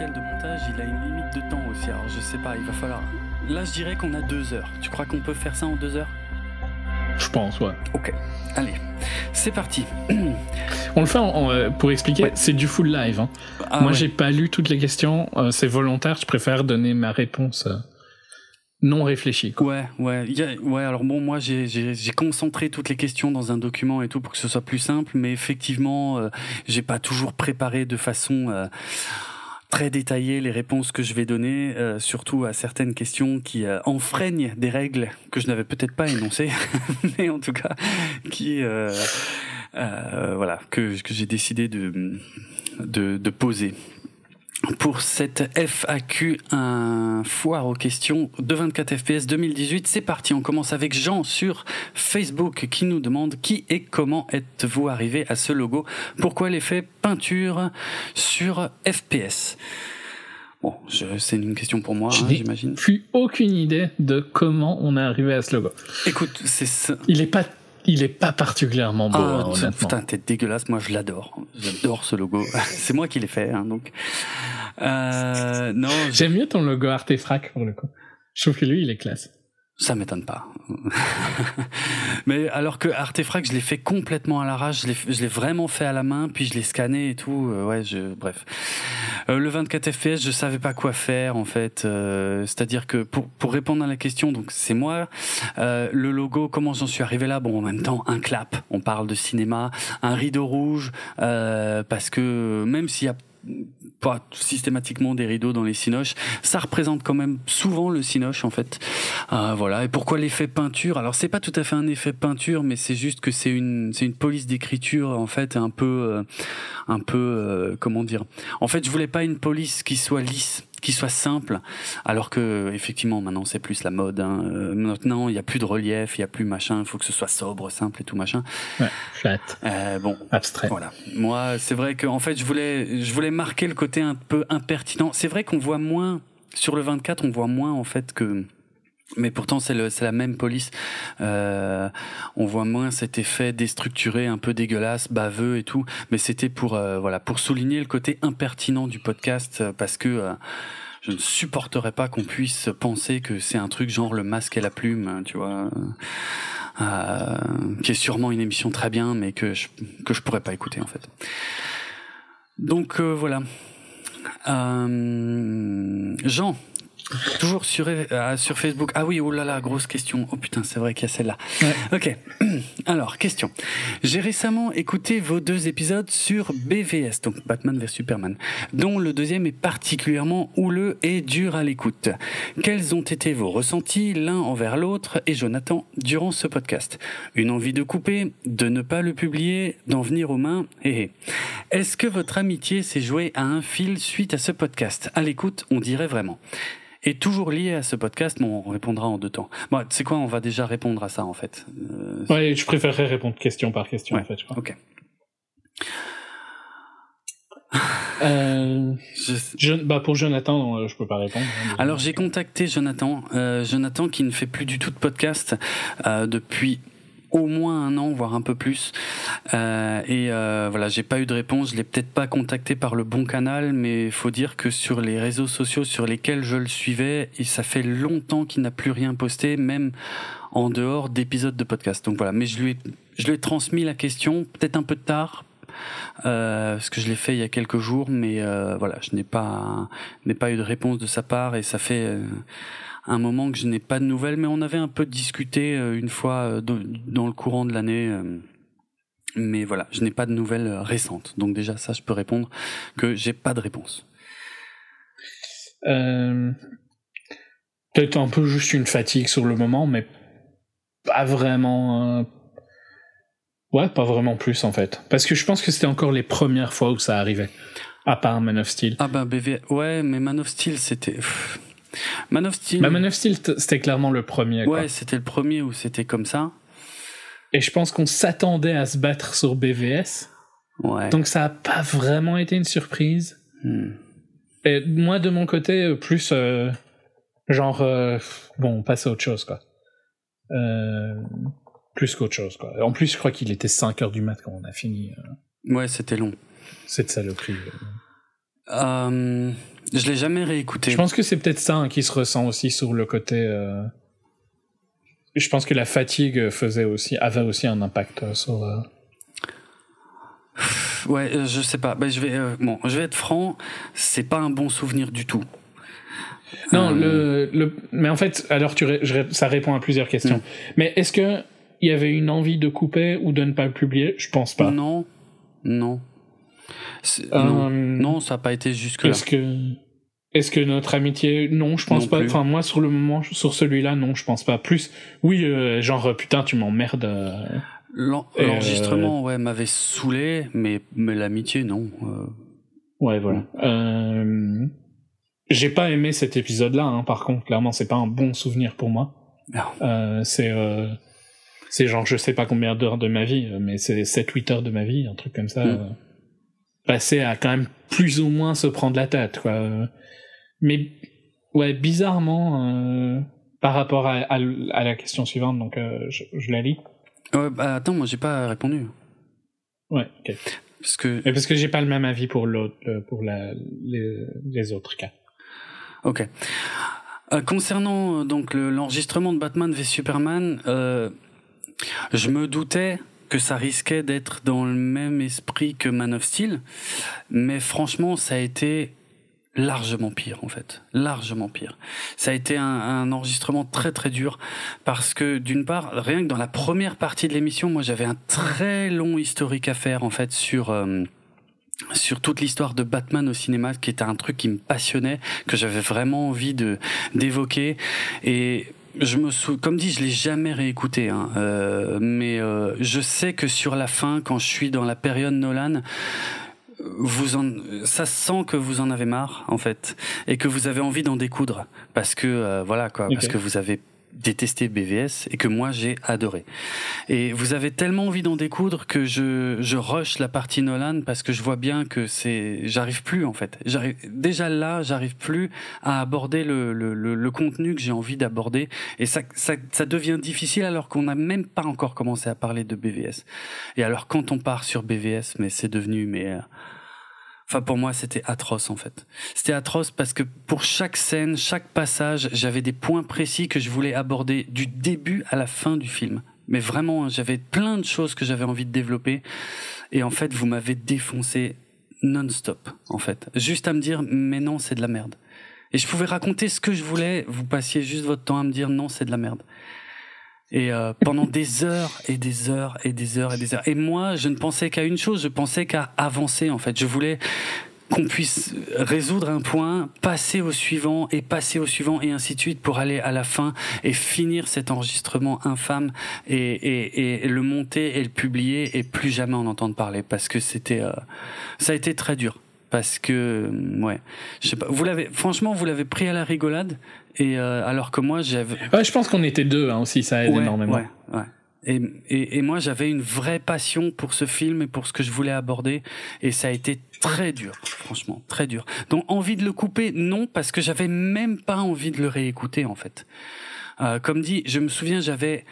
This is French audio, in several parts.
logiciel de montage, il a une limite de temps aussi. Alors je sais pas, il va falloir. Là, je dirais qu'on a deux heures. Tu crois qu'on peut faire ça en deux heures? Je pense, ouais. Ok. Allez, c'est parti. On le fait en- euh, pour expliquer, c'est du full live. hein. Ah Moi, ouais. j'ai pas lu toutes les questions, euh, c'est volontaire, je préfère donner ma réponse euh, non réfléchie. quoi. Ouais, ouais, ouais. Alors bon, moi j'ai concentré toutes les questions dans un document et tout pour que ce soit plus simple, mais effectivement, euh, j'ai pas toujours préparé de façon euh, très détaillée les réponses que je vais donner, euh, surtout à certaines questions qui euh, enfreignent des règles que je n'avais peut-être pas énoncées, mais en tout cas qui euh, voilà que que j'ai décidé de, de poser. Pour cette FAQ, un foire aux questions de 24 FPS 2018, c'est parti. On commence avec Jean sur Facebook qui nous demande qui et comment êtes-vous arrivé à ce logo? Pourquoi l'effet peinture sur FPS Bon, c'est une question pour moi, hein, j'imagine. plus aucune idée de comment on est arrivé à ce logo. Écoute, c'est ça. Il est pas, il est pas particulièrement beau, Ah, hein, honnêtement. putain, t'es dégueulasse. Moi, je l'adore. J'adore ce logo. c'est moi qui l'ai fait, hein, donc. Euh, non, J'aime mieux ton logo Artefrac pour le coup. Je trouve que lui, il est classe. Ça m'étonne pas. Mais alors que Artefract, je l'ai fait complètement à l'arrache, je l'ai, je l'ai vraiment fait à la main, puis je l'ai scanné et tout. euh, ouais, je, bref. Euh, le 24 FPS, je savais pas quoi faire en fait. Euh, c'est-à-dire que pour pour répondre à la question, donc c'est moi. Euh, le logo, comment j'en suis arrivé là? Bon, en même temps, un clap. On parle de cinéma, un rideau rouge, euh, parce que même s'il y a pas systématiquement des rideaux dans les cinoches, ça représente quand même souvent le cinoche en fait. Euh, voilà. Et pourquoi l'effet peinture? Alors c'est pas tout à fait un effet peinture, mais c'est juste que c'est une c'est une police d'écriture en fait un peu euh, un peu euh, comment dire? En fait, je voulais pas une police qui soit lisse qui soit simple alors que effectivement maintenant c'est plus la mode hein. Euh, maintenant il y a plus de relief il y a plus machin il faut que ce soit sobre simple et tout machin Ouais, flat, euh, bon abstrait. voilà. Moi, c'est vrai que en fait, je voulais, je voulais marquer le côté un peu impertinent. C'est vrai qu'on voit moins sur le 24, on voit moins en fait que. Mais pourtant, c'est la même police. Euh, on voit moins cet effet déstructuré, un peu dégueulasse, baveux et tout. Mais c'était pour, euh, voilà, pour souligner le côté impertinent du podcast, euh, parce que euh, je ne supporterais pas qu'on puisse penser que c'est un truc genre le masque et la plume, hein, tu vois. Euh, qui est sûrement une émission très bien, mais que je, que je pourrais pas écouter en fait. Donc euh, voilà. Euh, Jean, toujours sur, euh, sur Facebook. Ah oui, oh là là, grosse question. Oh putain, c'est vrai qu'il y a celle-là. Ouais. Ok. Alors, question. J'ai récemment écouté vos deux épisodes sur BVS, donc Batman vs Superman, dont le deuxième est particulièrement houleux et dur à l'écoute. Quels ont été vos ressentis l'un envers l'autre et Jonathan durant ce podcast? Une envie de couper, de ne pas le publier, d'en venir aux mains? Hé hé. Est-ce que votre amitié s'est jouée à un fil suite à ce podcast? À l'écoute, on dirait vraiment. Et toujours lié à ce podcast, mais on répondra en deux temps. Bon, c'est quoi On va déjà répondre à ça en fait. Euh, Ouais, je préférerais répondre question par question, Ouais. en fait, je crois. Ok. Euh, Je- je- bah, pour Jonathan, euh, je peux pas répondre. hein, Alors j'ai contacté Jonathan, euh, Jonathan qui ne fait plus du tout de podcast euh, depuis au moins un an, voire un peu plus. Euh, et euh, voilà, j'ai pas eu de réponse. Je l'ai peut-être pas contacté par le bon canal, mais faut dire que sur les réseaux sociaux sur lesquels je le suivais, et ça fait longtemps qu'il n'a plus rien posté, même en dehors d'épisodes de podcast. Donc voilà, mais je lui ai, je lui ai transmis la question, peut-être un peu tard. Euh, parce que je l'ai fait il y a quelques jours, mais euh, voilà, je n'ai pas, n'ai pas eu de réponse de sa part et ça fait euh, un moment que je n'ai pas de nouvelles, mais on avait un peu discuté euh, une fois euh, dans le courant de l'année. euh, mais voilà, je n'ai pas de nouvelles récentes. Donc déjà, ça, je peux répondre que j'ai pas de réponse. Euh, Peut-être un peu juste une fatigue sur le moment, mais pas vraiment. euh, Ouais, pas vraiment plus en fait. Parce que je pense que c'était encore les premières fois où ça arrivait. À part Man of Steel. Ah ben BV, ouais, mais Man of Steel, c'était... Man of Steel... Bah, Man of Steel, c'était clairement le premier. ouais, c'était le premier où c'était comme ça. Et je pense qu'on s'attendait à se battre sur BVS. Ouais. Donc ça a pas vraiment été une surprise. Hmm. Et moi, de mon côté, euh, plus euh, genre, euh, bon, on passe à autre chose, quoi. Euh, plus qu'autre chose, quoi. En plus, je crois qu'il était 5 heures du mat quand on a fini Ouais, c'était long. cette saloperie. Euh, Je l'ai jamais réécouté. Je pense que c'est peut-être ça hein, qui se ressent aussi sur le côté. Euh, je pense que la fatigue faisait aussi, avait aussi un impact euh, sur. Euh, ouais, je sais pas. Ben, je vais, bon, je vais être franc. C'est pas un bon souvenir du tout. Non, le, le, mais en fait, alors tu, ça répond à plusieurs questions. Hmm. Mais est-ce que il y avait une envie de couper ou de ne pas le publier? Je pense pas. Non, non. Non. ça n'a pas été jusque là. Est-ce que est-ce que notre amitié non je pense pas enfin moi sur le moment sur celui-là non je pense pas plus oui euh, genre putain tu m'emmerdes euh. l'enregistrement ouais m'avait saoulé mais mais l'amitié non euh. ouais voilà j'ai pas aimé cet épisode là hein, par contre clairement c'est pas un bon souvenir pour moi c'est c'est genre je sais pas combien d'heures de ma vie mais c'est 7 8 heures de ma vie un truc comme ça mm. Passer à quand même plus ou moins se prendre la tête quoi mais ouais, bizarrement, euh, par rapport à, à, la question suivante, donc euh, je, je, la lis. Ouais, bah attends, moi j'ai pas répondu. Ouais, ok. Parce que. parce que j'ai pas le même avis pour l'autre, euh, pour la, les, les, autres cas. Ok. Euh, concernant donc l'enregistrement de Batman v Superman, je me doutais que ça risquait d'être dans le même esprit que Man of Steel, mais franchement, ça a été largement pire en fait, largement pire. Ça a été un, enregistrement très très dur. Parce que d'une part, rien que dans la première partie de l'émission, moi j'avais un très long historique à faire en fait sur euh, sur toute l'histoire de Batman au cinéma, qui était un truc qui me passionnait, que j'avais vraiment envie de d'évoquer. Et je me sou... comme dit, je l'ai jamais réécouté, hein, euh, mais euh, je sais que sur la fin, quand je suis dans la période Nolan, vous en, ça sent que vous en avez marre en fait et que vous avez envie d'en découdre parce que euh, voilà quoi, parce que vous avez détesté BVS et que moi j'ai adoré. Et vous avez tellement envie d'en découdre que je je rush la partie Nolan parce que je vois bien que c'est j'arrive plus en fait. J'arrive déjà là, j'arrive plus à aborder le le, le, contenu que j'ai envie d'aborder et ça, ça ça devient difficile alors qu'on n'a même pas encore commencé à parler de BVS. Et alors quand on part sur BVS, mais c'est devenu mais euh, Enfin, pour moi, c'était atroce en fait. C'était atroce parce que pour chaque scène, chaque passage, j'avais des points précis que je voulais aborder du début à la fin du film. Mais vraiment, hein, j'avais plein de choses que j'avais envie de développer. Et en fait, vous m'avez défoncé non-stop, en fait. Juste à me dire, mais non, c'est de la merde. Et je pouvais raconter ce que je voulais, vous passiez juste votre temps à me dire, non, c'est de la merde. Et euh, pendant des heures et des heures et des heures et des heures. Et moi, je ne pensais qu'à une chose, je pensais qu'à avancer en fait. Je voulais qu'on puisse résoudre un point, passer au suivant et passer au suivant et ainsi de suite pour aller à la fin et finir cet enregistrement infâme et, et, et le monter et le publier et plus jamais en entendre parler parce que c'était euh, ça a été très dur parce que ouais je sais pas vous l'avez franchement vous l'avez pris à la rigolade et euh, alors que moi j'avais ouais, je pense qu'on était deux hein, aussi ça aide énormément. ouais, ouais. Et, et, et, moi j'avais une vraie passion pour ce film et pour ce que je voulais aborder. Et ça a été très dur franchement très dur. Donc envie de le couper non parce que j'avais même pas envie de le réécouter en fait. Euh, comme dit je me souviens j'avais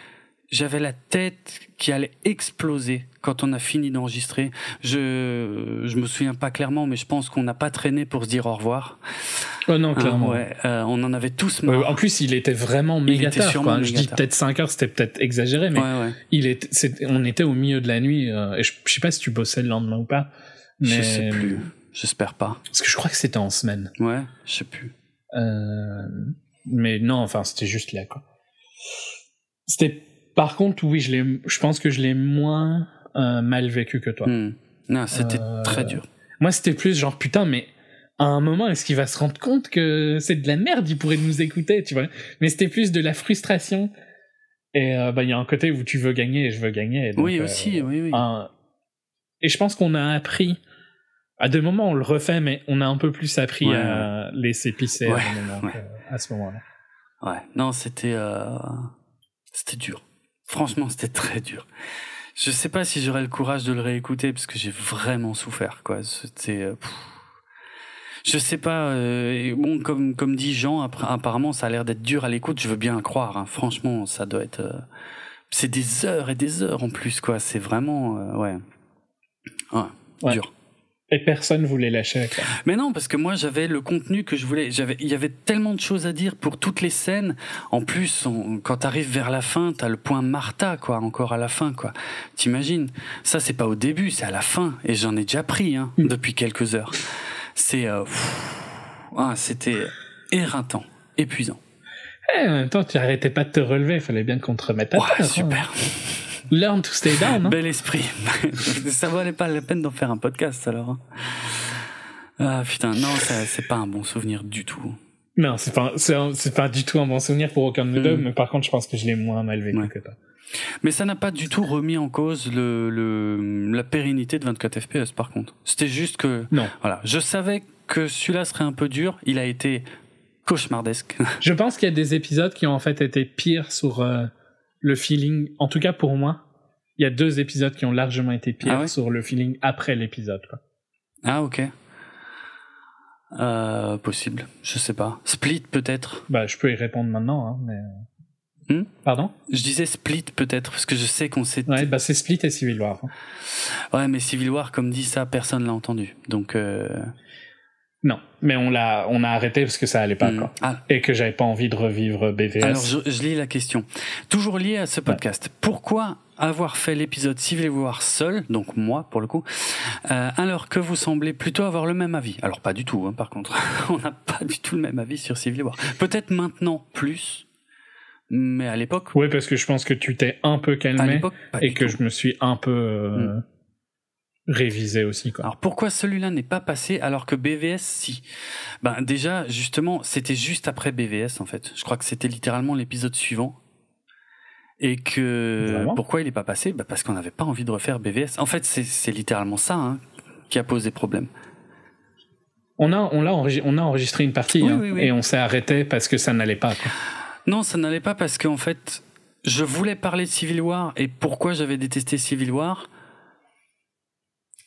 j'avais la tête qui allait exploser quand on a fini d'enregistrer. Je je me souviens pas clairement, mais je pense qu'on n'a pas traîné pour se dire au revoir. Oh non, clairement. ouais, euh, on en avait tous marre. en plus, il était vraiment méga tard. Quoi. Je dis peut-être 5 heures, c'était peut-être exagéré, mais ouais, ouais. il était, on était au milieu de la nuit. Euh, et je, je, sais pas si tu bossais le lendemain ou pas. Mais... Je sais plus. J'espère pas. Parce que je crois que c'était en semaine. Ouais, je sais plus. Euh, mais non, enfin, c'était juste là, quoi. C'était par contre, oui, je, l'ai, je pense que je l'ai moins euh, mal vécu que toi. Hmm. Non, c'était euh, très dur. Moi, c'était plus genre, putain, mais à un moment, est-ce qu'il va se rendre compte que c'est de la merde Il pourrait nous écouter, tu vois? Mais c'était plus de la frustration. Et euh, bah, il y a un côté où tu veux gagner et je veux gagner. oui, aussi, oui, oui. Et je pense qu'on a appris. À des moments, on le refait, mais on a un peu plus appris à laisser pisser à, ce moment-là. Ouais, non, c'était c'était dur. Franchement, c'était très dur. Je sais pas si j'aurais le courage de le réécouter parce que j'ai vraiment souffert, quoi. C'était. Euh, je sais pas. Euh, bon, comme comme dit Jean, apparemment, ça a l'air d'être dur à l'écoute. Je veux bien croire. Hein. Franchement, ça doit être. Euh, c'est des heures et des heures en plus, quoi. C'est vraiment, ouais. ouais. dur. Et personne voulait lâcher. Quoi. Mais non, parce que moi j'avais le contenu que je voulais. J'avais, il y avait tellement de choses à dire pour toutes les scènes. En plus, on, quand t'arrives vers la fin, t'as le point Martha, quoi, encore à la fin, quoi. T'imagines? Ça, c'est pas au début, c'est à la fin, et j'en ai déjà pris hein, Mm. depuis quelques heures. C'est, euh, ah, c'était éreintant, épuisant. Eh, en même temps, tu arrêtais pas de te relever, fallait bien qu'on te remette à Ouais, terre, hein. Learn to stay down, hein. Bel esprit. ça valait pas la peine d'en faire un podcast alors. hein. Ah putain, non, c'est pas un bon souvenir du tout. Non, c'est pas, c'est, un- c'est pas du tout un bon souvenir pour aucun de nous deux, Mm. mais par contre, je pense que je l'ai moins mal vécu Ouais. que toi. Mais ça n'a pas du tout remis en cause le, le, la pérennité de 24 FPS par contre. C'était juste que, Non. voilà, je savais que celui-là serait un peu dur. Il a été cauchemardesque. Je pense qu'il y a des épisodes qui ont en fait été pires sur euh, le feeling. En tout cas, pour moi, il y a deux épisodes qui ont largement été pires Ah ouais? sur le feeling après l'épisode. ah ok. Euh, possible, je sais pas. Split peut-être? Bah, je peux y répondre maintenant, hein, mais. Hmm? Pardon? Je disais Split peut-être parce que je sais qu'on s'est. Ouais, bah c'est Split et Civil War. hein. Ouais, mais Civil War, comme dit ça, personne l'a entendu. Donc. Euh... Non, mais on l'a, on a arrêté parce que ça allait pas hmm. quoi. Ah, Et que j'avais pas envie de revivre BVS. Alors, je, je lis la question. Toujours lié à ce podcast. Pourquoi avoir fait l'épisode Civil War seul, donc moi pour le coup, euh, alors que vous semblez plutôt avoir le même avis? Alors, pas du tout, hein, par contre. On n'a pas du tout le même avis sur Civil War. Peut-être maintenant plus, mais à l'époque, Oui, parce que je pense que tu t'es un peu calmé et que tout. je me suis un peu euh, Mm. Révisé aussi quoi. Alors pourquoi celui-là n'est pas passé alors que BVS si? Ben déjà justement c'était juste après BVS en fait. Je crois que c'était littéralement l'épisode suivant. Et que Vraiment? pourquoi il n'est pas passé? Ben Parce qu'on n'avait pas envie de refaire BVS. En fait c'est littéralement ça hein, qui a posé problème. On a, on l'a enregi- on a enregistré une partie Oui, hein, oui, oui. et on s'est arrêté parce que ça n'allait pas. Quoi. Non ça n'allait pas parce qu'en fait je voulais parler de Civil War et pourquoi j'avais détesté Civil War.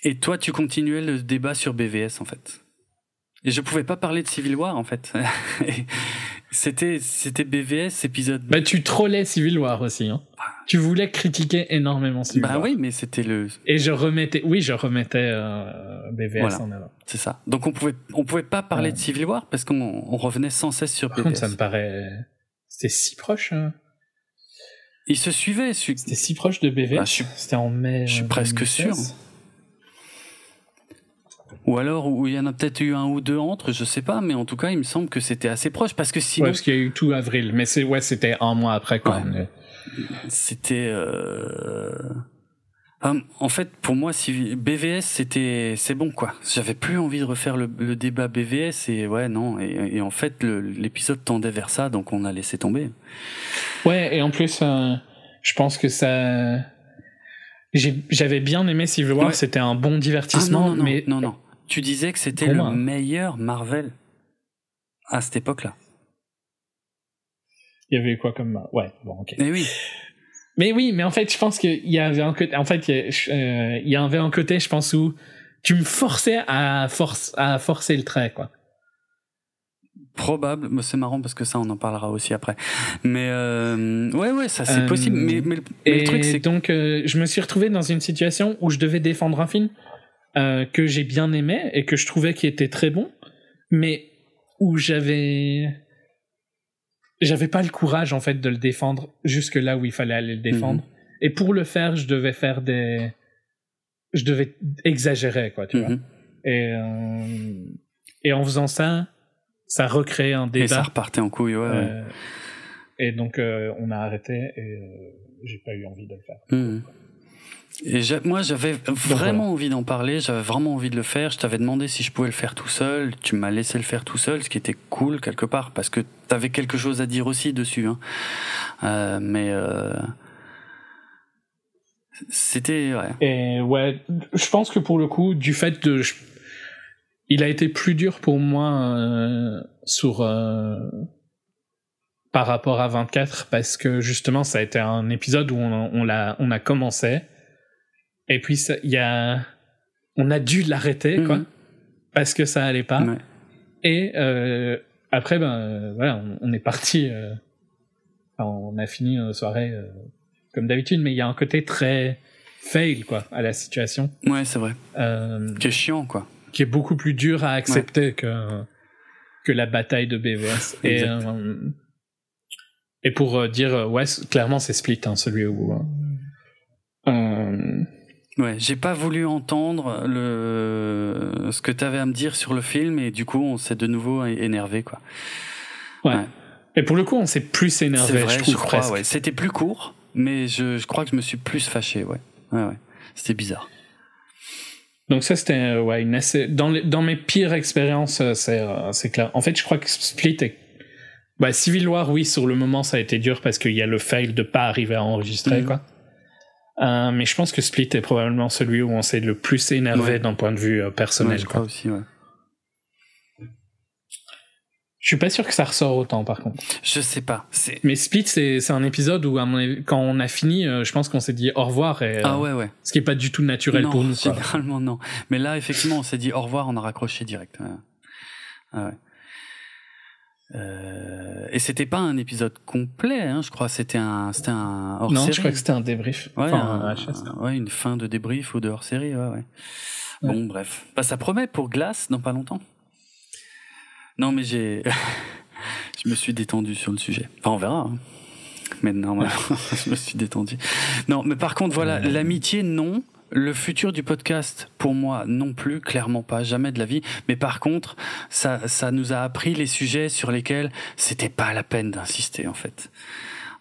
Et toi tu continuais le débat sur BVS en fait. Et je pouvais pas parler de Civil War en fait. C'était c'était BVS épisode. Bah tu trollais Civil War aussi. Hein. Tu voulais critiquer énormément Civil Bah War. oui, mais c'était le Et je remettais, oui, je remettais euh, BVS Voilà. en avant. c'est ça. Donc on pouvait on pouvait pas parler Ouais. de Civil War parce qu'on on revenait sans cesse sur Par BVS. contre, ça me paraît, c'était si proche. hein. Il se suivait. celui- C'était si proche de BVS. Bah, je C'était en mai. je suis presque 2016. sûr. Ou alors où il y en a peut-être eu un ou deux entre, je sais pas, mais en tout cas il me semble que c'était assez proche parce que sinon Ouais, parce qu'il y a eu tout avril, mais c'est ouais, c'était un mois après quand Ouais. même. c'était euh... en fait pour moi si BVS c'était c'est bon quoi j'avais plus envie de refaire le, le débat BVS et ouais non et, et en fait l'épisode tendait vers ça donc on a laissé tomber Ouais, et en plus, euh, je pense que ça. J'avais bien aimé Civil War, Ouais. c'était un bon ah, divertissement, non, non, mais non non tu disais que c'était le moi, hein. meilleur Marvel à cette époque là il y avait quoi comme. Ouais, bon, ok. et oui Mais oui, mais en fait, je pense qu'il y avait un côté. En fait, il y, a- euh, il y avait un côté, je pense, où tu me forçais à, force, à forcer le trait, quoi. Probable, mais c'est marrant parce que ça on en parlera aussi après. Mais euh, ouais ouais ça c'est Euh, possible. Mais, mais, le- mais Et le truc c'est donc, euh, je me suis retrouvé dans une situation où je devais défendre un film euh, que j'ai bien aimé et que je trouvais qui était très bon, mais où j'avais j'avais pas le courage en fait de le défendre jusque là où il fallait aller le défendre. Et pour le faire, je devais faire des je devais exagérer quoi, tu vois. Mhm. Et euh, et en faisant ça, ça recréait un et ça débat. repartait en couille ouais. ouais. Euh, et donc euh, on a arrêté et euh, j'ai pas eu envie de le faire. Mhm. Et moi, j'avais vraiment envie d'en parler, j'avais vraiment envie de le faire. Je t'avais demandé si je pouvais le faire tout seul. Tu m'as laissé le faire tout seul, ce qui était cool quelque part, parce que t'avais quelque chose à dire aussi dessus. Hein. Euh, mais euh, c'était ouais. Et ouais, je pense que pour le coup, du fait de, il a été plus dur pour moi euh, sur euh, par rapport à 24 parce que justement, ça a été un épisode où on, on l'a, on a commencé et puis il y a, on a dû l'arrêter quoi Mhm. parce que ça allait pas. Ouais. Et euh, après, ben voilà, on, on est parti. enfin, on a fini la soirée comme d'habitude, mais il y a un côté très fail quoi à la situation. Ouais, c'est vrai. Qui est chiant, quoi. Qui est beaucoup plus dur à accepter que que la bataille de BVS. et, euh, et pour euh, dire, euh, ouais, clairement, c'est Split, hein, celui où. euh, Ouais, j'ai pas voulu entendre le ce que t'avais à me dire sur le film et du coup on s'est de nouveau énervé quoi. ouais. Ouais. Et pour le coup, on s'est plus énervé, je trouve crois. presque. Ouais. C'était plus court, mais je, je crois que je me suis plus fâché. Ouais, ouais, ouais. C'était bizarre. Donc ça, c'était euh, ouais, une assez... dans, les- dans mes pires expériences, euh, c'est euh, c'est clair. En fait, je crois que Split est... Bah, Civil War, oui, sur le moment, ça a été dur parce qu'il y a le fail de pas arriver à enregistrer, Mhm. quoi. Euh, mais je pense que Split est probablement celui où on s'est le plus énervé Ouais. d'un point de vue Ouais, personnel. je quoi. crois aussi. Ouais. Je suis pas sûr que ça ressort autant, par contre. Je sais pas. Mais Split, c'est c'est un épisode où, à mon avis, quand on a fini, euh, je pense qu'on s'est dit au revoir, et, ah ouais ouais. ce qui est pas du tout naturel non, pour nous. Quoi. généralement non. Mais là effectivement on s'est dit au revoir, on a raccroché direct. Ah ouais. Euh, et c'était pas un épisode complet, hein, je crois. C'était un, c'était un hors non, série. je crois que c'était un débrief. Ouais, Enfin, un- un HS. un- ouais, une fin de débrief ou de hors série, ouais, ouais. Ouais. Bon, bref. Bah, ça promet pour Glace dans pas longtemps. Non, mais j'ai. je me suis détendu sur le sujet. Enfin, on verra. hein. Mais normalement, je me suis détendu. Non, mais par contre, voilà, l'amitié, non. Le futur du podcast, pour moi, non plus, clairement pas, jamais de la vie. Mais par contre, ça, ça nous a appris les sujets sur lesquels c'était pas la peine d'insister, en fait.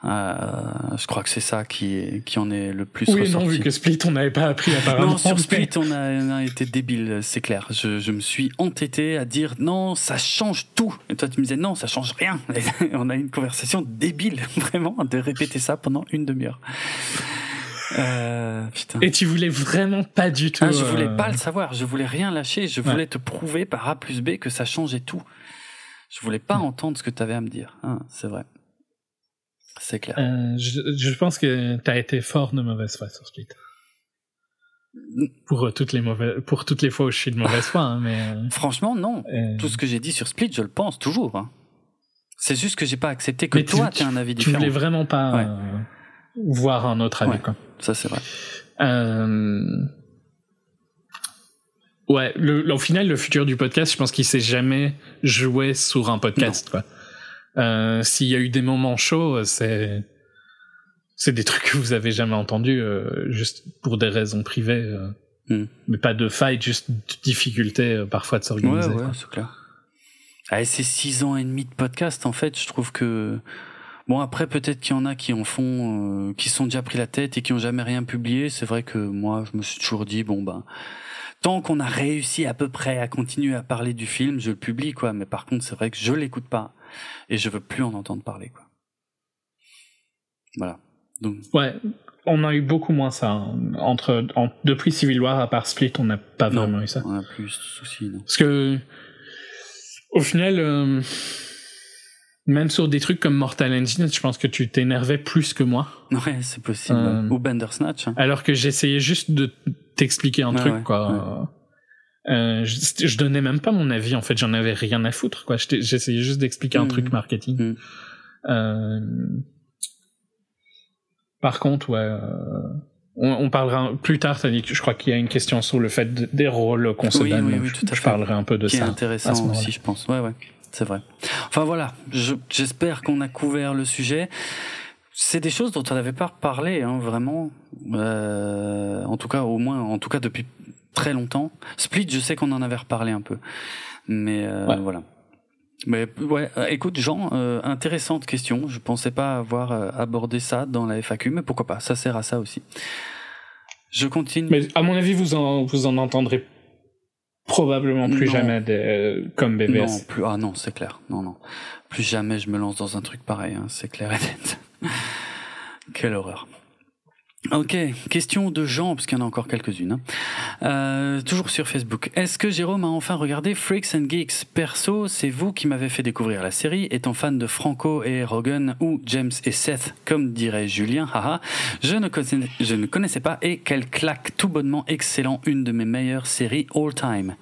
Euh, je crois que c'est ça qui, est, qui en est le plus Oui, ressorti. non, vu que Split, on n'avait pas appris apparemment. Non, sur Split, on a, on a été débile, c'est clair. Je, je me suis entêté à dire non, ça change tout. Et toi, tu me disais non, ça change rien. Et on a eu une conversation débile, vraiment, de répéter ça pendant une demi-heure. Euh. Et tu voulais vraiment pas du tout. Ah, je euh, voulais pas le savoir, je voulais rien lâcher, je Ouais. voulais te prouver par A plus B que ça changeait tout. Je voulais pas Ouais. entendre ce que tu avais à me dire. Hein, c'est vrai. C'est clair. euh, je, je pense que t'as été fort de mauvaise foi sur Split. Pour euh, toutes les mauvaises, pour toutes les fois où je suis de mauvaise foi, hein, mais. euh, Franchement, non. Tout ce que j'ai dit sur Split, je le pense toujours. hein. C'est juste que j'ai pas accepté que Mais tu- toi, tu as un avis tu différent. voulais vraiment pas Ouais. voir un autre avis, Ouais. quoi. Ça, c'est vrai. Ouais, le, le- au final, le futur du podcast, je pense qu'il s'est jamais joué sur un podcast. Quoi. Euh, S'il y a eu des moments chauds, c'est c'est des trucs que vous avez jamais entendus, euh, juste pour des raisons privées, euh, Hmm. mais pas de fight, juste de difficulté parfois de Ouais, s'organiser. ouais, quoi. c'est clair. Ah, c'est six ans et demi de podcast, en fait, je trouve que... Bon, après, peut-être qu'il y en a qui en font, euh, qui sont déjà pris la tête et qui ont jamais rien publié. C'est vrai que moi, je me suis toujours dit, bon, ben, tant qu'on a réussi à peu près à continuer à parler du film, je le publie, quoi. Mais par contre, c'est vrai que je l'écoute pas et je veux plus en entendre parler, quoi. Voilà. Donc, Ouais, on a eu beaucoup moins ça. hein. Entre, en- depuis Civil War, à part Split, on n'a pas Non. vraiment eu ça. on a plus de soucis, non. Parce que, au final, euh, même sur des trucs comme Mortal Engine, je pense que tu t'énervais plus que moi. Ouais, c'est possible. Euh, Ou Bandersnatch. hein. Alors que j'essayais juste de t'expliquer un truc, ouais, quoi. Euh, je, je donnais même pas mon avis, en fait, j'en avais rien à foutre, quoi. J'essayais juste d'expliquer un Mhm. truc marketing. Mhm. Euh, Par contre, ouais. euh, On, on parlera plus tard, t'as dit que je crois qu'il y a une question sur le fait de- des rôles qu'on se Oui, donne. oui, donc oui, je- parlerai un peu de qui est ça. à intéressant ce aussi, je pense. Ouais, ouais, c'est vrai. Enfin voilà, je- j'espère qu'on a couvert le sujet. C'est des choses dont on n'avait pas parlé, hein, vraiment. Euh, en tout cas, au moins, en tout cas depuis très longtemps. Split, je sais qu'on en avait reparlé un peu, mais euh, Ouais. voilà. Mais ouais, euh, écoute Jean, euh, intéressante question. Je pensais pas avoir euh, abordé ça dans la FAQ, mais pourquoi pas Ça sert à ça aussi. Je continue. Mais à mon avis, vous en, vous en entendrez probablement plus Non. jamais des, euh, comme BBS. Non, plus, ah non, c'est clair. Non, non. Plus jamais je me lance dans un truc pareil, hein, c'est clair et net. Quelle horreur. Ok, question de Jean, parce qu'il y en a encore quelques-unes. hein. Euh, toujours sur Facebook. Est-ce que Jérôme a enfin regardé Freaks and Geeks? Perso, c'est vous qui m'avez fait découvrir la série. Étant fan de Franco et Rogan ou James et Seth, comme dirait Julien, haha, je ne, connaissais, je ne connaissais pas et quelle claque tout bonnement excellent, une de mes meilleures séries all time.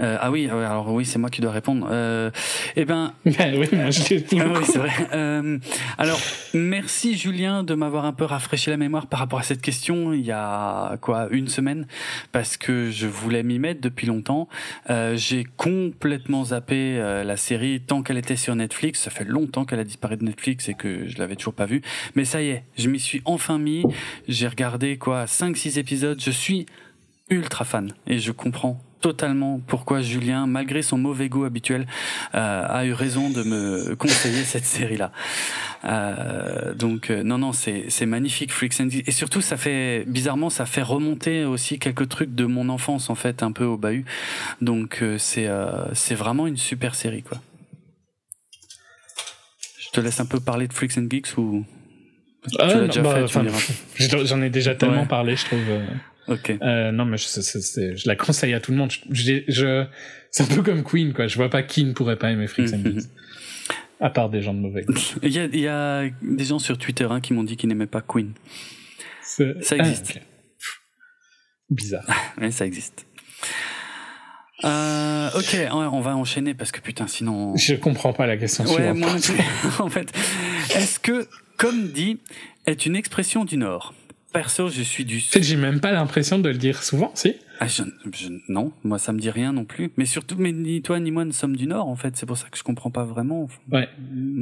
Euh, ah oui, alors oui, c'est moi qui dois répondre. Euh, eh ben, oui, moi, je ah oui, c'est vrai. Euh, alors, merci Julien de m'avoir un peu rafraîchi la mémoire par rapport à cette question. Il y a quoi, une semaine, parce que je voulais m'y mettre depuis longtemps. Euh, J'ai complètement zappé euh, la série tant qu'elle était sur Netflix. Ça fait longtemps qu'elle a disparu de Netflix et que je l'avais toujours pas vue. Mais ça y est, je m'y suis enfin mis. J'ai regardé quoi, 5-6 épisodes. Je suis ultra fan et je comprends totalement pourquoi Julien, malgré son mauvais goût habituel, euh, a eu raison de me conseiller cette série-là. Euh, donc euh, non non c'est magnifique Freaks and Geeks. et surtout ça fait bizarrement ça fait remonter aussi quelques trucs de mon enfance en fait un peu au bahut donc c'est c'est vraiment une super série quoi. Je te laisse un peu parler de Freaks and Geeks ou tu Ah, bah. J'en ai déjà tellement Ouais. parlé, je trouve. Euh. Euh, non, mais je, la conseille à tout le monde. Je, c'est un peu comme Queen, quoi. Je vois pas qui ne pourrait pas aimer Freaks and Mhm. Geeks. À part des gens de mauvais. Il y a, il y a des gens sur Twitter hein, qui m'ont dit qu'ils n'aimaient pas Queen. Ça Ah, existe. Bizarre. Ouais, ça existe. Euh, ok, on va enchaîner parce que putain, sinon. Je comprends pas la question Ouais, moi en fait, est-ce que, comme dit, est une expression du Nord? Perso, je suis du j'ai même pas l'impression de le dire souvent, si. Ah, je- je- non, moi ça me dit rien non plus. Mais surtout, mais ni toi ni moi ne sommes du Nord en fait. C'est pour ça que je comprends pas vraiment. Ouais.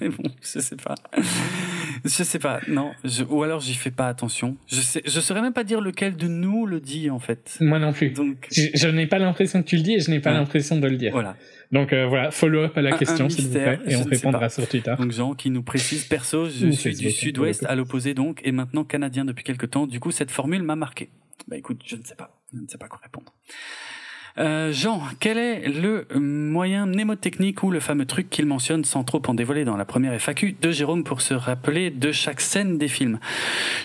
mais bon, je sais pas. Je sais pas. Non. je- ou alors j'y fais pas attention. Je sais. Je saurais même pas dire lequel de nous le dit en fait. Moi non plus. Donc Je, je n'ai pas l'impression que tu le dis et je n'ai pas Ouais. l'impression de le dire. voilà. Donc euh, voilà, follow-up à la Un- question, s'il vous plaît, et je on répondra sur Twitter. Donc Jean qui nous précise perso, je Ou suis du Facebook, sud-ouest à l'opposé donc et maintenant canadien depuis quelque temps. Du coup cette formule m'a marqué. Bah écoute, je ne sais pas, je ne sais pas quoi répondre. Euh, Jean, quel est le moyen mnémotechnique ou le fameux truc qu'il mentionne sans trop en dévoiler dans la première FAQ de Jérôme pour se rappeler de chaque scène des films?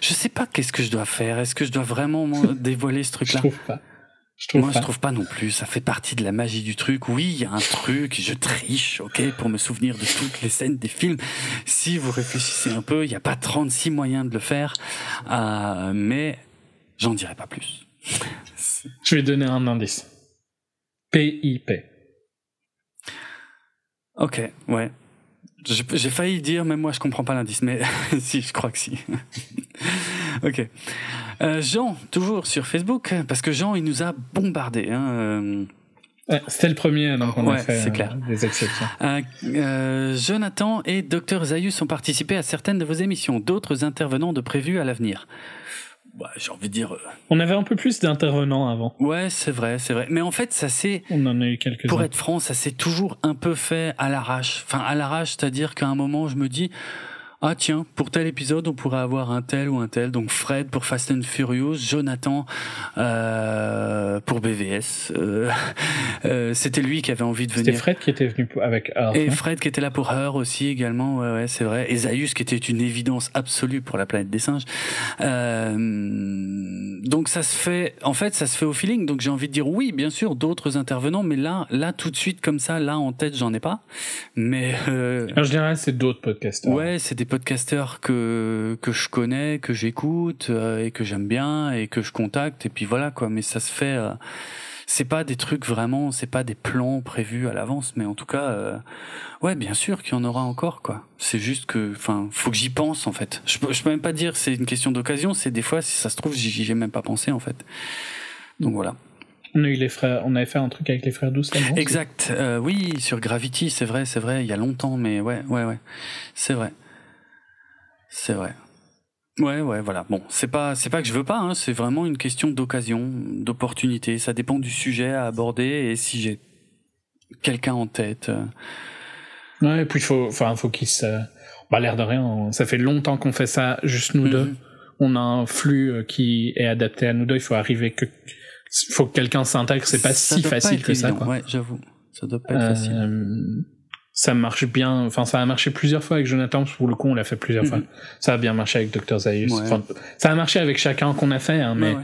Je sais pas qu'est-ce que je dois faire. Est-ce que je dois vraiment m'en dévoiler ce Je truc-là trouve pas. Je trouve moi, pas. je trouve pas non plus. Ça fait partie de la magie du truc. Oui, il y a un truc. Je triche, ok, pour me souvenir de toutes les scènes des films. Si vous réfléchissez un peu, il n'y a pas 36 moyens de le faire. Euh, mais j'en dirai pas plus. Je vais donner un indice. PIP. Ok, ouais. J'ai failli dire, même moi je comprends pas l'indice, mais si, je crois que si. ok. Euh, Jean, toujours sur Facebook, parce que Jean, il nous a bombardé. Hein, euh, C'était le premier, donc on Ouais, a fait c'est euh, clair. des exceptions. Euh, euh, Jonathan et Dr Zayus ont participé à certaines de vos émissions. D'autres intervenants de prévus à l'avenir. Bah, J'ai envie de dire, On avait un peu plus d'intervenants avant. ouais, c'est vrai, c'est vrai. Mais en fait, ça s'est, On en a eu quelques-uns. pour être franc, ça s'est toujours un peu fait à l'arrache. Enfin, à l'arrache, c'est-à-dire qu'à un moment, je me dis, ah tiens, pour tel épisode, on pourrait avoir un tel ou un tel. Donc Fred pour Fast and Furious, Jonathan euh, pour BVS. Euh, euh, C'était lui qui avait envie de C'était venir. Fred qui était venu avec Earth. Et Fred qui était là pour Her aussi également, ouais, ouais c'est vrai. Et Zaius qui était une évidence absolue pour la planète des singes. Donc ça se fait, en fait, ça se fait au feeling. Donc j'ai envie de dire oui, bien sûr, d'autres intervenants, mais là, là tout de suite comme ça, là en tête, j'en ai pas. Mais En général, c'est d'autres podcasters. ouais, c'est des podcasteurs que que je connais, que j'écoute euh, et que j'aime bien et que je contacte. Et puis voilà quoi. Mais ça se fait. euh, c'est pas des trucs vraiment, c'est pas des plans prévus à l'avance, mais en tout cas, euh, ouais, bien sûr qu'il y en aura encore, quoi. C'est juste que, enfin, faut que j'y pense, en fait. Je peux, je peux même pas dire c'est une question d'occasion, c'est des fois, si ça se trouve, j'y ai même pas pensé, en fait. Donc voilà. On a eu les frères, on avait fait un truc avec les frères douces Exact. Euh, oui, sur Gravity, c'est vrai, c'est vrai, il y a longtemps, mais ouais, ouais, ouais. C'est vrai. C'est vrai. Ouais, ouais, voilà. Bon, c'est pas, c'est pas que je veux pas, hein, c'est vraiment une question d'occasion, d'opportunité. Ça dépend du sujet à aborder et si j'ai quelqu'un en tête. euh, Ouais, et puis il faut, enfin, faut qu'ils se, bah, l'air de rien, on- ça fait longtemps qu'on fait ça, juste nous deux. Mhm. On a un flux euh, qui est adapté à nous deux, il faut arriver que, faut que quelqu'un s'intègre, c'est pas Ça si facile que ça, évident, quoi. Ouais, j'avoue. Ça doit pas être facile. Ça marche bien, enfin ça a marché plusieurs fois avec Jonathan, pour le coup on l'a fait plusieurs Mhm. fois. Ça a bien marché avec Dr Zaius. Ouais. Enfin, ça a marché avec chacun qu'on a fait, hein, mais Ouais, ouais.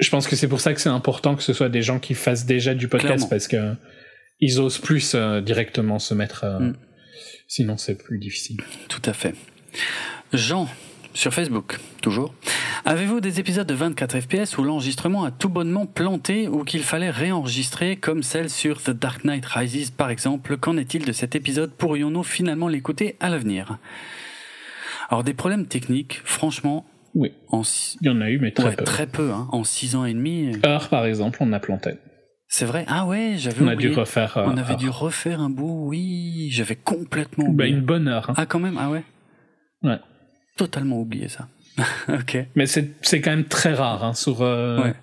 je pense que c'est pour ça que c'est important que ce soit des gens qui fassent déjà du podcast, Clairement. parce que ils osent plus euh, directement se mettre. euh, Mm. Sinon c'est plus difficile. Tout à fait. Jean, sur Facebook, toujours. Avez-vous des épisodes de 24 FPS où l'enregistrement a tout bonnement planté ou qu'il fallait réenregistrer, comme celle sur The Dark Knight Rises par exemple? Qu'en est-il de cet épisode? Pourrions-nous finalement l'écouter à l'avenir? Alors des problèmes techniques, franchement, Oui. en Il y en a eu, mais très ouais, peu. très peu, hein, en six ans et demi. Heure, par exemple, on a planté. C'est vrai? Ah ouais, j'avais On a oublié. dû refaire. euh, On avait Heure. dû refaire un bout, oui, j'avais complètement Bah, oublié. une bonne heure. hein. Ah quand même, ah ouais? Ouais. Totalement oublié ça. ok. Mais c'est quand même très rare. Hein, sur, euh, Ouais.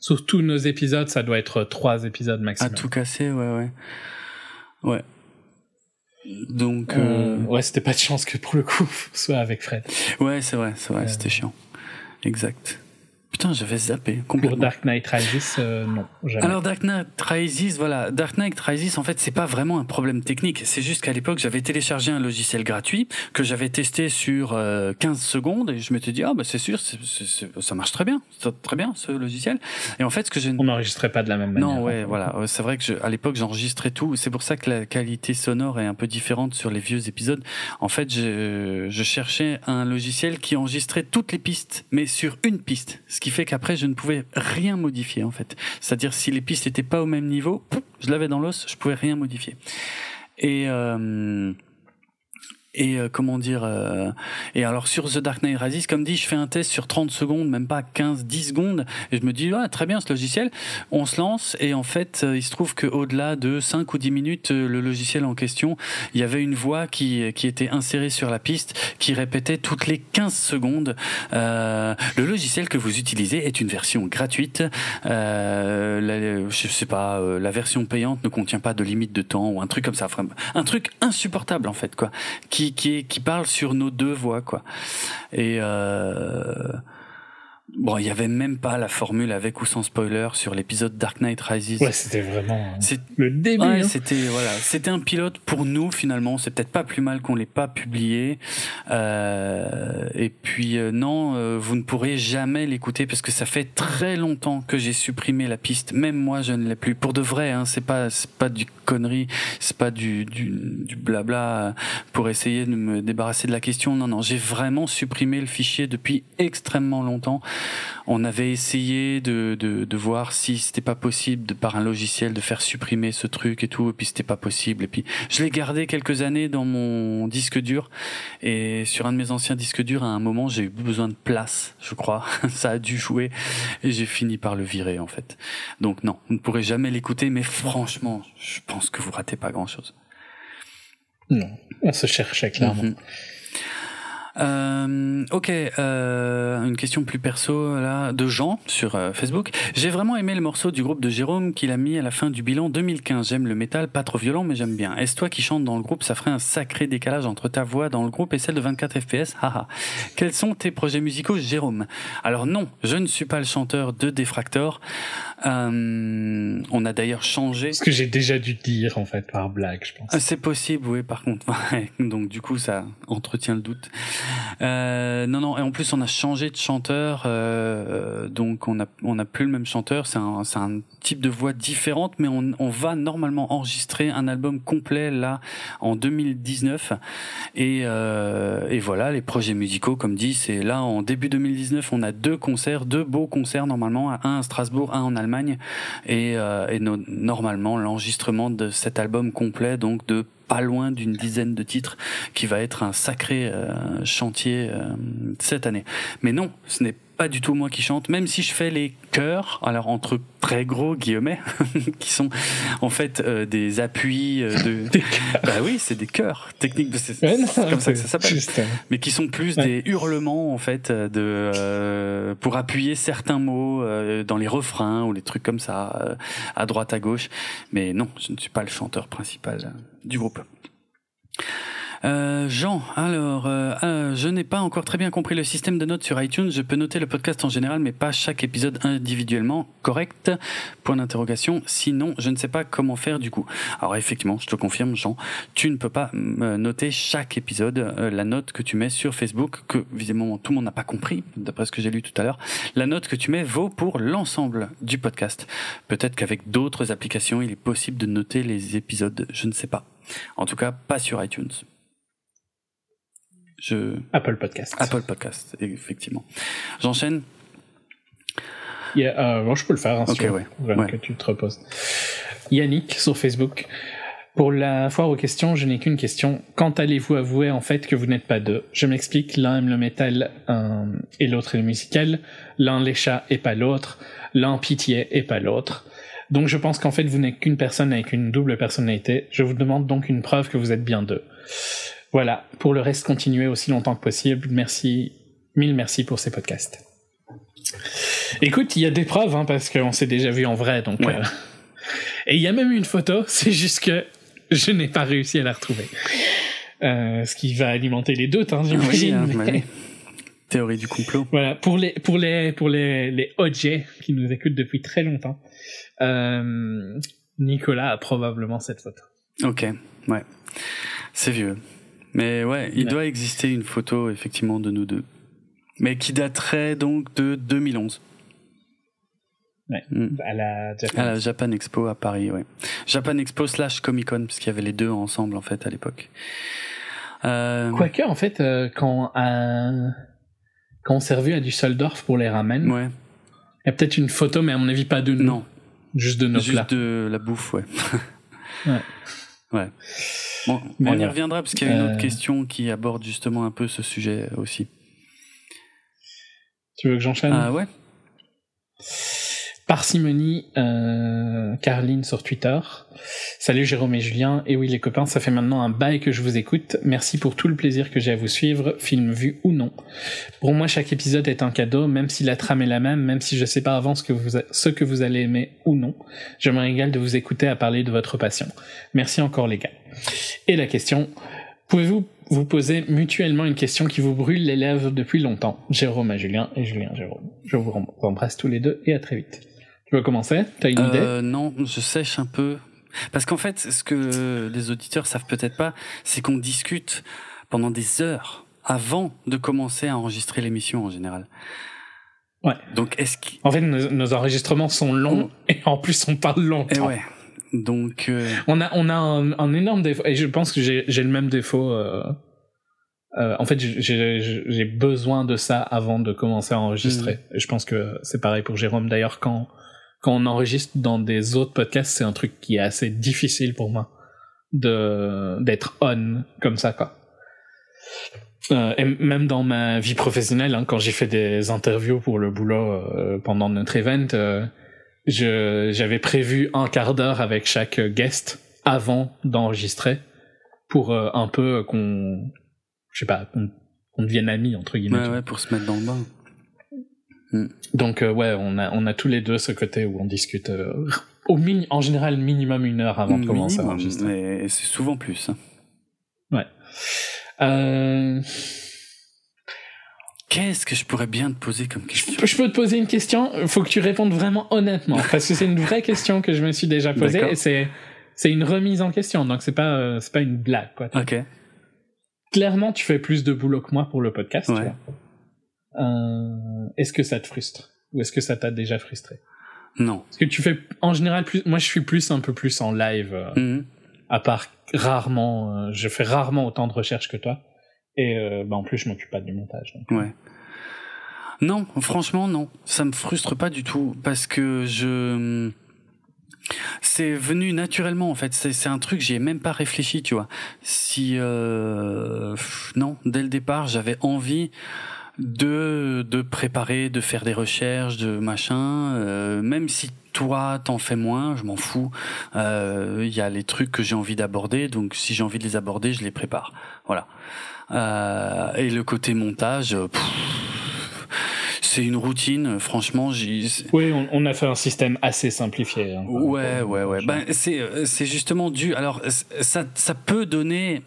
sur tous nos épisodes, ça doit être trois épisodes À maximum. tout casser, ouais, ouais. Ouais. Donc, euh, Euh, ouais, c'était pas de chance que pour le coup, soit avec Fred. ouais, c'est vrai, c'est vrai, c'était chiant. Exact. Putain, j'avais zappé Pour complètement. Dark Knight Rises, euh, non, jamais. Alors Dark Knight Rises, voilà, Dark Knight Rises, en fait, c'est pas vraiment un problème technique. C'est juste qu'à l'époque, j'avais téléchargé un logiciel gratuit que j'avais testé sur euh, 15 secondes et je m'étais dit, ah bah c'est sûr, ça marche très bien, ça très bien ce logiciel. Et en fait, ce que j'ai on n'enregistrait pas de la même manière. Non, ouais, voilà. C'est vrai que je, à l'époque, j'enregistrais tout. C'est pour ça que la qualité sonore est un peu différente sur les vieux épisodes. En fait, je, je cherchais un logiciel qui enregistrait toutes les pistes, mais sur une piste. Ce qui fait qu'après, je ne pouvais rien modifier, en fait. C'est-à-dire, si les pistes n'étaient pas au même niveau, je l'avais dans l'os, je pouvais rien modifier. Et, euh, et euh, comment dire euh, et alors sur The Dark Knight Rises comme dit je fais un test sur 30 secondes même pas 15 10 secondes et je me dis ouais, très bien ce logiciel. On se lance et en fait euh, il se trouve que au-delà de 5 ou 10 minutes euh, le logiciel en question il y avait une voix qui qui était insérée sur la piste qui répétait toutes les 15 secondes. Euh, le logiciel que vous utilisez est une version gratuite. Euh, la, je sais pas euh, la version payante ne contient pas de limite de temps ou un truc comme ça. Un truc insupportable en fait quoi qui parle sur nos deux voix quoi. Et euh, bon il y avait même pas la formule avec ou sans spoiler sur l'épisode Dark Knight Rises Ouais, c'était vraiment euh, c'est le début. Ouais, hein. c'était voilà, c'était un pilote pour nous finalement. C'est peut-être pas plus mal qu'on l'ait pas publié. Euh, et puis euh, non, euh, vous ne pourrez jamais l'écouter parce que ça fait très longtemps que j'ai supprimé la piste. Même moi, je ne l'ai plus. Pour de vrai, hein, c'est pas c'est pas du connerie, c'est pas du, du du blabla pour essayer de me débarrasser de la question. Non non, j'ai vraiment supprimé le fichier depuis extrêmement longtemps. On avait essayé de, de, de voir si c'était pas possible de par un logiciel de faire supprimer ce truc et tout, et puis c'était pas possible. Et puis je l'ai gardé quelques années dans mon disque dur, et sur un de mes anciens disques durs, à un moment, j'ai eu besoin de place, je crois. Ça a dû jouer, et j'ai fini par le virer en fait. Donc non, vous ne pourrez jamais l'écouter, mais franchement, je pense que vous ratez pas grand chose. Non, on se cherchait clairement. Mhm. Euh, ok, euh, une question plus perso là de Jean sur euh, Facebook. J'ai vraiment aimé le morceau du groupe de Jérôme qu'il a mis à la fin du bilan 2015. J'aime le métal, pas trop violent, mais j'aime bien. Est-ce toi qui chantes dans le groupe Ça ferait un sacré décalage entre ta voix dans le groupe et celle de 24 FPS. Haha. Quels sont tes projets musicaux, Jérôme? Alors non, je ne suis pas le chanteur de Defractor. Euh, on a d'ailleurs changé. Ce que j'ai déjà dû dire, en fait, par blague, je pense. Ah, C'est possible, oui, par contre. Donc du coup, ça entretient le doute. Euh, non, non, et en plus, on a changé de chanteur, euh, donc on a on a plus le même chanteur. C'est un c'est un type de voix différente, mais on on va normalement enregistrer un album complet là en 2019. Et euh, et voilà, les projets musicaux, comme dit, c'est là en début 2019, on a deux concerts, deux beaux concerts normalement, un à Strasbourg, un en Allemagne, et, euh, normalement l'enregistrement de cet album complet, donc de pas loin d'une dizaine de titres, qui va être un sacré euh, chantier euh, cette année. Mais non, ce n'est pas du tout moi qui chante, même si je fais les chœurs, alors entre très gros guillemets, qui sont en fait euh, des appuis euh, de... Bah oui, c'est des chœurs techniques, c'est Ouais, comme ça que ça s'appelle. euh, mais qui sont plus Ouais. des hurlements en fait de euh, pour appuyer certains mots euh, dans les refrains ou les trucs comme ça euh, à droite à gauche. Mais non je ne suis pas le chanteur principal euh, du groupe euh, Jean, alors, euh, euh, je n'ai pas encore très bien compris le système de notes sur iTunes. Je peux noter le podcast en général, mais pas chaque épisode individuellement. Correct Point d'interrogation. Sinon, je ne sais pas comment faire du coup. Alors effectivement, je te confirme, Jean, tu ne peux pas euh, noter chaque épisode. La note que tu mets sur Facebook, que visiblement tout le monde n'a pas compris, d'après ce que j'ai lu tout à l'heure, la note que tu mets vaut pour l'ensemble du podcast. Peut-être qu'avec d'autres applications, il est possible de noter les épisodes. Je ne sais pas. En tout cas, pas sur iTunes. Je... Apple Podcast. Apple Podcast, effectivement. J'enchaîne yeah, euh, je peux le faire, hein, ouais. Ouais. que tu te reposes. Yannick sur Facebook. Pour la foire aux questions, je n'ai qu'une question. Quand allez-vous avouer en fait que vous n'êtes pas deux? Je m'explique, l'un aime le métal euh, et l'autre est le musical, l'un les chats et pas l'autre, l'un pitié et pas l'autre. Donc je pense qu'en fait vous n'êtes qu'une personne avec une double personnalité. Je vous demande donc une preuve que vous êtes bien deux. Voilà, pour le reste, continuez aussi longtemps que possible. Merci, mille merci pour ces podcasts. Écoute, il y a des preuves, hein, parce qu'on s'est déjà vu en vrai, donc. Ouais. euh, Et il y a même une photo, c'est juste que je n'ai pas réussi à la retrouver. Euh, ce qui va alimenter les doutes, hein, Oui, j'imagine. hein, mais-. Théorie du complot. Voilà, pour les pour les pour les les OJ qui nous écoutent depuis très longtemps, euh, Nicolas a probablement cette photo. Ok, ouais. C'est vieux. Mais ouais, il Ouais. doit exister une photo, effectivement, de nous deux. Mais qui daterait donc de 2011. Ouais. Mm. À la Japan. À la Japan Expo à Paris, ouais. Japan Expo slash Comic Con, parce qu'il y avait les deux ensemble, en fait, à l'époque. Euh, Quoique, en fait, euh, quand, euh, quand on s'est revu à Düsseldorf pour les ramen, Ouais, il y a peut-être une photo, mais à mon avis pas de nous, non, juste de nos juste plats. de la bouffe, ouais. Ouais. Ouais. Bon, Mais on y reviendra, parce qu'il y a une Euh, autre question qui aborde justement un peu ce sujet aussi. Tu veux que j'enchaîne? Ah ouais Parcimonie, euh, Caroline sur Twitter. Salut Jérôme et Julien. Et oui les copains, ça fait maintenant un bail que je vous écoute. Merci pour tout le plaisir que j'ai à vous suivre, film vu ou non. Pour moi, chaque épisode est un cadeau, même si la trame est la même, même si je sais pas avant ce que vous, ce que vous allez aimer ou non. Je me régale de vous écouter à parler de votre passion. Merci encore les gars. Et la question, pouvez-vous vous poser mutuellement une question qui vous brûle les lèvres depuis longtemps? Jérôme à Julien et Julien Jérôme. Je vous embrasse tous les deux et à très vite. Tu veux commencer? T'as une idée? Euh, non, je sèche un peu. Parce qu'en fait, ce que les auditeurs savent peut-être pas, c'est qu'on discute pendant des heures avant de commencer à enregistrer l'émission en général. Ouais. Donc est-ce. En fait, nos, nos enregistrements sont longs et en plus on parle Eh longtemps. ouais. Donc euh, On a, on a un, un énorme défaut et je pense que j'ai le même défaut. euh, euh, en fait, j'ai- besoin de ça avant de commencer à enregistrer. Et je pense que c'est pareil pour Jérôme. D'ailleurs, quand quand on enregistre dans des autres podcasts, c'est un truc qui est assez difficile pour moi de d'être on comme ça, quoi. Euh, et même dans ma vie professionnelle, hein, quand j'ai fait des interviews pour le boulot euh, pendant notre event, euh, je j'avais prévu un quart d'heure avec chaque guest avant d'enregistrer pour un peu qu'on je sais pas qu'on qu'on devienne amis entre guillemets. ouais, ouais, pour se mettre dans le bain. Donc euh, ouais, on a on a tous les deux ce côté où on discute euh, au mini en général minimum une heure avant de commencer à enregistrer. mais c'est souvent plus. hein. Euh, Qu'est-ce que je pourrais bien te poser comme question? je peux te poser une question, faut que tu répondes vraiment honnêtement parce que c'est une vraie question que je me suis déjà posée et c'est c'est une remise en question donc c'est pas c'est pas une blague quoi. Ok. clairement, tu fais plus de boulot que moi pour le podcast. tu Ouais. vois. Euh, est-ce que ça te frustre Ou est-ce que ça t'a déjà frustré? Non. Parce que tu fais, en général, plus, moi je suis plus un peu plus en live, euh, Mhm. à part rarement, euh, je fais rarement autant de recherches que toi. Et euh, bah, en plus, je m'occupe pas du montage. donc. Ouais. Non, franchement, non. Ça me frustre pas du tout parce que je. C'est venu naturellement en fait. C'est c'est un truc, j'y ai même pas réfléchi, tu vois. Si. Euh... Non, dès le départ, j'avais envie de, de préparer, de faire des recherches, de machin. euh, même si toi, t'en fais moins, je m'en fous. Euh, Il y a les trucs que j'ai envie d'aborder, donc si j'ai envie de les aborder, je les prépare. Voilà. Euh, et le côté montage, euh, c'est une routine. Franchement, j'y- Oui, on, on a fait un système assez simplifié. hein. Ouais, ouais, ouais. Ben, c'est, euh, c'est justement dû. Alors, ça, ça peut donner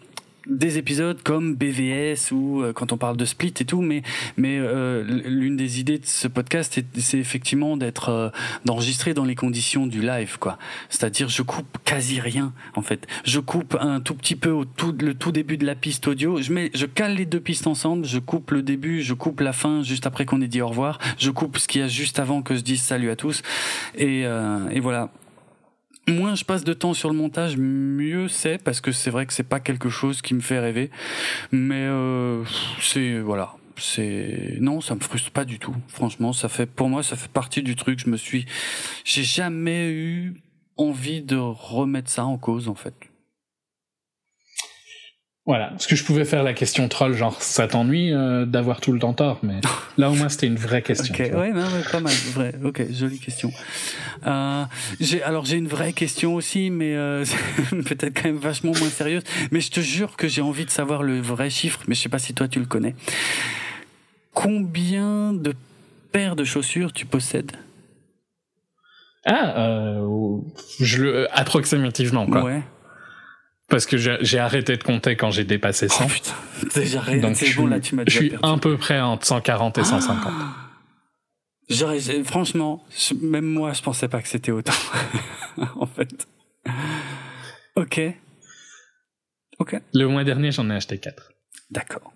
des épisodes comme BVS ou euh, quand on parle de Split et tout, mais mais euh, l'une des idées de ce podcast, c'est- effectivement d'être euh, d'enregistrer dans les conditions du live, quoi. C'est-à-dire, je coupe quasi rien en fait. Je coupe un tout petit peu au tout le tout début de la piste audio. Je mets, je cale les deux pistes ensemble. Je coupe le début, je coupe la fin juste après qu'on ait dit au revoir. Je coupe ce qu'il y a juste avant que je dise salut à tous. Et, euh, et voilà. Moins je passe de temps sur le montage, mieux c'est parce que c'est vrai que c'est pas quelque chose qui me fait rêver. Mais euh, c'est voilà, c'est non, ça me frustre pas du tout. Franchement, ça fait pour moi ça fait partie du truc. Je me suis, j'ai jamais eu envie de remettre ça en cause en fait. Voilà, parce que je pouvais faire la question troll, genre ça t'ennuie euh, d'avoir tout le temps tort, mais là au moins c'était une vraie question. ok, ouais, non, pas mal, vrai. Ok, jolie question. Euh, alors j'ai une vraie question aussi, mais euh, peut-être quand même vachement moins sérieuse. Mais je te jure que j'ai envie de savoir le vrai chiffre, mais je sais pas si toi tu le connais. Combien de paires de chaussures tu possèdes? Ah, je le approximativement quoi. Ouais. Parce que j'ai arrêté de compter quand j'ai dépassé 100. Oh putain, déjà c'est bon là, tu m'as Je suis à peu près entre 140 et 150. J'aurais, franchement, je- même moi, je pensais pas que c'était autant. en fait. Ok. Ok. Le mois dernier, j'en ai acheté 4. D'accord.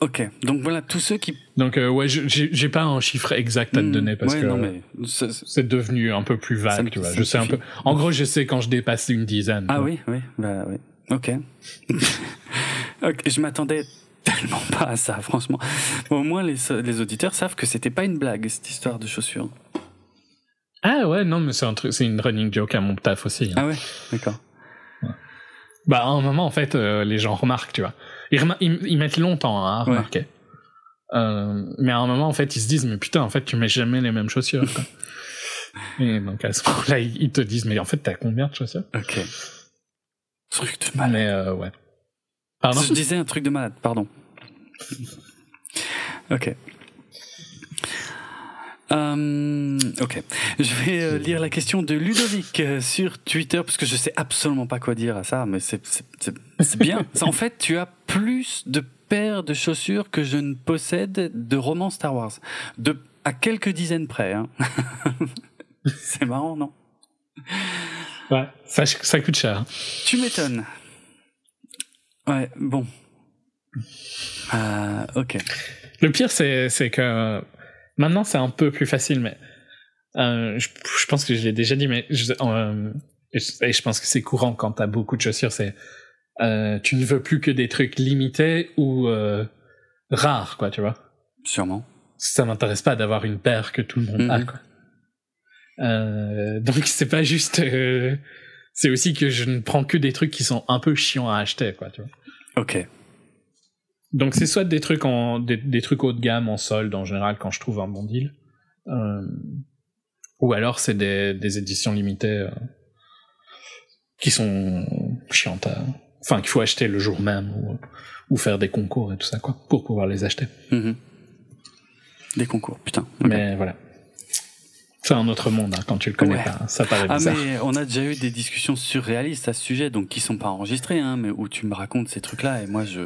Ok. Donc voilà, tous ceux qui. Donc euh, ouais, j'ai pas un chiffre exact à te Hmm, donner parce ouais, que c'est devenu un peu plus vague, tu vois. Je sais un peu. En gros, je sais quand je dépasse une dizaine. Ah quoi. oui, oui, bah oui. Ok. ok, je m'attendais tellement pas à ça, franchement. Bon, au moins, les, les auditeurs savent que c'était pas une blague, cette histoire de chaussures. Ah ouais, non, mais c'est un truc, c'est une running joke à mon taf aussi. hein. Ah ouais, d'accord. Bah à un moment, en fait, euh, les gens remarquent, tu vois. Ils, remar- ils, ils mettent longtemps hein, à Ouais. remarquer. Euh, mais à un moment, en fait, ils se disent, mais putain, en fait, tu mets jamais les mêmes chaussures. quoi. Et donc à ce moment-là, ils ils te disent, mais en fait, t'as combien de chaussures? Ok. Truc de malade. Mais euh, ouais. Pardon? Je disais un truc de malade, pardon. Ok. Euh, ok. Je vais euh, lire la question de Ludovic euh, sur Twitter parce que je sais absolument pas quoi dire à ça, mais c'est bien. en fait, tu as plus de paires de chaussures que je ne possède de romans Star Wars. De, à quelques dizaines près. Hein. c'est marrant, non? Ouais, ça, ça coûte cher. hein. Tu m'étonnes. Ouais, bon. Euh, ok. Le pire, c'est que maintenant, c'est un peu plus facile, mais euh, je, je pense que je l'ai déjà dit, mais je, euh, et je, et je pense que c'est courant quand t'as beaucoup de chaussures, c'est euh, tu ne veux plus que des trucs limités ou euh, rares, quoi, tu vois. Sûrement. Ça m'intéresse pas d'avoir une paire que tout le monde a, quoi. Donc c'est pas juste, c'est aussi que je ne prends que des trucs qui sont un peu chiants à acheter, quoi, tu vois. Ok. Donc c'est soit des trucs en des, des trucs haut de gamme en solde en général quand je trouve un bon deal, euh, ou alors c'est des, des éditions limitées euh, qui sont chiantes, à- enfin qu'il faut acheter le jour même ou, ou faire des concours et tout ça quoi pour pouvoir les acheter. Mhm. Des concours, putain. Mais voilà, c'est un autre monde hein, quand tu le connais Ouais. pas, ça paraît Ah bizarre. mais on a déjà eu des discussions surréalistes à ce sujet, donc qui sont pas enregistrées, hein, mais où tu me racontes ces trucs-là et moi je,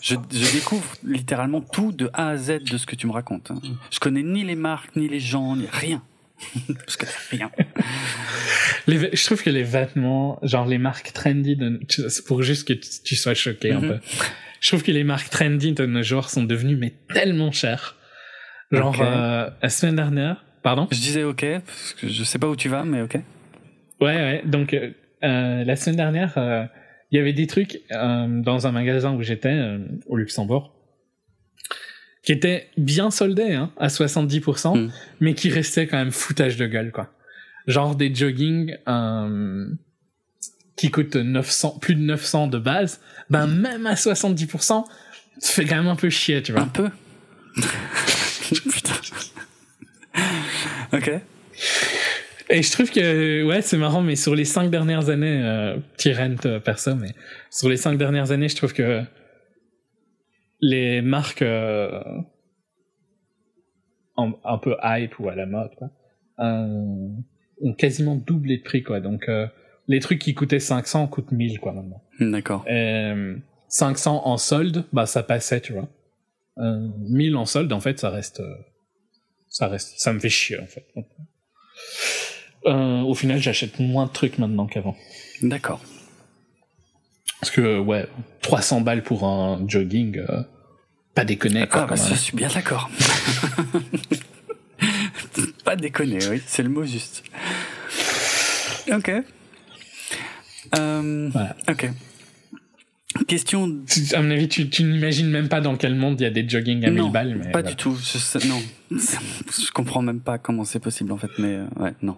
je je découvre littéralement tout de A à Z de ce que tu me racontes. hein. Je connais ni les marques, ni les gens, ni rien. je connais rien. Les je trouve que les vêtements, genre les marques trendy, c'est pour juste que tu, tu sois choqué un Mhm. peu. Je trouve que les marques trendy de nos jours sont devenues mais tellement chères. Genre Ok. euh, la semaine dernière, pardon. Je disais ok, parce que je sais pas où tu vas, mais ok. Ouais ouais. Donc euh, euh, la semaine dernière, euh, il y avait des trucs euh, dans un magasin où j'étais au Luxembourg qui étaient bien soldés hein, à 70%, Mm. mais qui restaient quand même foutage de gueule quoi. Genre des jogging euh, qui coûtent 900, plus de 900 de base, ben même à 70%, ça fait quand même un peu chier, tu Un vois. peu. putain. ok. Et je trouve que, ouais, c'est marrant, mais sur les cinq dernières années, euh, petit rent euh, perso, mais sur les cinq dernières années, je trouve que les marques euh, en- un peu hype ou à la mode, quoi, euh, ont quasiment doublé de prix, quoi. Donc, les trucs qui coûtaient 500 coûtent 1000, quoi, maintenant. D'accord. Euh, 500 en solde, bah ça passait, tu vois. Euh, 1000 en solde, en fait, ça reste, ça reste, ça me fait chier, en fait. Euh, au final, j'achète moins de trucs maintenant qu'avant. D'accord. Parce que, ouais, 300 balles pour un jogging, euh, pas déconner, quoi, Ah, bah, ça, je suis bien d'accord. pas déconner, oui, c'est le mot juste. Ok. Euh, Voilà. Ok. Question. À mon avis, tu, tu n'imagines même pas dans quel monde il y a des jogging à 1000 non, balles. Mais pas voilà. du tout. Je, sais- non, je comprends même pas comment c'est possible en fait. Mais euh, ouais, non,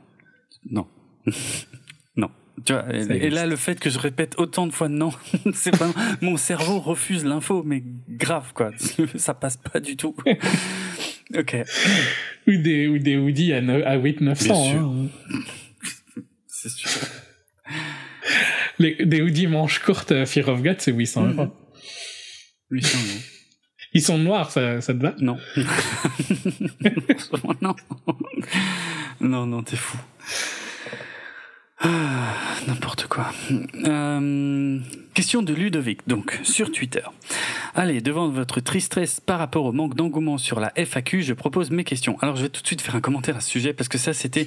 non, non. Tu vois, et, là, le fait que je répète autant de fois non, c'est pas. Mon cerveau refuse l'info, mais grave quoi. Ça passe pas du tout. ok, Ou des, ou des hoodies à, à 8 900. Bien sûr. hein. c'est sûr. Les- des hoodies manches courtes Fear of God, c'est 800 Mhm. euros. 800 Ils sont noirs, ça, ça te va? Non. Non. non. Non, non, t'es fou. Ah, N'importe quoi. Euh, question de Ludovic, donc, sur Twitter. Allez, devant votre tristesse par rapport au manque d'engouement sur la FAQ, je propose mes questions. Alors, je vais tout de suite faire un commentaire à ce sujet, parce que ça, c'était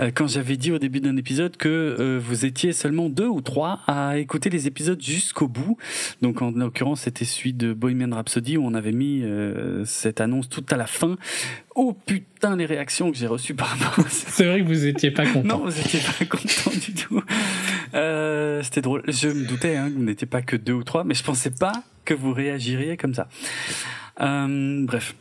euh, quand j'avais dit au début d'un épisode que euh, vous étiez seulement deux ou trois à écouter les épisodes jusqu'au bout. Donc, en l'occurrence, c'était celui de Bohemian Rhapsody, où on avait mis euh, cette annonce tout à la fin. Oh putain, les réactions que j'ai reçues par rapport à ça. C'est vrai que vous étiez pas content. Non, vous étiez pas content du tout. C'était drôle. Je me doutais hein, que n'étiez pas que deux ou trois, mais je pensais pas que vous réagiriez comme ça. Euh, bref.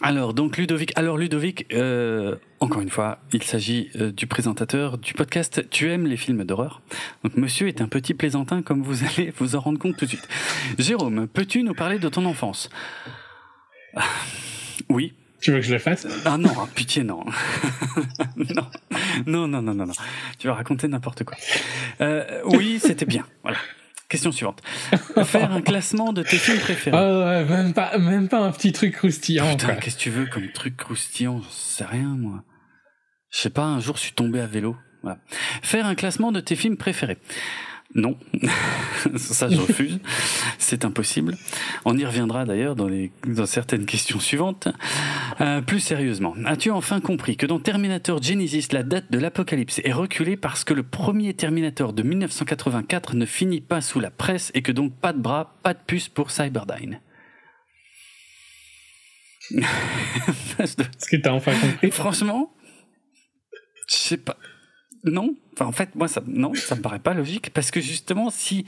Alors, donc Ludovic. Alors Ludovic, euh, encore une fois, il s'agit euh, du présentateur du podcast Tu aimes les films d'horreur. Donc Monsieur est un petit plaisantin, comme vous allez vous en rendre compte tout de suite. Jérôme, peux-tu nous parler de ton enfance? Oui, Tu veux que je le fasse? Ah non, ah, pitié non. non. Non, non, non, non, non. Tu vas raconter n'importe quoi. Euh, oui, c'était bien. Voilà. Question suivante. Faire un classement de tes films préférés. Ah ouais, même pas, même pas un petit truc croustillant. Putain, qu'est-ce que tu veux comme truc croustillant? J'en sais rien, moi. Je sais pas, un jour, je suis tombé à vélo. Voilà. Faire un classement de tes films préférés. Non, ça je refuse, c'est impossible. On y reviendra d'ailleurs dans, les, dans certaines questions suivantes. Euh, plus sérieusement, as-tu enfin compris que dans Terminator Genesis, la date de l'apocalypse est reculée parce que le premier Terminator de 1984 ne finit pas sous la presse et que donc pas de bras, pas de puce pour Cyberdyne? Est-ce que t'as enfin compris? Et franchement, je sais pas. Non, enfin, en fait, moi, ça, non, ça me paraît pas logique parce que justement, si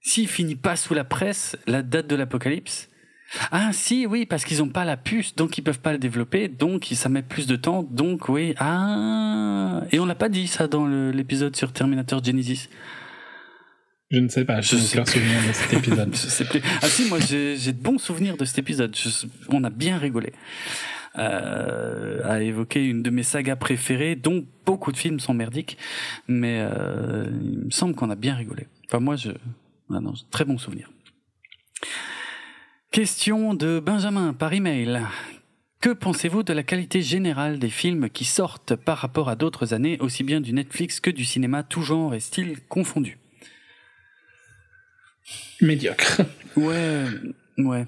s'il finit pas sous la presse la date de l'apocalypse, ah si, oui, parce qu'ils ont pas la puce, donc ils peuvent pas le développer, donc ça met plus de temps, donc oui, ah, et on l'a pas dit ça dans l'épisode sur Terminator Genesis. Je ne sais pas, je sais aucun souvenir de cet épisode. Je sais plus. Ah si, moi j'ai j'ai de bons souvenirs de cet épisode. Je- on a bien rigolé. Euh, à évoquer une de mes sagas préférées, dont beaucoup de films sont merdiques, mais euh, il me semble qu'on a bien rigolé. Enfin moi, je, ah non, très bon souvenir. Question de Benjamin par email. Que pensez-vous de la qualité générale des films qui sortent par rapport à d'autres années, aussi bien du Netflix que du cinéma, tout genre et style confondus Médiocre. Ouais, ouais.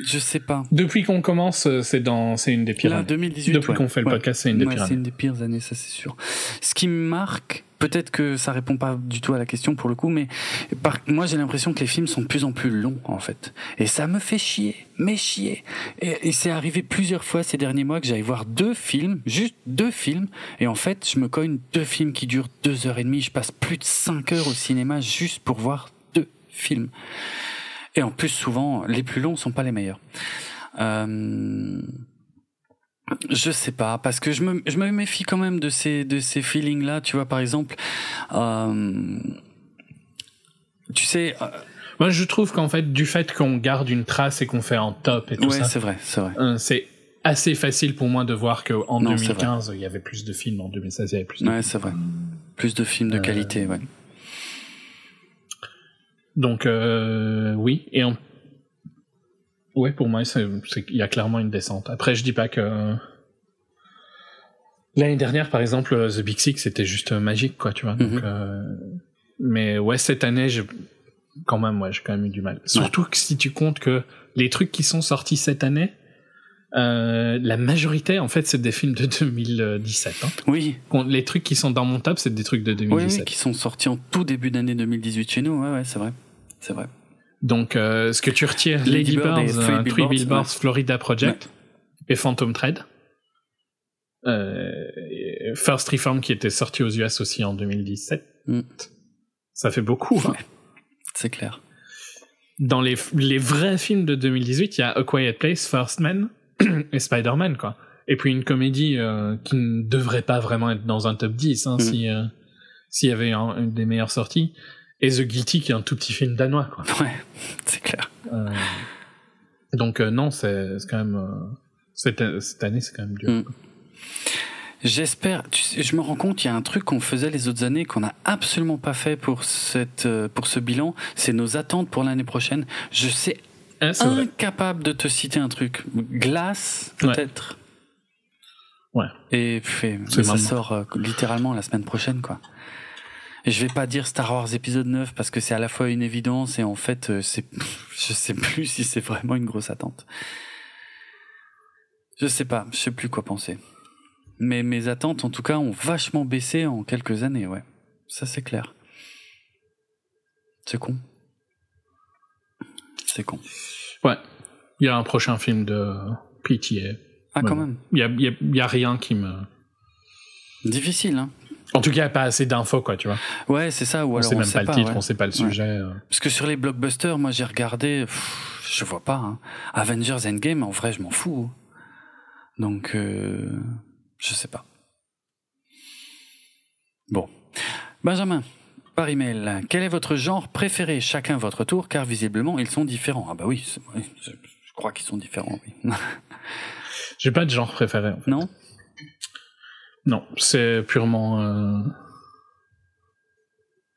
Je sais pas. Depuis qu'on commence, euh, c'est dans, c'est une des pires. Là, années. 2018. Depuis ouais. qu'on fait le Ouais. podcast, c'est une des Ouais, pires. c'est une des pires années, ça c'est sûr. Ce qui me marque, peut-être que ça répond pas du tout à la question pour le coup, mais par- moi j'ai l'impression que les films sont de plus en plus longs en fait. Et ça me fait chier, mais chier. Et, et c'est arrivé plusieurs fois ces derniers mois que j'allais voir deux films, juste deux films, et en fait je me cogne deux films qui durent deux heures et demie. Je passe plus de cinq heures au cinéma juste pour voir deux films. Et en plus souvent, les plus longs sont pas les meilleurs. Euh... Je sais pas, parce que je me, je me méfie quand même de ces, de ces feelings-là. Tu vois, par exemple, euh, tu sais, euh, Moi, je trouve qu'en fait, du fait qu'on garde une trace et qu'on fait en top et tout ouais, ça, c'est vrai, c'est vrai. euh, c'est assez facile pour moi de voir qu'en Non, c'est 2015, il y avait plus de films, en 2016, il y avait plus de Ouais, c'est vrai. Plus de films de qualité, ouais. Donc euh, oui, et en... ouais pour moi il y a clairement une descente. Après je dis pas que l'année dernière par exemple The Big Six c'était juste magique quoi tu vois. Donc, Mhm. euh, Mais ouais cette année j'ai quand même ouais j'ai quand même eu du mal. Surtout que si tu comptes que les trucs qui sont sortis cette année, euh, la majorité en fait c'est des films de 2017. Hein. Oui, Les trucs qui sont dans mon top c'est des trucs de oui, 2017. oui, qui sont sortis en tout début d'année 2018 chez nous. Ouais, ouais, c'est vrai. C'est vrai. Donc, euh, ce que tu retires, Lady Lady, Bird et Birds, Three Three Billboards, ouais. Florida Project et Phantom Thread. Euh, First Reform qui était sorti aux US aussi en 2017. Mm. Ça fait beaucoup. hein. C'est clair. Dans les, les vrais films de 2018, il y a A Quiet Place, First Man et Spider-Man, quoi. Et puis une comédie euh, qui ne devrait pas vraiment être dans un top 10 hein, Mm. si s'il y avait un- une des meilleures sorties. Et The Guilty, qui est un tout petit film danois, quoi. Ouais, c'est clair. Euh, donc euh, non, c'est quand même... euh, cette, cette année, c'est quand même dur. Mm. J'espère. tu sais, Je me rends compte, il y a un truc qu'on faisait les autres années qu'on n'a absolument pas fait pour cette euh, pour ce bilan. C'est nos attentes pour l'année prochaine. Je sais Ah, vrai. incapable de te citer un truc. Glace, peut-être? Ouais. Et fait, ça sort littéralement la semaine prochaine, quoi. Et je vais pas dire Star Wars épisode 9 parce que c'est à la fois une évidence et en fait, euh, c'est, je sais plus si c'est vraiment une grosse attente. Je sais pas, je sais plus quoi penser. Mais mes attentes, en tout cas, ont vachement baissé en quelques années, ouais. Ça, c'est clair. C'est con. C'est con. Ouais. Il y a un prochain film de PTA. Ah, quand même. Il y a, il y a- il y a rien qui me... Difficile, hein. En tout cas, pas assez d'infos, quoi, tu vois. Ouais, c'est ça. Ou on alors sait on même sait pas, le titre, ouais. on sait pas le sujet. euh. Parce que sur les blockbusters, moi j'ai regardé, pff, je vois pas. hein. Avengers Endgame, en vrai, je m'en fous. Donc, euh, je sais pas. Bon. Benjamin, par email, quel est votre genre préféré? Chacun votre tour, car visiblement ils sont différents. Ah bah oui, je, je crois qu'ils sont différents, oui. J'ai pas de genre préféré. en fait. non? Non, c'est purement. euh,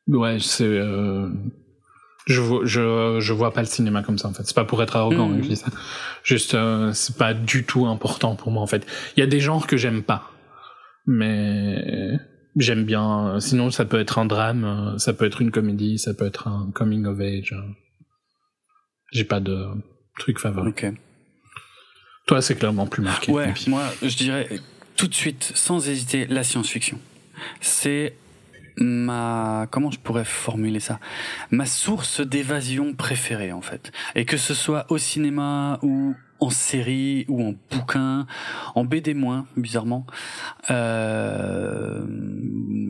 Ouais, c'est. euh, Je vois, je, je vois pas le cinéma comme ça en fait. C'est pas pour être arrogant que je dis ça. Juste, euh, c'est pas du tout important pour moi en fait. Il y a des genres que j'aime pas, mais j'aime bien. Sinon, ça peut être un drame, ça peut être une comédie, ça peut être un coming of age. J'ai pas de truc favori. Ok. Toi, c'est clairement plus marqué. Ouais, moi, je dirais tout de suite, sans hésiter, la science-fiction. C'est ma comment je pourrais formuler ça? Ma source d'évasion préférée en fait. Et que ce soit au cinéma ou en série ou en bouquin en BD moins bizarrement. Euh,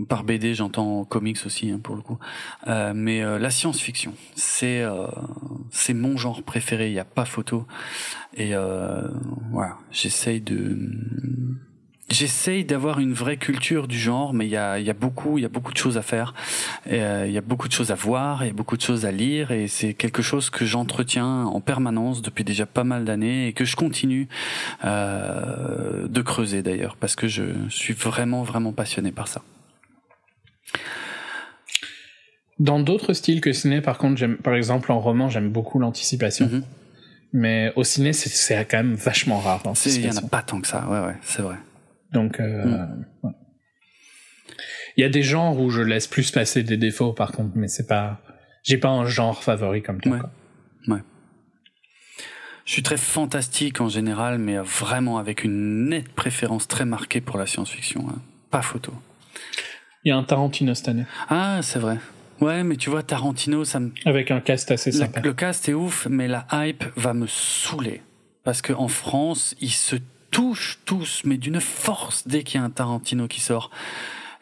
par BD j'entends comics aussi hein, pour le coup. Euh, mais euh, la science-fiction c'est euh, c'est mon genre préféré il y a pas photo. Et euh, voilà j'essaye de J'essaye d'avoir une vraie culture du genre, mais il y a, il y a beaucoup, il y a beaucoup de choses à faire. Euh, il y a beaucoup de choses à voir, il y a beaucoup de choses à lire, et c'est quelque chose que j'entretiens en permanence depuis déjà pas mal d'années et que je continue euh, de creuser d'ailleurs, parce que je suis vraiment, vraiment passionné par ça. Dans d'autres styles que ciné, par contre, j'aime, par exemple, en roman, j'aime beaucoup l'anticipation. Mhm. Mais au ciné, c'est, quand même vachement rare. C'est- Il y en a pas tant que ça, ouais, ouais, c'est vrai. Donc, euh, Mm. ouais. il y a des genres où je laisse plus passer des défauts, par contre, mais c'est pas, j'ai pas un genre favori comme toi. Ouais. quoi. Je suis très fantastique en général, mais vraiment avec une nette préférence très marquée pour la science-fiction. hein. Pas photo. Il y a un Tarantino cette année, Ah, c'est vrai. Ouais, mais tu vois, Tarantino, ça me... avec un cast assez sympa. le cast est ouf, mais la hype va me saouler. Parce qu'en France, ils se touchent tous, mais d'une force dès qu'il y a un Tarantino qui sort.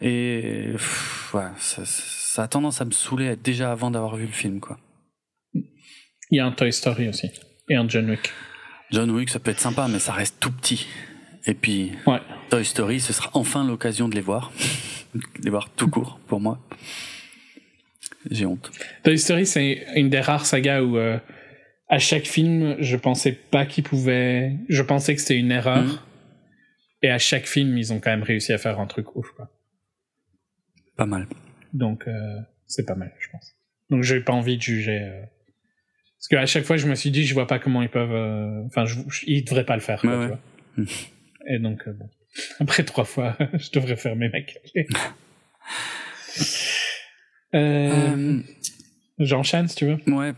Et pff, ouais, ça, ça a tendance à me saouler déjà avant d'avoir vu le film, quoi. Il y a un Toy Story aussi. Et un John Wick. John Wick, ça peut être sympa, mais ça reste tout petit. Et puis, Ouais. Toy Story, ce sera enfin l'occasion de les voir. de les voir tout court, pour moi. J'ai honte. Toy Story, c'est une des rares sagas où, euh, à chaque film, je pensais pas qu'ils pouvaient, je pensais que c'était une erreur. Mhm. Et à chaque film, ils ont quand même réussi à faire un truc ouf, quoi. Pas mal. Donc, euh, c'est pas mal, je pense. Donc, j'ai pas envie de juger. euh, Parce qu'à chaque fois, je me suis dit, je vois pas comment ils peuvent. euh, Enfin, je... ils devraient pas le faire, quoi, Ouais, tu vois. Hmm. Et donc, euh, bon. Après trois fois, je devrais fermer ma gueule. J'enchaîne, si tu veux. ouais,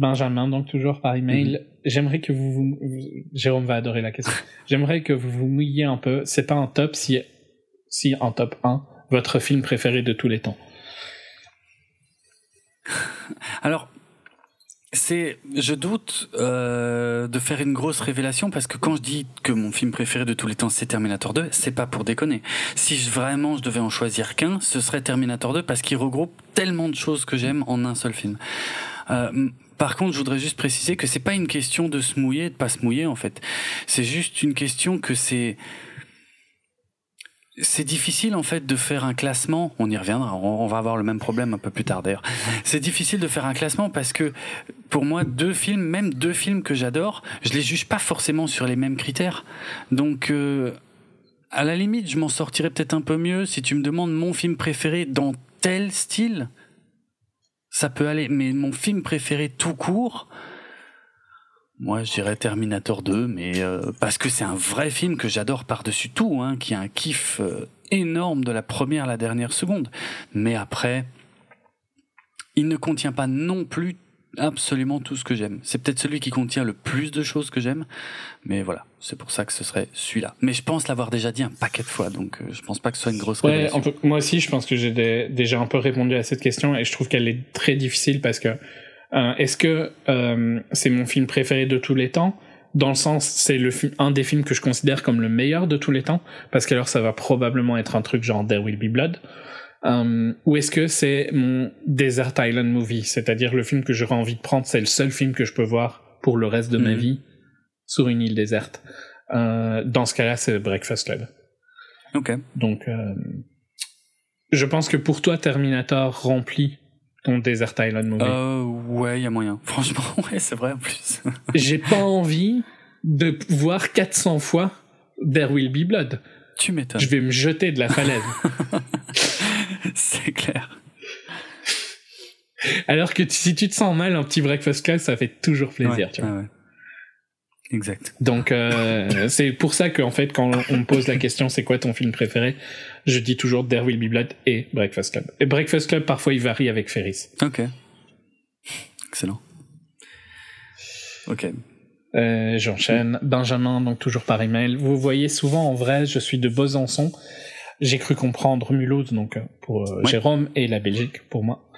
Benjamin, donc toujours par email. J'aimerais que vous, vous- Jérôme va adorer la question. J'aimerais que vous vous mouilliez un peu. C'est pas un top si, si en top 1, votre film préféré de tous les temps. Alors, c'est, je doute euh, de faire une grosse révélation parce que quand je dis que mon film préféré de tous les temps c'est Terminator 2, c'est pas pour déconner. Si je, vraiment je devais en choisir qu'un, ce serait Terminator 2 parce qu'il regroupe tellement de choses que j'aime en un seul film. Euh, par contre, je voudrais juste préciser que c'est pas une question de se mouiller, de pas se mouiller en fait. C'est juste une question que c'est c'est difficile en fait de faire un classement. On y reviendra. On, va avoir le même problème un peu plus tard d'ailleurs. C'est difficile de faire un classement parce que pour moi, deux films, même deux films que j'adore, je les juge pas forcément sur les mêmes critères. Donc euh, à la limite, je m'en sortirais peut-être un peu mieux si tu me demandes mon film préféré dans tel style. Ça peut aller, mais mon film préféré tout court, moi, je dirais Terminator 2, mais euh, parce que c'est un vrai film que j'adore par-dessus tout, hein, qui a un kiff euh, énorme de la première à la dernière seconde. Mais après, il ne contient pas non plus absolument tout ce que j'aime. C'est peut-être celui qui contient le plus de choses que j'aime, mais voilà, c'est pour ça que ce serait celui-là. Mais je pense l'avoir déjà dit un paquet de fois, donc euh, je pense pas que ce soit une grosse ouais, moi aussi, je pense que j'ai déjà un peu répondu à cette question et je trouve qu'elle est très difficile parce que euh, est-ce que euh, c'est mon film préféré de tous les temps? Dans le sens c'est le un des films que je considère comme le meilleur de tous les temps parce qu'alors ça va probablement être un truc genre There Will Be Blood euh, ou est-ce que c'est mon Desert Island Movie c'est-à-dire le film que j'aurais envie de prendre c'est le seul film que je peux voir pour le reste de ma mhm. vie sur une île déserte euh, dans ce cas-là c'est Breakfast Club ok donc euh, je pense que pour toi Terminator remplit ton Desert Island Movie euh, Ouais, il y a moyen. Franchement, ouais, c'est vrai en plus. J'ai pas envie de voir 400 fois There Will Be Blood. Tu m'étonnes. Je vais me jeter de la falaise. c'est clair. Alors que si tu te sens mal, un petit breakfast club, ça fait toujours plaisir, tu vois. ouais. Exact. Donc euh, c'est pour ça qu'en fait quand on me pose la question c'est quoi ton film préféré, je dis toujours There Will Be Blood et Breakfast Club. Et Breakfast Club parfois il varie avec Ferris. Ok. Excellent. Ok. Euh, J'enchaîne. Benjamin, donc toujours par email. Vous voyez souvent en vrai, je suis de Besançon. J'ai cru comprendre Mulhouse, donc euh, pour euh, Jérôme, et la Belgique pour moi.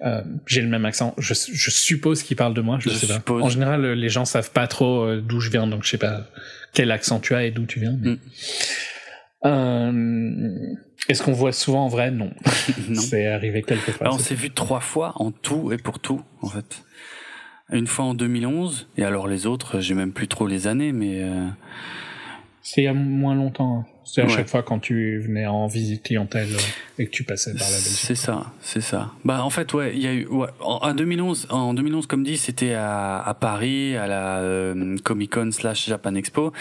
Euh, j'ai le même accent. Je, je suppose qu'il parle de moi. Je, sais pas. En général, les gens savent pas trop d'où je viens, donc je sais pas quel accent tu as et d'où tu viens. Mm. Euh, Est-ce qu'on voit souvent en vrai? Non. non. C'est arrivé quelques fois. on s'est vu trois fois en tout et pour tout, en fait. Une fois en 2011, et alors les autres, j'ai même plus trop les années, mais. Euh... C'est il y a moins longtemps. C'est à chaque fois quand tu venais en visite clientèle euh, et que tu passais par la Belgique. C'est ça, c'est ça. Bah en fait ouais, il y a eu ouais, en, 2011, en 2011 comme dit, c'était à, à, Paris à la euh, Comic Con slash Japan Expo.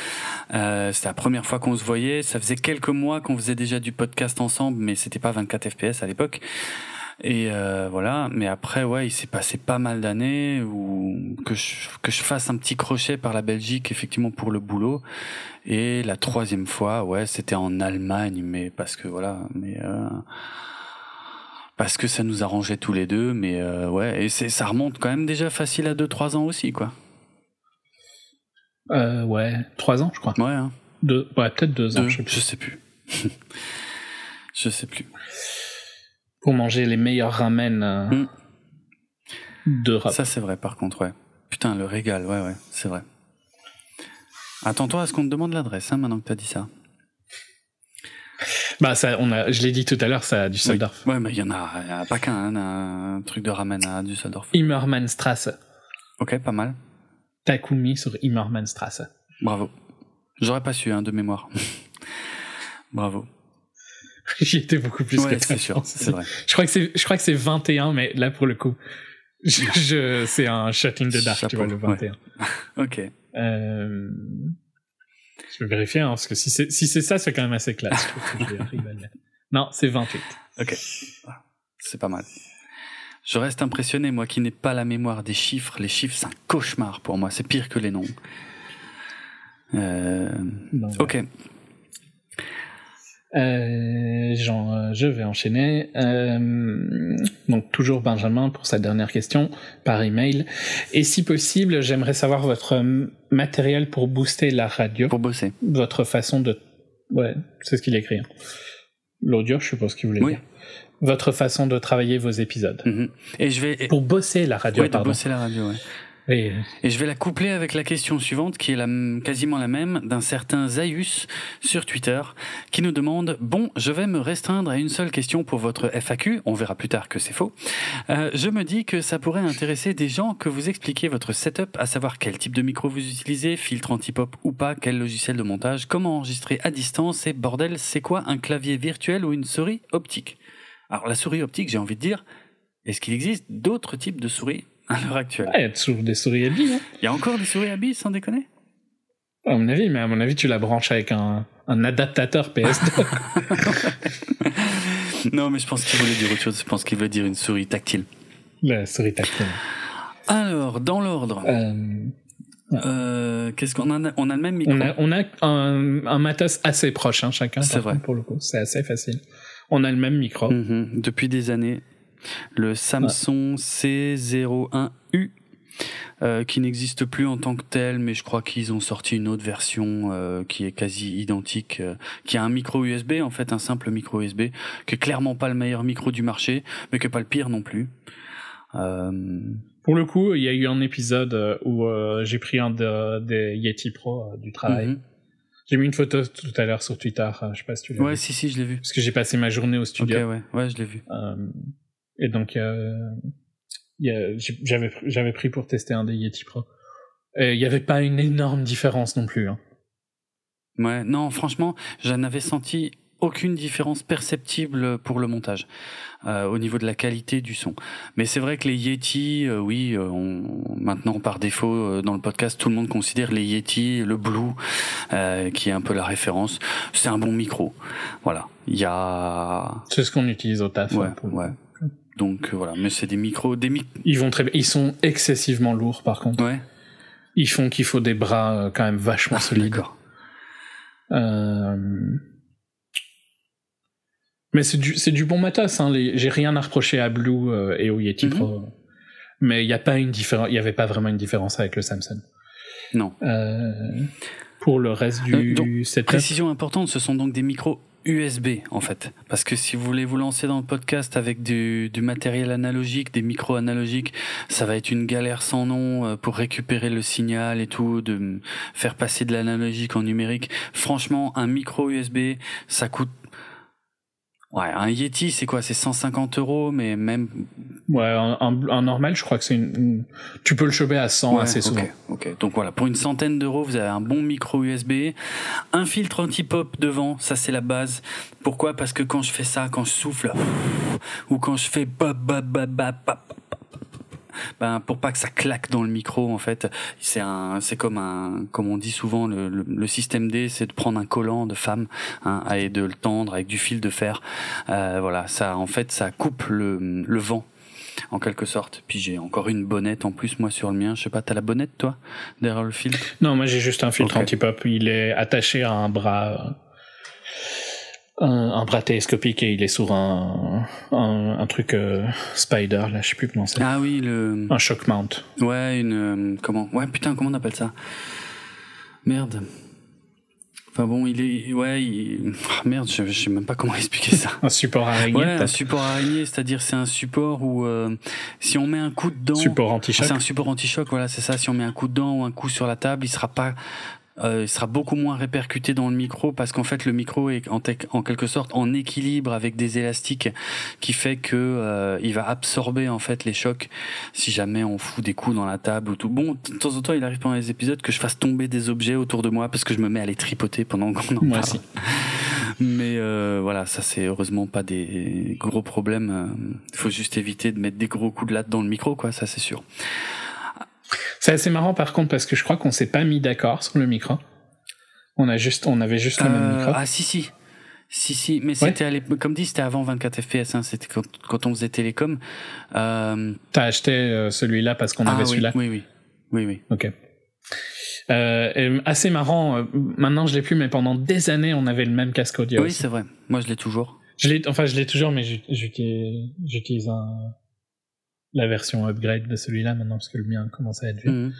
Euh, c'était la première fois qu'on se voyait. Ça faisait quelques mois qu'on faisait déjà du podcast ensemble, mais c'était pas 24 FPS à l'époque. Et euh, voilà, mais après, ouais, il s'est passé pas mal d'années où que je, que je fasse un petit crochet par la Belgique, effectivement, pour le boulot. Et la troisième fois, ouais, c'était en Allemagne, mais parce que voilà, mais euh, parce que ça nous arrangeait tous les deux, mais euh, ouais, et c'est ça remonte quand même déjà facile à 2-3 ans aussi, quoi. Euh, ouais, 3 ans, je crois. Ouais, hein. Deux, ouais, peut-être 2 ans, je sais plus. Je sais plus. je sais plus pour manger les meilleurs ramen euh, mm. d'Europe. Ça, c'est vrai, par contre, ouais. Putain, le régal, ouais, ouais, c'est vrai. Attends-toi à ce qu'on te demande l'adresse, hein, maintenant que t'as dit ça? Bah, ça, on a, je l'ai dit tout à l'heure, ça a Düsseldorf. Ouais, mais il y en a, pas qu'un, hein, un truc de ramen à Düsseldorf. Immermannstrasse. Ok, pas mal. Takumi sur Immermannstrasse. Bravo. J'aurais pas su, hein, de mémoire. Bravo. J'y étais beaucoup plus ouais, c'est sûr, c'est vrai. Je crois que c'est, je crois que c'est 21, mais là, pour le coup, je, c'est un shot in the dark, tu vois, le 21. ok. Euh, je vais vérifier, hein, parce que si c'est, si c'est ça, c'est quand même assez classe. non, c'est 28. Ok. C'est pas mal. Je reste impressionné, moi qui n'ai pas la mémoire des chiffres. Les chiffres, c'est un cauchemar pour moi. C'est pire que les noms. Euh... ok. Euh, genre, euh, je vais enchaîner. Euh, donc toujours Benjamin pour sa dernière question par email. Et si possible, j'aimerais savoir votre matériel pour booster la radio. Pour bosser. Votre façon de. Ouais, c'est ce qu'il écrit. Hein. L'audio, je suppose qu'il voulait oui. dire. votre façon de travailler vos épisodes. Mhm. Et je vais. Pour bosser la radio, Ouais, pardon. bosser la radio, ouais. Et je vais la coupler avec la question suivante, qui est quasiment la même, d'un certain Zaius sur Twitter, qui nous demande Bon, je vais me restreindre à une seule question pour votre FAQ, on verra plus tard que c'est faux. Euh, je me dis que ça pourrait intéresser des gens que vous expliquiez votre setup, à savoir quel type de micro vous utilisez, filtre anti-pop ou pas, quel logiciel de montage, comment enregistrer à distance, et bordel, c'est quoi un clavier virtuel ou une souris optique? Alors, la souris optique, j'ai envie de dire, est-ce qu'il existe d'autres types de souris à l'heure actuelle il y a toujours des souris LB, hein. il y a encore des souris à billes, sans déconner? À mon avis, mais à mon avis, tu la branches avec un, un adaptateur PS2. Non, mais je pense qu'il voulait dire autre chose. Je pense qu'il veut dire une souris tactile. la souris tactile. Alors, dans l'ordre, Euh, euh, qu'est-ce qu'on a On a le même micro? on a, on a un, un matos assez proche, hein, chacun. C'est vrai. contre, Pour le coup, c'est assez facile. On a le même micro. Mhm. Depuis des années, le Samsung C01U. euh, qui n'existe plus en tant que tel, mais je crois qu'ils ont sorti une autre version euh, qui est quasi identique, euh, qui a un micro USB, en fait un simple micro USB, qui est clairement pas le meilleur micro du marché, mais qui est pas le pire non plus. Pour le coup, il y a eu un épisode où j'ai pris un de- des Yeti Pro du travail. mhm. J'ai mis une photo tout à l'heure sur Twitter, je sais pas si tu l'as Ouais, vu. si, si, je l'ai vu. Parce que j'ai passé ma journée au Ok, studio. ouais, ouais, je l'ai vu. Et donc, j'avais j'avais pris pour tester un des Yeti Pro. Et il n'y avait pas une énorme différence non plus. Hein. Ouais, non, franchement, je n'avais senti aucune différence perceptible pour le montage euh, au niveau de la qualité du son. Mais c'est vrai que les Yeti, euh, oui, euh, on, maintenant par défaut euh, dans le podcast, tout le monde considère les Yeti, le Blue, qui est un peu la référence. C'est un bon micro. Voilà, il y a, C'est ce qu'on utilise au taf. ouais, hein, pour- ouais. Donc euh, voilà, mais c'est des micros, des mic, Ils vont très. Ils sont excessivement lourds par contre. ouais. Ils font qu'il faut des bras euh, quand même vachement solides. D'accord. Euh, Mais c'est du, c'est du bon matos. Hein. J'ai rien à reprocher à Blue euh, et au Yeti Mhm. Pro. Mais il n'y a pas une différence. Il y avait pas vraiment une différence avec le Samsung. Non. Euh, Pour le reste du donc, setup. Précision importante, ce sont donc des micros USB en fait. Parce que si vous voulez vous lancer dans le podcast avec du, du matériel analogique, des micros analogiques, ça va être une galère sans nom euh, pour récupérer le signal et tout, de faire passer de l'analogique en numérique. Franchement, un micro USB, ça coûte... Ouais, un Yeti, c'est quoi? C'est 150 euros, mais même... Ouais, un, un- un normal, je crois que c'est une, une- Tu peux le choper à 100 Ouais, assez souvent. ok, ok. Donc voilà, pour une centaine d'euros, vous avez un bon micro USB, un filtre anti-pop devant, ça c'est la base. Pourquoi? Parce que quand je fais ça, quand je souffle, ou quand je fais ba ba ba ba ba ben pour pas que ça claque dans le micro en fait c'est un c'est comme un comme on dit souvent le, le, le système D c'est de prendre un collant de femme hein, et de le tendre avec du fil de fer euh, voilà ça en fait ça coupe le, le vent en quelque sorte puis j'ai encore une bonnette en plus moi sur le mien je sais pas t'as la bonnette toi derrière le filtre Non, moi j'ai juste un filtre Ok. anti-pop. Il est attaché à un bras. Un, un bras télescopique et il est sur un, un, un truc euh, spider, là, je sais plus comment c'est. ah oui le Un shock mount. ouais une euh, comment ouais putain comment on appelle ça? Merde enfin bon il est ouais il... ah, merde je, je sais même pas comment expliquer ça Un support araignée, Ouais, un support araignée, c'est-à-dire c'est un support où euh, si on met un coup dedans, Support anti-choc. c'est un support anti-choc, voilà, c'est ça. Si on met un coup dedans ou un coup sur la table, il sera pas, euh, il sera beaucoup moins répercuté dans le micro parce qu'en fait le micro est en, quelque sorte en équilibre avec des élastiques qui fait que euh, il va absorber en fait les chocs si jamais on fout des coups dans la table ou tout. Bon, de temps en temps, il arrive pendant les épisodes que je fasse tomber des objets autour de moi parce que je me mets à les tripoter pendant qu'on en Moi parle. aussi. Mais euh, voilà, ça c'est heureusement pas des gros problèmes. Il faut juste éviter de mettre des gros coups de latte dans le micro, quoi. Ça c'est sûr. C'est assez marrant par contre parce que je crois qu'on s'est pas mis d'accord sur le micro. On a juste, on avait juste le même Euh, micro. ah si si. Si, si, mais c'était comme dit, c'était avant 24 FPS, hein, c'était quand, quand on faisait télécom. Euh, T'as acheté euh, celui-là parce qu'on ah avait oui, celui-là. oui, oui, oui, oui. Ok. Euh, assez marrant. maintenant, je l'ai plus, mais pendant des années, on avait le même casque audio. Oui, c'est vrai. Moi, je l'ai toujours. Je l'ai, enfin, je l'ai toujours, mais j'ut- j'utilise, j'utilise un- la version upgrade de celui-là maintenant parce que le mien commence à être vieux. Mhm.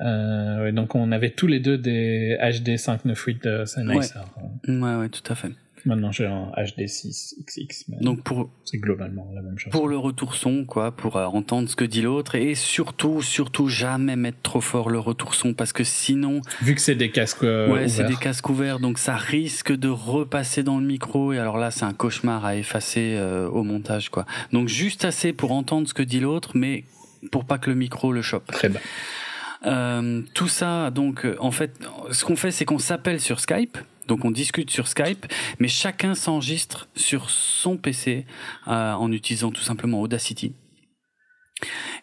Euh, ouais, donc, on avait tous les deux des HD 598 de Sennheiser. Ouais, ouais, tout à fait. Maintenant, j'ai un HD6XX. Mais Donc pour c'est globalement la même chose. pour le retour son, quoi, pour euh, entendre ce que dit l'autre, et surtout, surtout jamais mettre trop fort le retour son, parce que sinon, Vu que c'est des casques euh, ouais, c'est des casques ouverts, donc ça risque de repasser dans le micro, et alors là, c'est un cauchemar à effacer euh, au montage, quoi. Donc juste assez pour entendre ce que dit l'autre, mais pour pas que le micro le chope. Très bas. Euh, tout ça, donc, en fait, ce qu'on fait, c'est qu'on s'appelle sur Skype. Donc, on discute sur Skype, mais chacun s'enregistre sur son PC euh, en utilisant tout simplement Audacity.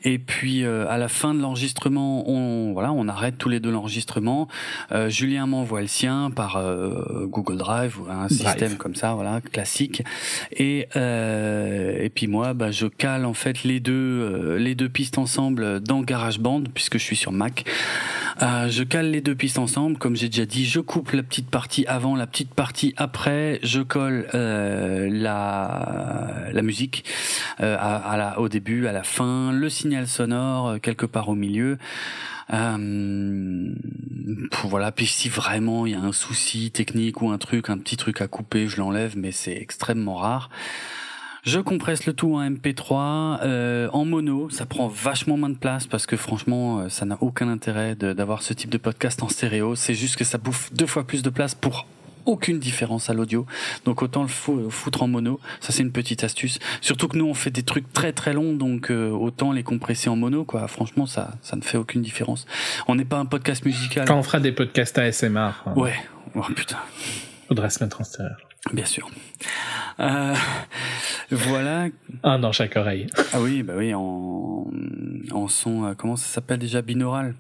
Et puis euh, à la fin de l'enregistrement, on voilà, on arrête tous les deux l'enregistrement. Euh, Julien m'envoie le sien par euh, Google Drive ou un Drive. système comme ça, voilà, classique. Et euh, et puis moi, bah, je cale en fait les deux euh, les deux pistes ensemble dans GarageBand puisque je suis sur Mac. Euh, je cale les deux pistes ensemble, comme j'ai déjà dit. Je coupe la petite partie avant, la petite partie après. Je colle euh, la la musique euh, à, à la, au début, à la fin, le signal sonore euh, quelque part au milieu. Euh, voilà. Puis si vraiment il y a un souci technique ou un truc, un petit truc à couper, je l'enlève, mais c'est extrêmement rare. Je compresse le tout en MP3, euh, en mono, ça prend vachement moins de place parce que franchement, ça n'a aucun intérêt d'avoir ce type de podcast en stéréo. C'est juste que ça bouffe deux fois plus de place pour aucune différence à l'audio. Donc autant le fou- foutre en mono. Ça c'est une petite astuce. Surtout que nous on fait des trucs très très longs, donc euh, autant les compresser en mono. Quoi. Franchement, ça ça ne fait aucune différence. On n'est pas un podcast musical. Quand on fera des podcasts ASMR, hein, Ouais. Oh putain. faudra se mettre en stéréo. Bien sûr. Euh, voilà. Un dans chaque oreille. Ah oui, bah oui, en, en son, euh, comment ça s'appelle déjà, binaural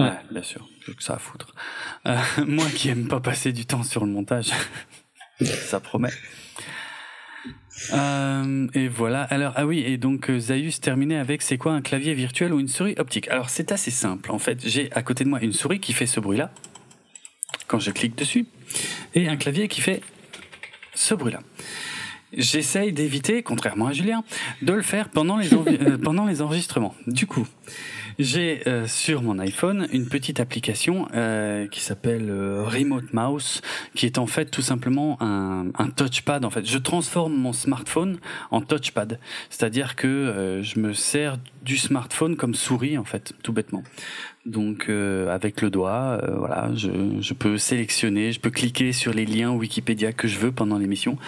Ouais, bien sûr, j'ai que ça à foutre. Euh, moi qui aime pas passer du temps sur le montage, ça promet. Euh, et voilà. Alors ah oui et donc euh, Zaius terminait avec c'est quoi un clavier virtuel ou une souris optique? Alors c'est assez simple en fait. J'ai à côté de moi une souris qui fait ce bruit là quand je clique dessus et un clavier qui fait ce bruit là. J'essaye d'éviter, contrairement à Julien, de le faire pendant les, pendant les enregistrements. Du coup, j'ai euh, sur mon iPhone une petite application euh, qui s'appelle euh, Remote Mouse, qui est en fait tout simplement un, un touchpad. En fait, je transforme mon smartphone en touchpad, c'est-à-dire que euh, je me sers du smartphone comme souris en fait, tout bêtement. Donc euh, avec le doigt, euh, voilà, je, je peux sélectionner, je peux cliquer sur les liens Wikipédia que je veux pendant l'émission.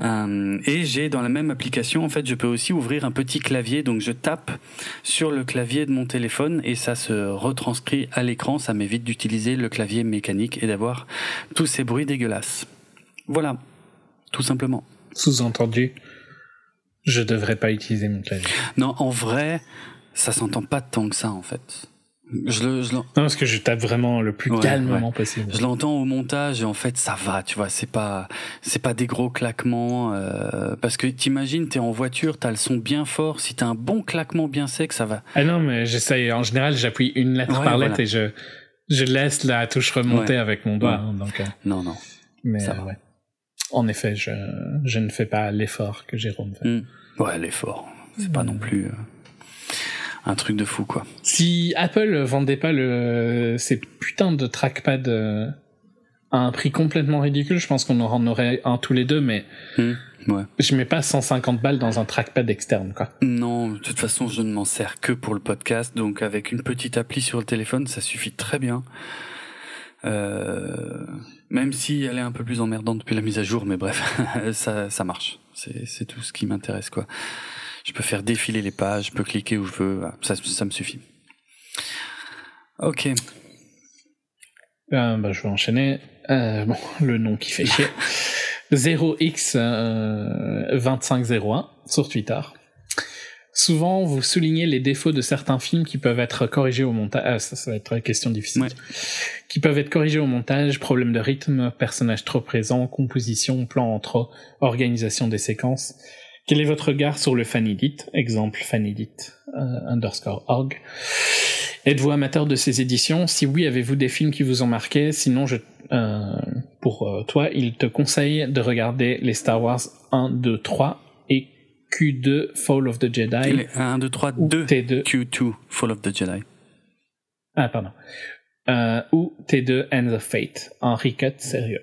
Euh, et j'ai dans la même application, en fait, je peux aussi ouvrir un petit clavier. Donc je tape sur le clavier de mon téléphone et ça se retranscrit à l'écran. Ça m'évite d'utiliser le clavier mécanique et d'avoir tous ces bruits dégueulasses. Voilà, tout simplement. Sous-entendu, je devrais pas utiliser mon clavier. Non, en vrai, ça s'entend pas tant que ça, en fait. Je le, je Non, parce que je tape vraiment le plus Ouais, calmement possible. Je l'entends au montage et en fait ça va, tu vois, c'est pas c'est pas des gros claquements euh, parce que t'imagines t'es en voiture, t'as le son bien fort, si t'as un bon claquement bien sec, ça va. Ah non, mais j'essaye. En général, j'appuie une lettre Ouais, par voilà. lettre et je, je laisse la touche remonter avec mon doigt. Hein, donc, euh, Non non. mais Ça euh, va. En effet, je, je ne fais pas l'effort que Jérôme fait. Hmm. Ouais, l'effort, c'est pas Hmm. non plus euh, un truc de fou quoi. Si Apple vendait pas le, ces putains de trackpad euh, à un prix complètement ridicule, je pense qu'on en aurait un tous les deux, mais Hmm. Ouais. je mets pas 150 balles dans un trackpad externe, quoi. Non, de toute façon, je ne m'en sers que pour le podcast, donc avec une petite appli sur le téléphone, ça suffit très bien. Euh, même si elle est un peu plus emmerdante depuis la mise à jour, mais bref, ça, ça marche. C'est tout ce qui m'intéresse, quoi. Je peux faire défiler les pages, je peux cliquer où je veux, ça, ça me suffit. Ok. Euh, bah, je vais enchaîner. Euh, bon, le nom qui fait chier. 0x2501 sur Twitter. Souvent, vous soulignez les défauts de certains films qui peuvent être corrigés au montage. Ah, ça, ça va être une question difficile. Ouais. Qui peuvent être corrigés au montage, problème de rythme, personnage trop présent, composition, plan en trop, organisation des séquences. Quel est votre regard sur le fanedit Exemple fanedit euh, underscore org. Êtes-vous amateur de ces éditions? Si oui, avez-vous des films qui vous ont marqué? Sinon, je, euh, pour euh, toi, il te conseille de regarder les Star Wars 1, 2, 3 et Q2 Fall of the Jedi. Les 1, 2, 3, ou 2. T2. Q2, Fall of the Jedi. Ah, pardon. Euh, ou T2 End of Fate. Un recut sérieux.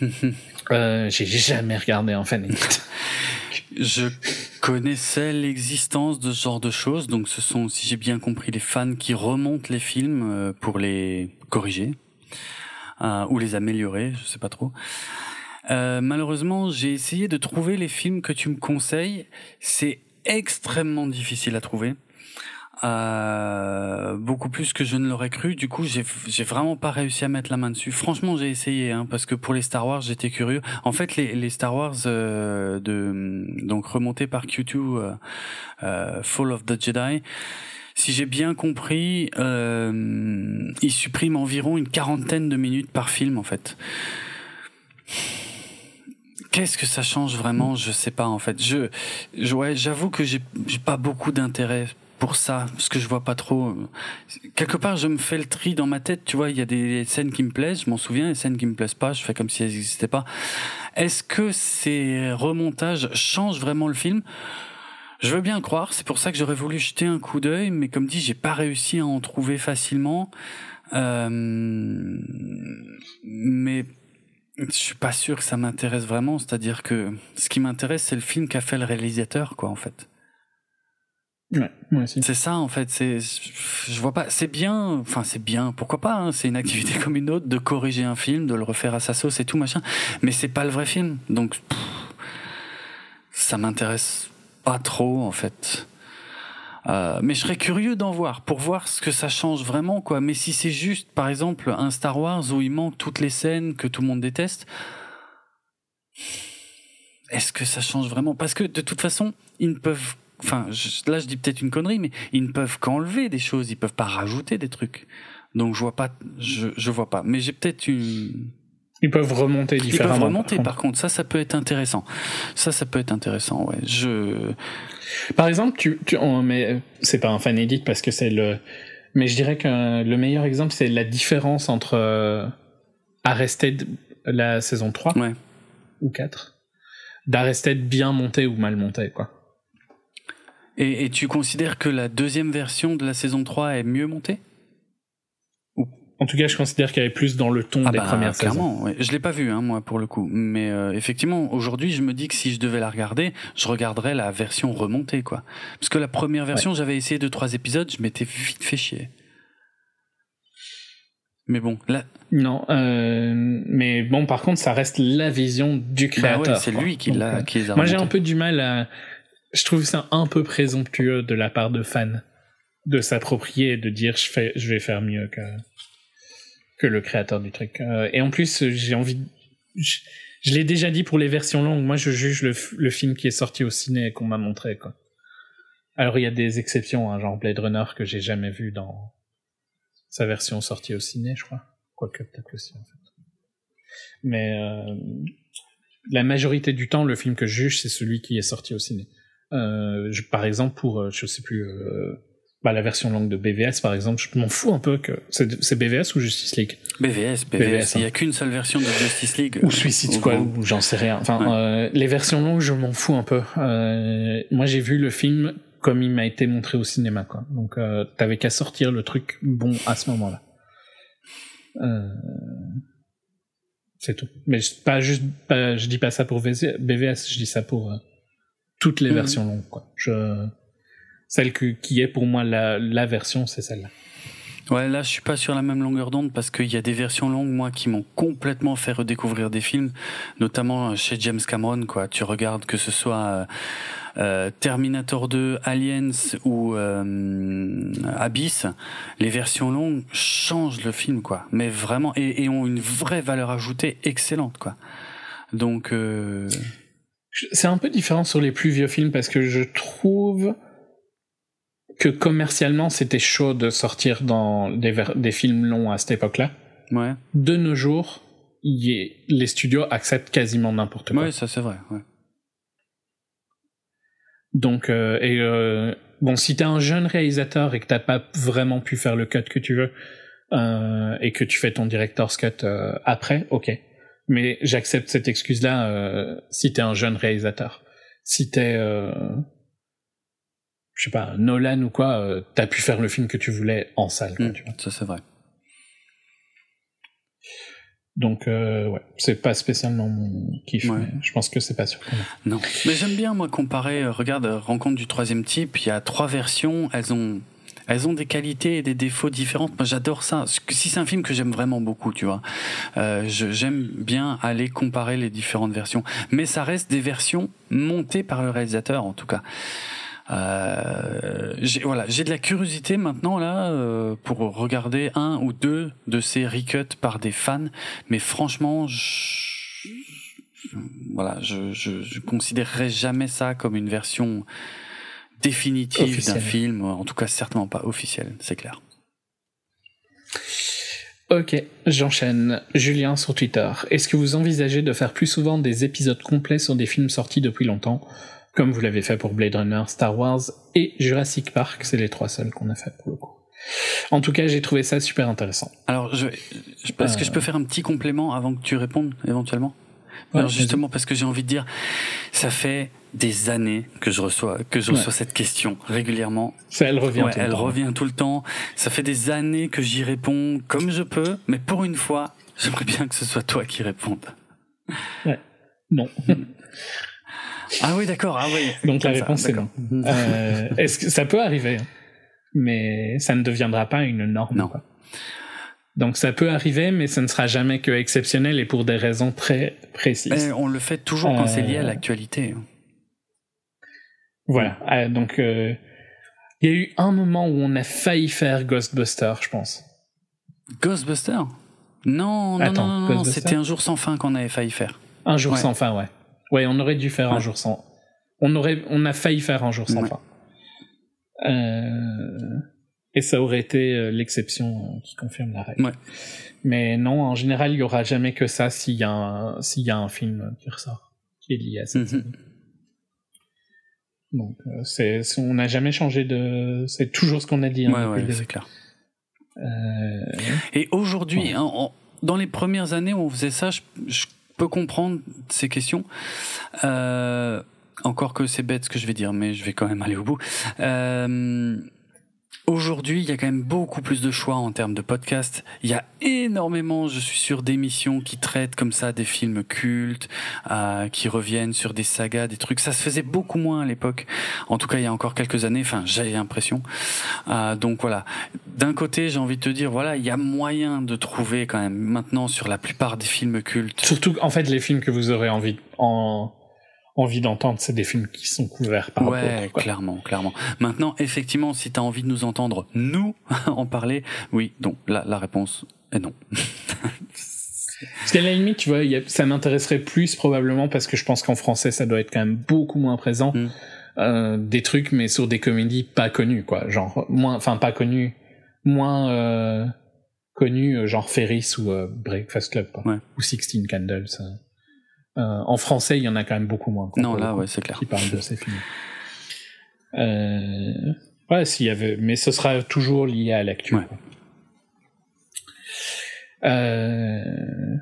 euh, J'ai jamais regardé en fan Je connaissais l'existence de ce genre de choses, donc ce sont, si j'ai bien compris, les fans qui remontent les films euh, pour les corriger euh, ou les améliorer, je sais pas trop. Malheureusement, j'ai essayé de trouver les films que tu me conseilles. C'est extrêmement difficile à trouver. Euh, beaucoup plus que je ne l'aurais cru. Du coup, j'ai vraiment pas réussi à mettre la main dessus. Franchement, j'ai essayé, hein, parce que pour les Star Wars, j'étais curieux. En fait, les, les Star Wars euh, de donc remontés par Q2, euh, euh, Fall of the Jedi. Si j'ai bien compris, euh, ils suppriment environ une quarantaine de minutes par film, en fait. Qu'est-ce que ça change vraiment? Je sais pas en fait. Je, je ouais, j'avoue que j'ai pas beaucoup d'intérêt pour ça parce que je vois pas trop. Quelque part, je me fais le tri dans ma tête. Tu vois, il y a des scènes qui me plaisent, je m'en souviens, des scènes qui me plaisent pas, je fais comme si elles n'existaient pas. Est-ce que ces remontages changent vraiment le film? Je veux bien croire. C'est pour ça que j'aurais voulu jeter un coup d'œil, mais comme dit, j'ai pas réussi à en trouver facilement. Euh, mais je suis pas sûr que ça m'intéresse vraiment. C'est-à-dire que ce qui m'intéresse, c'est le film qu'a fait le réalisateur, quoi, en fait. C'est ça, en fait. C'est, je vois pas. C'est bien. Enfin, c'est bien. Pourquoi pas hein, C'est une activité comme une autre de corriger un film, de le refaire à sa sauce et tout machin. Mais c'est pas le vrai film. Donc, ça m'intéresse pas trop, en fait. Euh, mais je serais curieux d'en voir pour voir ce que ça change vraiment quoi. Mais si c'est juste par exemple un Star Wars où il manque toutes les scènes que tout le monde déteste, est-ce que ça change vraiment? Parce que de toute façon, ils ne peuvent enfin je, là je dis peut-être une connerie mais ils ne peuvent qu'enlever des choses, ils peuvent pas rajouter des trucs. Donc je vois pas je je vois pas mais j'ai peut-être une ils peuvent remonter différemment. Ils peuvent remonter, par contre. Ça, ça peut être intéressant. Ça, ça peut être intéressant, ouais. Je. Par exemple, tu, tu on, mais c'est pas un fan edit parce que c'est le, mais je dirais que le meilleur exemple, c'est la différence entre euh, Arrested, la saison 3 ouais. ou 4, d'Arrested bien monté ou mal monté, quoi. Et, et tu considères que la deuxième version de la saison 3 est mieux montée? En tout cas, je considère qu'elle est plus dans le ton ah des bah, premières clairement, saisons. ouais. Je l'ai pas vu, hein, moi, pour le coup. Mais euh, effectivement, aujourd'hui, je me dis que si je devais la regarder, je regarderais la version remontée, quoi. Parce que la première version, j'avais essayé deux trois épisodes, je m'étais vite fait chier. Mais bon, là, Non, euh, mais bon, par contre, ça reste la vision du bah créateur. ouais, c'est lui qui l'a, euh, qui les a Moi, j'ai un peu du mal à. Je trouve ça un peu présomptueux de la part de fans de s'approprier et de dire je vais faire mieux que le créateur du truc. Euh, et en plus, j'ai envie. Je, l'ai déjà dit pour les versions longues. Moi, je juge le film qui est sorti au ciné et qu'on m'a montré. Quoi. Alors, il y a des exceptions, hein, genre Blade Runner que j'ai jamais vu dans sa version sortie au ciné, je crois. Quoique peut-être aussi en fait. Mais euh, la majorité du temps, le film que je juge, c'est celui qui est sorti au ciné. Euh, je, par exemple, pour, euh, je sais plus, euh, bah, la version longue de BVS, par exemple, je m'en fous un peu que c'est BVS ou Justice League BVS, BVS. BVS, Il y a qu'une seule version de Justice League. ou Suicide Squad ou j'en sais rien. Enfin, euh, les versions longues, je m'en fous un peu. Euh, moi, j'ai vu le film comme il m'a été montré au cinéma, quoi. Donc, euh, t'avais qu'à sortir le truc bon à ce moment-là. Euh, c'est tout. Mais je- pas juste, pas, je dis pas ça pour VZ BVS, je dis ça pour euh, toutes les Mhm. versions longues, quoi. Je, celle que, qui est pour moi la, la version, c'est celle-là. Ouais, là, je suis pas sur la même longueur d'onde parce qu'il y a des versions longues, moi, qui m'ont complètement fait redécouvrir des films, notamment euh, chez James Cameron, quoi. Tu regardes que ce soit euh, euh, Terminator 2, Aliens ou euh, Abyss, les versions longues changent le film, quoi. Mais vraiment, et, et ont une vraie valeur ajoutée excellente, quoi. Donc, euh, C'est un peu différent sur les plus vieux films parce que je trouve que commercialement c'était chaud de sortir dans des, films longs à cette époque-là. ouais, De nos jours, est- les studios acceptent quasiment n'importe quoi. ouais, ça c'est vrai. Ouais. Donc, euh, et euh, bon, si t'es un jeune réalisateur et que t'as pas vraiment pu faire le cut que tu veux euh, et que tu fais ton director's cut euh, après, ok. Mais j'accepte cette excuse-là euh, si t'es un jeune réalisateur. Si t'es, euh, je sais pas, Nolan ou quoi, euh, t'as pu faire le film que tu voulais en salle. quoi, Mm, tu vois. ça c'est vrai. Donc, euh, ouais, c'est pas spécialement mon kiff, mais je pense que c'est pas surprenant. Non, mais j'aime bien, moi, comparer. Euh, regarde, Rencontre du troisième type, il y a trois versions, elles ont elles ont des qualités et des défauts différentes. Moi, j'adore ça. Si c'est un film que j'aime vraiment beaucoup, tu vois, euh, j'aime bien aller comparer les différentes versions. Mais ça reste des versions montées par le réalisateur, en tout cas. Euh, j'ai voilà, j'ai de la curiosité maintenant là euh, pour regarder un ou deux de ces recuts par des fans, mais franchement, je, voilà, je, je, je considérerais jamais ça comme une version définitive d'un film, en tout cas certainement pas officielle, c'est clair. Ok, j'enchaîne. Julien sur Twitter. Est-ce que vous envisagez de faire plus souvent des épisodes complets sur des films sortis depuis longtemps, comme vous l'avez fait pour Blade Runner, Star Wars et Jurassic Park? C'est les trois seuls qu'on a fait pour le coup. En tout cas, j'ai trouvé ça super intéressant. Alors, je, est-ce que je peux euh. faire un petit complément avant que tu répondes éventuellement? Alors justement, parce que j'ai envie de dire, ça fait des années que je reçois que je reçois cette question régulièrement. Ça, elle revient. elle revient tout le temps. Ça fait des années que j'y réponds comme je peux, mais pour une fois, j'aimerais bien que ce soit toi qui réponde. Ouais. Non. ah oui, d'accord. Ah oui. Donc la réponse est non. Euh, est-ce que ça peut arriver, hein. mais ça ne deviendra pas une norme. Non. Donc ça peut arriver, mais ça ne sera jamais que exceptionnel et pour des raisons très précises. on le fait toujours quand c'est lié à euh, l'actualité. Hein. Voilà. Euh, donc, euh, il y a eu un moment où on a failli faire Ghostbuster, je pense. Ghostbuster? Non, non, non, non, c'était un jour sans fin qu'on avait failli faire. Un jour sans fin, ouais. Ouais, on aurait dû faire un jour sans. On aurait, on a failli faire un jour sans fin. Euh... Et ça aurait été euh, l'exception qui confirme la règle. Ouais. Mais non, en général, il y aura jamais que ça s'il y a un, s'il y a un film qui ressort, qui est lié à cette mm donc, euh, c'est, on n'a jamais changé de. C'est toujours ce qu'on a dit. Hein, ouais, c'est clair. Euh... Et aujourd'hui, hein, dans les premières années où on faisait ça, je, je peux comprendre ces questions. Euh, encore que c'est bête ce que je vais dire, mais je vais quand même aller au bout. Euh, Aujourd'hui, il y a quand même beaucoup plus de choix en termes de podcasts. Il y a énormément, je suis sûr, d'émissions qui traitent comme ça des films cultes, euh, qui reviennent sur des sagas, des trucs. Ça se faisait beaucoup moins à l'époque. En tout cas, il y a encore quelques années. Enfin, j'ai l'impression. Euh, donc voilà. D'un côté, j'ai envie de te dire, voilà, il y a moyen de trouver quand même maintenant sur la plupart des films cultes. Surtout, en fait, les films que vous aurez envie en envie d'entendre, c'est des films qui sont couverts par Ouais, clairement, clairement. Maintenant, effectivement, si tu as envie de nous entendre, nous, en parler, oui, donc la, la réponse est non. Parce qu'à la limite, tu vois, ça m'intéresserait plus probablement parce que je pense qu'en français, ça doit être quand même beaucoup moins présent. Mm. Euh, des trucs, mais sur des comédies pas connues, quoi. Genre, moins, enfin, pas connues, moins euh, connues, euh, genre Ferris ou euh, Breakfast Club, quoi. Ouais. Ou Sixteen Candles. Euh, en français, il y en a quand même beaucoup moins. Non, là, ouais, c'est clair. Qui parlent de ces films. Euh, ouais, s'il y avait, mais ce sera toujours lié à l'actu. Ouais. Euh...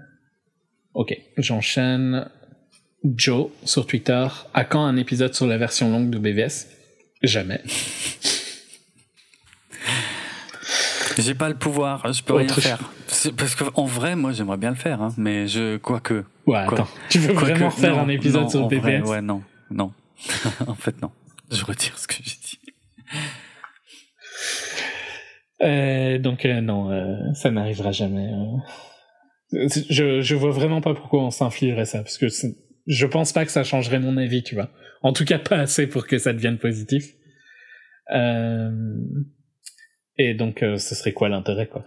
Ok, j'enchaîne. Joe sur Twitter. À quand un épisode sur la version longue de BVS Jamais. J'ai pas le pouvoir, je peux rien faire. Parce qu'en vrai, moi, j'aimerais bien le faire, hein, mais je, quoique. Ouais, attends. Tu veux vraiment faire un épisode sur le PPS Ouais, non, non. en fait, non. Je retire ce que j'ai dit. Euh, donc euh, non, euh, ça n'arrivera jamais. Je, je vois vraiment pas pourquoi on s'infligerait ça, parce que je pense pas que ça changerait mon avis, tu vois. En tout cas, pas assez pour que ça devienne positif. Et donc, ce serait quoi l'intérêt, quoi?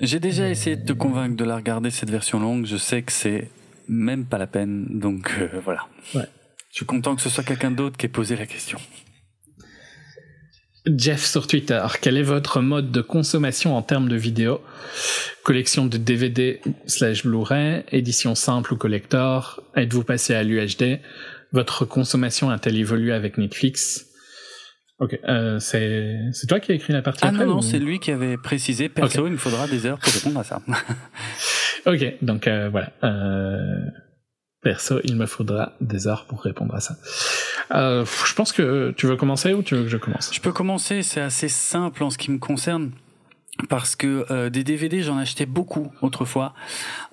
J'ai déjà essayé de te convaincre de la regarder, cette version longue. Je sais que c'est même pas la peine, donc euh, voilà. Ouais. Je suis content que ce soit quelqu'un d'autre qui ait posé la question. Jeff sur Twitter, quel est votre mode de consommation en termes de vidéos? Collection de DVD slash Blu-ray, édition simple ou collector Êtes-vous passé à l'UHD Votre consommation a-t-elle évolué avec Netflix? Ok, euh, c'est toi qui as écrit la partie Ah après, non, non, c'est lui qui avait précisé. Perso, il me faudra des heures pour répondre à ça. ok, donc euh, voilà. Euh, perso, il me faudra des heures pour répondre à ça. Euh, je pense que tu veux commencer ou tu veux que je commence? Je peux commencer, c'est assez simple en ce qui me concerne. Parce que euh, des DVD j'en achetais beaucoup autrefois.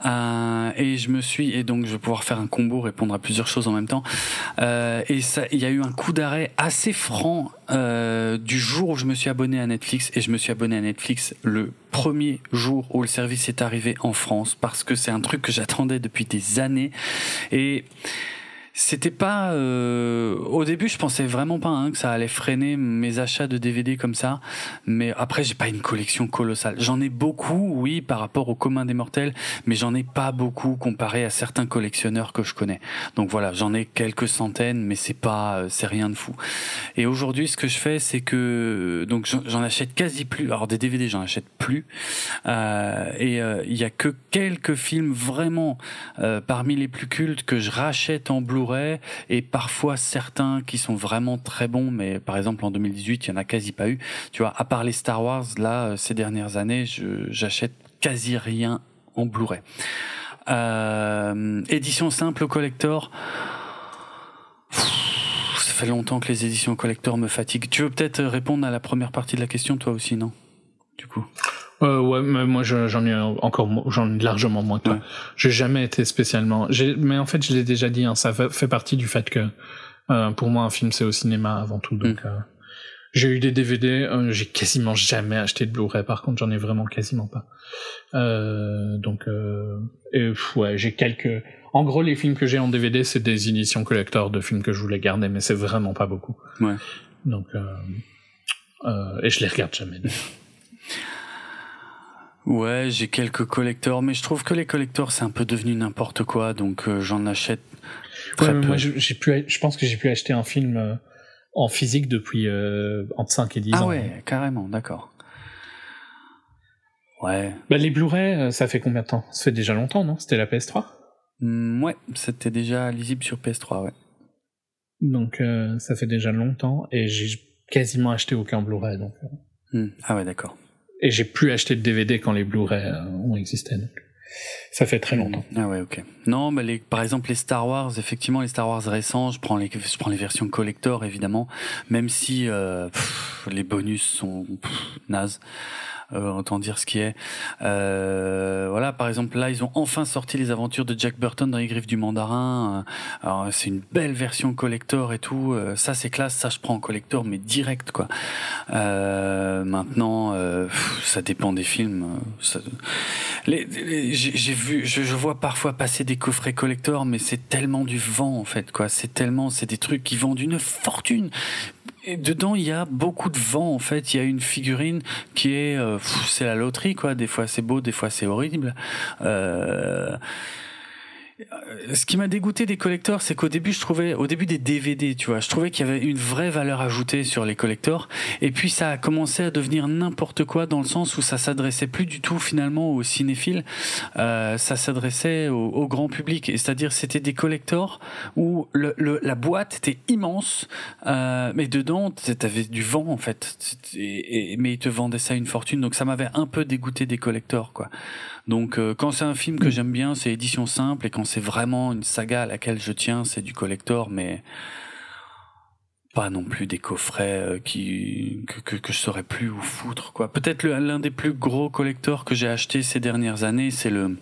Euh, et je me suis et donc je vais pouvoir faire un combo répondre à plusieurs choses en même temps. Euh, et ça il y a eu un coup d'arrêt assez franc euh, du jour où je me suis abonné à Netflix. Et je me suis abonné à Netflix le premier jour où le service est arrivé en France parce que c'est un truc que j'attendais depuis des années. Et c'était pas. Euh, au début, je pensais vraiment pas hein, que ça allait freiner mes achats de DVD comme ça. Mais après, j'ai pas une collection colossale. J'en ai beaucoup, oui, par rapport au commun des mortels, mais j'en ai pas beaucoup comparé à certains collectionneurs que je connais. Donc voilà, j'en ai quelques centaines, mais c'est pas, euh, c'est rien de fou. Et aujourd'hui, ce que je fais, c'est que donc j'en achète quasi plus. Alors des DVD, j'en achète plus. Euh, et euh, il y a que quelques films vraiment euh, parmi les plus cultes que je rachète en et parfois certains qui sont vraiment très bons, mais par exemple en 2018, il y en a quasi pas eu. Tu vois, à part les Star Wars, là, euh, ces dernières années, j'achète quasi rien en Blu-ray. Euh, édition simple collector. ça fait longtemps que les éditions collector me fatiguent. Tu veux peut-être répondre à la première partie de la question, toi aussi, non? Du coup. Euh, ouais, mais moi j'en ai encore j'en ai largement moins que toi. J'ai jamais été spécialement. Mais en fait, je l'ai déjà dit. Hein, ça fait partie du fait que euh, pour moi un film c'est au cinéma avant tout. Donc mm. euh, j'ai eu des DVD. J'ai quasiment jamais acheté de Blu-ray. Par contre, j'en ai vraiment quasiment pas. Donc et, ouais, j'ai quelques. En gros, les films que j'ai en DVD, c'est des éditions collector de films que je voulais garder, mais c'est vraiment pas beaucoup. Ouais. Donc et je les regarde jamais. Ouais, j'ai quelques collecteurs, mais je trouve que les collecteurs c'est un peu devenu n'importe quoi, donc euh, j'en achète très peu. Moi, j'ai pu, je pense que j'ai pu acheter un film euh, en physique depuis euh, entre 5 et 10 ah ans. Ah ouais, carrément, d'accord. Ouais. Bah, les Blu-ray, ça fait combien de temps? Ça fait déjà longtemps, non? C'était la PS3 mmh, Ouais, c'était déjà lisible sur PS3, ouais. Donc ça fait déjà longtemps et j'ai quasiment acheté aucun Blu-ray, donc. Mmh. Ah ouais, d'accord. Et j'ai plus acheté de DVD quand les Blu-ray euh, ont existé. ça fait très longtemps. Ah ouais, ok. Non, mais les, par exemple les Star Wars, effectivement les Star Wars récents, je prends les, je prends les versions collector évidemment, même si euh, les bonus sont nazes autant dire ce qui est. Euh, voilà, par exemple, là, ils ont enfin sorti les aventures de Jack Burton dans les griffes du mandarin. Euh, alors, c'est une belle version collector et tout. Euh, ça, c'est classe. Ça, je prends en collector, mais direct, quoi. Euh, maintenant, euh, ça dépend des films. J'ai vu, je, je, vois parfois passer des coffrets collector, mais c'est tellement du vent, en fait, quoi. C'est tellement, c'est des trucs qui vendent une fortune. Et dedans, il y a beaucoup de vent. En fait, il y a une figurine qui est, euh, c'est la loterie, quoi. Des fois, c'est beau, des fois, c'est horrible. Euh, ce qui m'a dégoûté des collecteurs, c'est qu'au début, je trouvais, au début des DVD, tu vois, je trouvais qu'il y avait une vraie valeur ajoutée sur les collecteurs. Et puis, ça a commencé à devenir n'importe quoi dans le sens où ça s'adressait plus du tout finalement aux cinéphiles. Euh, ça s'adressait au, grand public. C'est-à-dire, c'était des collecteurs où le, le, la boîte était immense, euh, mais dedans, t'avais du vent en fait. Mais ils te vendaient ça une fortune. Donc, ça m'avait un peu dégoûté des collecteurs, quoi. Donc euh, quand c'est un film que mm. j'aime bien, c'est édition simple, et quand c'est vraiment une saga à laquelle je tiens, c'est du collector, mais pas non plus des coffrets euh, qui que, que, je saurais plus où foutre quoi. Peut-être l'un des plus gros collectors que j'ai acheté ces dernières années, c'est le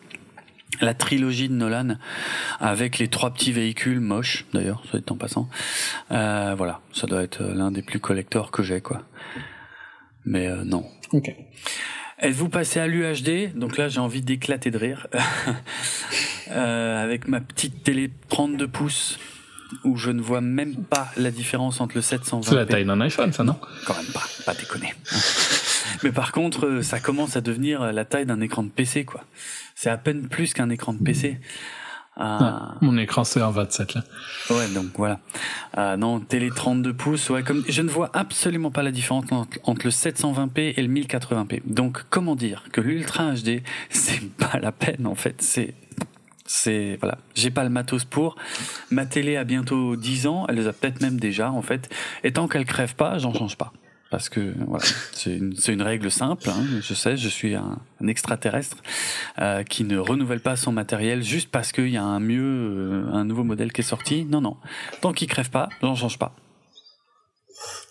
la trilogie de Nolan avec les trois petits véhicules moches d'ailleurs, soit dit en passant. Euh, voilà, ça doit être l'un des plus collecteurs que j'ai quoi. Mais euh, non. Ok. Êtes-vous passé à l'UHD Donc là, j'ai envie d'éclater de rire. euh, avec ma petite télé 32 pouces, où je ne vois même pas la différence entre le 720p. C'est la taille d'un iPhone, ça, non? Quand même pas, pas déconner. Mais par contre, ça commence à devenir la taille d'un écran de PC, quoi. C'est à peine plus qu'un écran de PC. Ah. mon écran c'est un 27 là. Ouais, donc voilà. Euh, non, télé 32 pouces, ouais, comme je ne vois absolument pas la différence entre, le 720p et le 1080p. Donc comment dire que l'Ultra HD, c'est pas la peine en fait, c'est c'est voilà, j'ai pas le matos pour. Ma télé a bientôt 10 ans, elle les a peut-être même déjà en fait. Et tant qu'elle crève pas, j'en change pas parce que voilà, c'est une, une, règle simple. Hein, je sais, je suis un, un extraterrestre euh, qui ne renouvelle pas son matériel juste parce qu'il y a un mieux, euh, un nouveau modèle qui est sorti. Non, non. Tant qu'il crève pas, j'en change pas.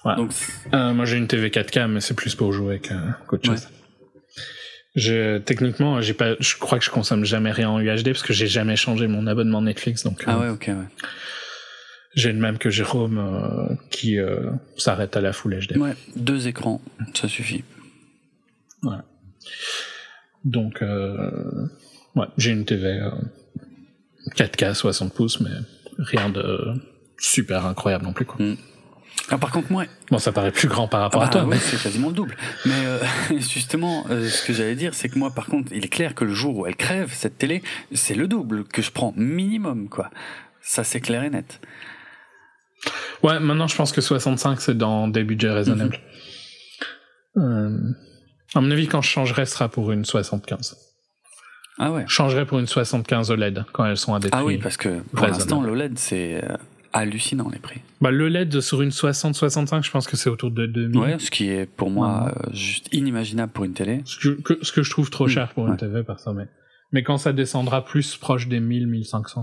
Ouais. Donc, euh, moi j'ai une TV 4K, mais c'est plus pour jouer qu'autre chose. Je, techniquement, j'ai pas, je crois que je consomme jamais rien en UHD parce que j'ai jamais changé mon abonnement Netflix. Donc, ah ouais, ok, ouais. J'ai le même que Jérôme euh, qui euh, s'arrête à la Full HD. Ouais, deux écrans, ça suffit. Ouais. Donc, euh, ouais, j'ai une TV 4K 60 pouces, mais rien de super incroyable non plus. Quoi. Mm. Ah, par contre, moi. Bon, ça paraît plus grand par rapport ah à toi. Ouais, c'est quasiment le double. Mais euh, justement, euh, ce que j'allais dire, c'est que moi, par contre, il est clair que le jour où elle crève, cette télé, c'est le double que je prends minimum, quoi. Ça, c'est clair et net. Ouais, maintenant, je pense que 65, c'est dans des budgets raisonnables. euh, à mon avis, quand je changerai, ce sera pour une 75. Ah ouais. Je changerai pour une 75 OLED quand elles sont à des Ah oui, parce que pour l'instant, l'OLED, c'est euh, hallucinant les prix. Bah, le LED sur une 60-65, je pense que c'est autour de 2000. Ouais, ce qui est pour moi euh, juste inimaginable pour une télé. Ce que, ce que je trouve trop cher pour une TV, par ça, mais, mais quand ça descendra plus proche des 1000-1500, ce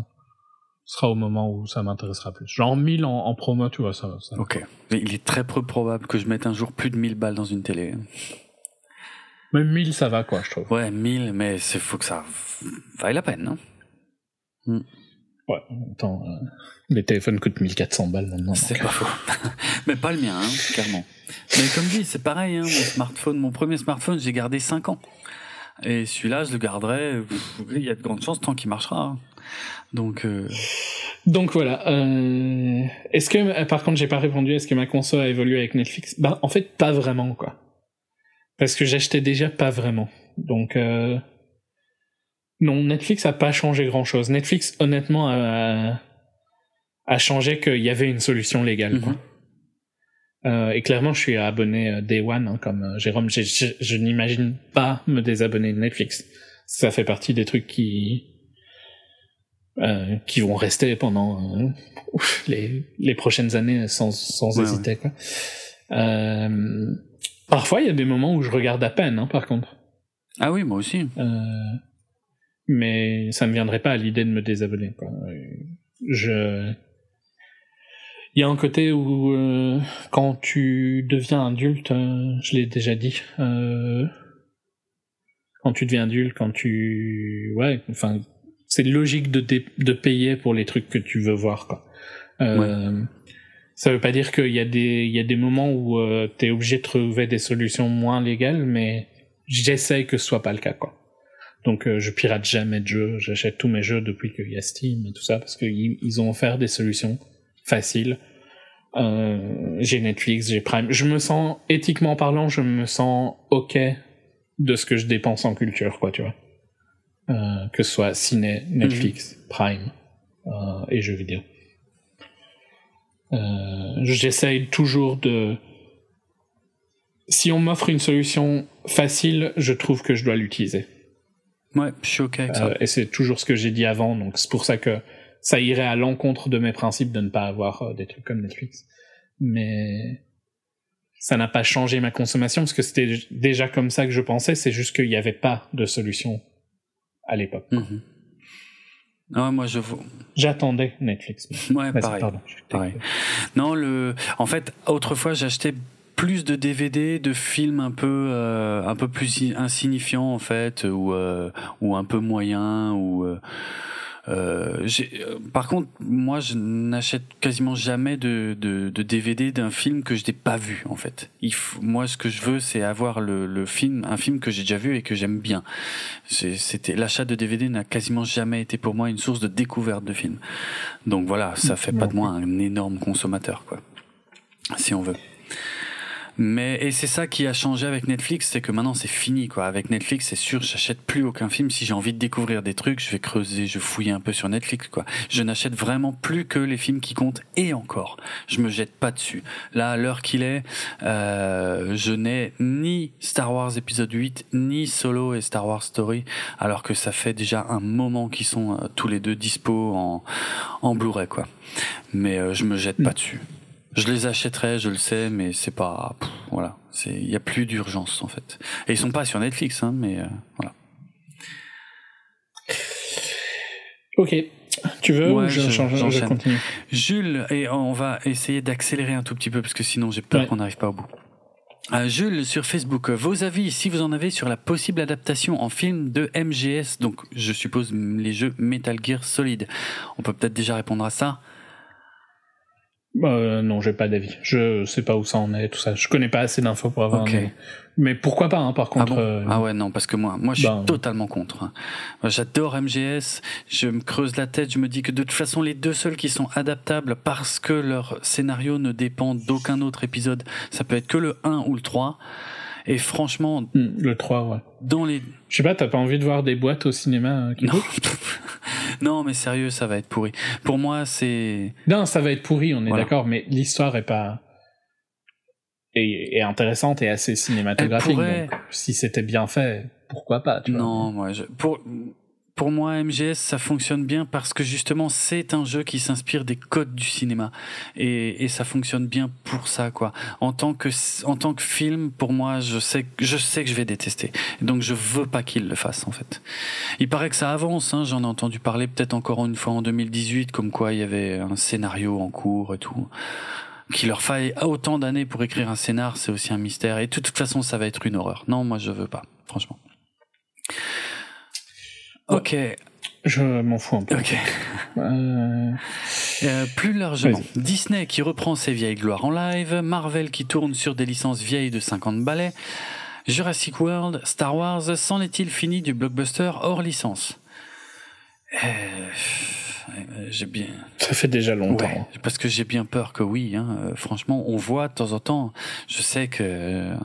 sera au moment où ça m'intéressera plus. Genre 1000 en, en, promo, tu vois, ça, ça. Ok. Il est très peu probable que je mette un jour plus de 1000 balles dans une télé. Même 1000, ça va, quoi, je trouve. Ouais, 1000, mais il faut que ça vaille la peine, non? Mm. Ouais, attends, euh, les téléphones coûtent 1400 balles maintenant. C'est pas faux. mais pas le mien, hein, clairement. Mais comme dit, c'est pareil, hein, mon smartphone, mon premier smartphone, j'ai gardé 5 ans. Et celui-là, je le garderai, il y a de grandes chances tant qu'il marchera. Hein. Donc, euh... Donc voilà. Euh... Est-ce que, par contre, j'ai pas répondu, est-ce que ma console a évolué avec Netflix? Bah, en fait, pas vraiment, quoi. Parce que j'achetais déjà pas vraiment. Donc, euh... non, Netflix a pas changé grand chose. Netflix, honnêtement, a, a changé qu'il y avait une solution légale. Mhm. Quoi. Euh, et clairement, je suis abonné Day One, hein, comme Jérôme. Je, je, je n'imagine pas me désabonner de Netflix. Ça fait partie des trucs qui euh, qui vont rester pendant euh, les, les prochaines années sans, sans Ouais, hésiter. Quoi. Euh, parfois, il y a des moments où je regarde à peine, hein, par contre. Ah oui, moi aussi. Mais ça me viendrait pas à l'idée de me désabonner. Quoi. Je il y a un côté où quand tu deviens adulte, je l'ai déjà dit, quand tu deviens adulte, quand tu, ouais, enfin, c'est logique de, de payer pour les trucs que tu veux voir, quoi. Euh, Ouais. Ça veut pas dire qu'il y a des, il y a des moments où euh, t'es obligé de trouver des solutions moins légales, mais j'essaye que ce soit pas le cas, quoi. Donc euh, je pirate jamais de jeux, j'achète tous mes jeux depuis qu'il y a Steam et tout ça parce qu'ils ils ont offert des solutions faciles. Euh, j'ai Netflix, j'ai Prime. Je me sens éthiquement parlant, je me sens ok de ce que je dépense en culture, quoi, tu vois. Euh, que ce soit ciné, Netflix, Prime euh, et jeux vidéo. Euh, J'essaye toujours de. Si on m'offre une solution facile, je trouve que je dois l'utiliser. Ouais, je suis ok avec ça. Euh, et c'est toujours ce que j'ai dit avant, donc c'est pour ça que ça irait à l'encontre de mes principes de ne pas avoir des trucs comme Netflix. Mais ça n'a pas changé ma consommation parce que c'était déjà comme ça que je pensais, c'est juste qu'il n'y avait pas de solution à l'époque. Mhm. Non, moi je. J'attendais Netflix. Ouais, pareil. pardon, pareil. Non, le. En fait, autrefois, j'achetais plus de DVD, de films un peu, euh, un peu plus insignifiants en fait, ou euh, ou un peu moyens, ou. euh, euh, euh, par contre, moi, je n'achète quasiment jamais de, de, de DVD d'un film que je n'ai pas vu, en fait. Il faut- moi, ce que je veux, c'est avoir le, le film, un film que j'ai déjà vu et que j'aime bien. C'est- C'était l'achat de DVD n'a quasiment jamais été pour moi une source de découverte de films. Donc voilà, ça fait pas de moi un énorme consommateur, quoi. Si on veut. Mais et c'est ça qui a changé avec Netflix, c'est que maintenant c'est fini quoi. Avec Netflix, c'est sûr, j'achète plus aucun film. Si j'ai envie de découvrir des trucs, je vais creuser, je fouille un peu sur Netflix quoi. Je n'achète vraiment plus que les films qui comptent et encore, je me jette pas dessus. Là, à l'heure qu'il est, euh, je n'ai ni Star Wars épisode 8 ni Solo et Star Wars Story, alors que ça fait déjà un moment qu'ils sont euh, tous les deux dispo en en Blu-ray quoi. Mais euh, je me jette pas dessus. Je les achèterai, je le sais, mais c'est pas, pff, voilà, il y a plus d'urgence en fait. Et ils sont pas sur Netflix, hein, mais euh, voilà. Ok. Tu veux Ouais, ou je, je- change, je continue? Jules, et on va essayer d'accélérer un tout petit peu parce que sinon j'ai peur Ouais. qu'on n'arrive pas au bout. Euh, Jules sur Facebook, vos avis, si vous en avez, sur la possible adaptation en film de MGS, donc je suppose les jeux Metal Gear Solid. On peut peut-être déjà répondre à ça. Euh, non, j'ai pas d'avis. Je sais pas où ça en est, tout ça. Je connais pas assez d'infos pour avoir. Mais pourquoi pas, hein, par ah contre. Euh, ah, ouais, non, parce que moi, moi, je suis ben, totalement contre. Hein. J'adore MGS. Je me creuse la tête. Je me dis que de toute façon, les deux seuls qui sont adaptables parce que leur scénario ne dépend d'aucun autre épisode, ça peut être que le 1 ou le 3. Et franchement. Hmm, le 3, ouais. Dans les. Je sais pas, t'as pas envie de voir des boîtes au cinéma euh, qui non. non, mais sérieux, ça va être pourri. Pour moi, c'est. Non, ça va être pourri, on est d'accord, mais l'histoire est pas. Est, intéressante et assez cinématographique. Donc, si c'était bien fait, pourquoi pas tu Non, moi, je... pour pour moi, MGS, ça fonctionne bien parce que justement, c'est un jeu qui s'inspire des codes du cinéma. Et, et, ça fonctionne bien pour ça, quoi. En tant que, en tant que film, pour moi, je sais, je sais que je vais détester. Donc, je veux pas qu'il le fasse, en fait. Il paraît que ça avance, hein. J'en ai entendu parler peut-être encore une fois en 2018, comme quoi il y avait un scénario en cours et tout. Qu'il leur faille autant d'années pour écrire un scénar, c'est aussi un mystère. Et de toute façon, ça va être une horreur. Non, moi, je veux pas, franchement. Ok. Je m'en fous un peu. Ok. Euh, euh... plus largement, Disney qui reprend ses vieilles gloires en live, Marvel qui tourne sur des licences vieilles de 50 balais, Jurassic World, Star Wars, s'en est-il fini du blockbuster hors licence? Euh, j'ai bien. Ça fait déjà longtemps. parce que j'ai bien peur que oui. Hein. Euh, franchement, on voit de temps en temps. Je sais que euh,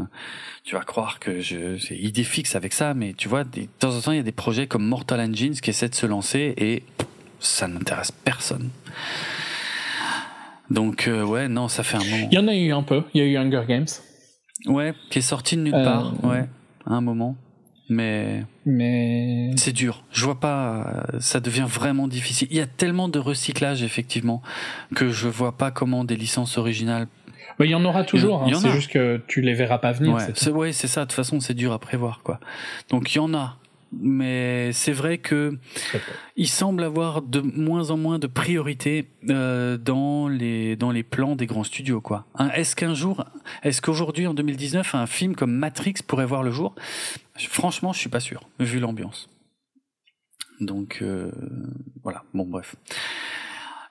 tu vas croire que je c'est idée fixe avec ça, mais tu vois, de temps en temps, il y a des projets comme Mortal Engines qui essaient de se lancer et ça n'intéresse personne. Donc euh, ouais, non, ça fait un moment. Il y en a eu un peu. Il y a eu Hunger Games. Ouais, qui est sorti de nulle part. Ouais, à un moment mais mais c'est dur. Je vois pas, ça devient vraiment difficile. Il y a tellement de recyclage effectivement que je vois pas comment des licences originales. il y en aura toujours. Hein. C'est juste que tu les verras pas venir. Ouais, c'est ouais, c'est ça. De toute façon, c'est dur à prévoir quoi. Donc il y en a, mais c'est vrai que il semble avoir de moins en moins de priorité euh, dans les dans les plans des grands studios quoi. est-ce qu'un jour, est-ce qu'aujourd'hui en 2019 un film comme Matrix pourrait voir le jour? Franchement, je suis pas sûr vu l'ambiance. Donc euh, voilà, bon bref.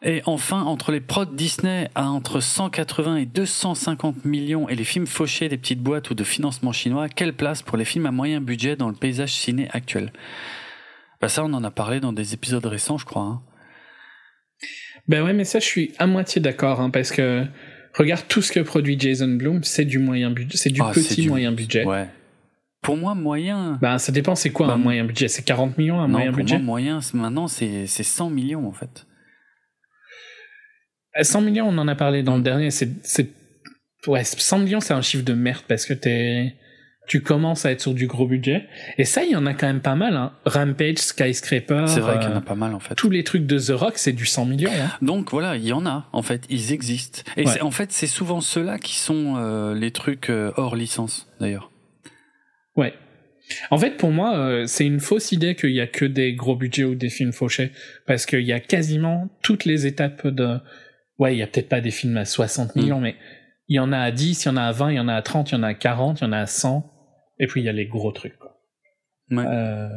Et enfin, entre les prods Disney à entre 180 et 250 millions et les films fauchés des petites boîtes ou de financement chinois, quelle place pour les films à moyen budget dans le paysage ciné actuel? Bah ça, on en a parlé dans des épisodes récents, je crois. Hein. Ben ouais, mais ça, je suis à moitié d'accord, hein, parce que regarde tout ce que produit Jason Blum, c'est du moyen budget, c'est du ah, petit moyen budget. Ouais. Pour moi, moyen. Ben, ça dépend, c'est quoi un bah, moyen budget? C'est 40 millions un moyen budget moi, moyen, maintenant, c'est 100 millions en fait. 100 millions, on en a parlé dans le dernier. C'est, ouais, 100 millions, c'est un chiffre de merde parce que t'es, tu commences à être sur du gros budget. Et ça, il y en a quand même pas mal. Hein. Rampage, Skyscraper. C'est vrai qu'il y en a pas mal en fait. Tous les trucs de The Rock, c'est du 100 millions. Hein. Donc voilà, il y en a. En fait, ils existent. Et en fait, c'est souvent ceux-là qui sont euh, les trucs euh, hors licence, d'ailleurs. Ouais. En fait, pour moi, euh, c'est une fausse idée qu'il y a que des gros budgets ou des films fauchés, parce qu'il y a quasiment toutes les étapes de ouais, il y a peut-être pas des films à 60 millions, mm. mais il y en a à 10, il y en a à 20, il y en a à 30, il y en a à 40, il y en a à 100, et puis il y a les gros trucs. Quoi. Euh,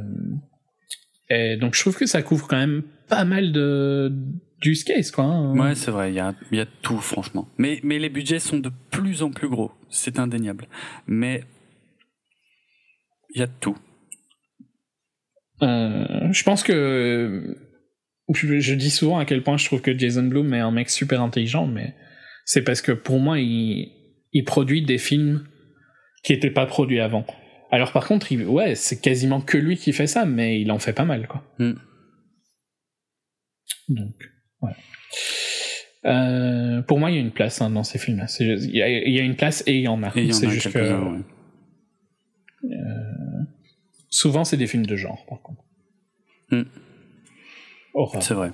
et donc je trouve que ça couvre quand même pas mal de du case quoi. Hein. Ouais, c'est vrai, il y a, y a tout franchement. Mais, mais les budgets sont de plus en plus gros, c'est indéniable. Mais il y a tout. Euh, je pense que je, dis souvent à quel point je trouve que Jason Blum est un mec super intelligent, mais c'est parce que pour moi, il, il produit des films qui n'étaient pas produits avant. Alors par contre, il, ouais, c'est quasiment que lui qui fait ça, mais il en fait pas mal, quoi. Mm. Donc, ouais. Euh, pour moi, il y a une place hein, dans ces films. Il y, y, a une place et il y en a. C'est juste que. Euh, souvent, c'est des films de genre, par contre. Mm. C'est vrai.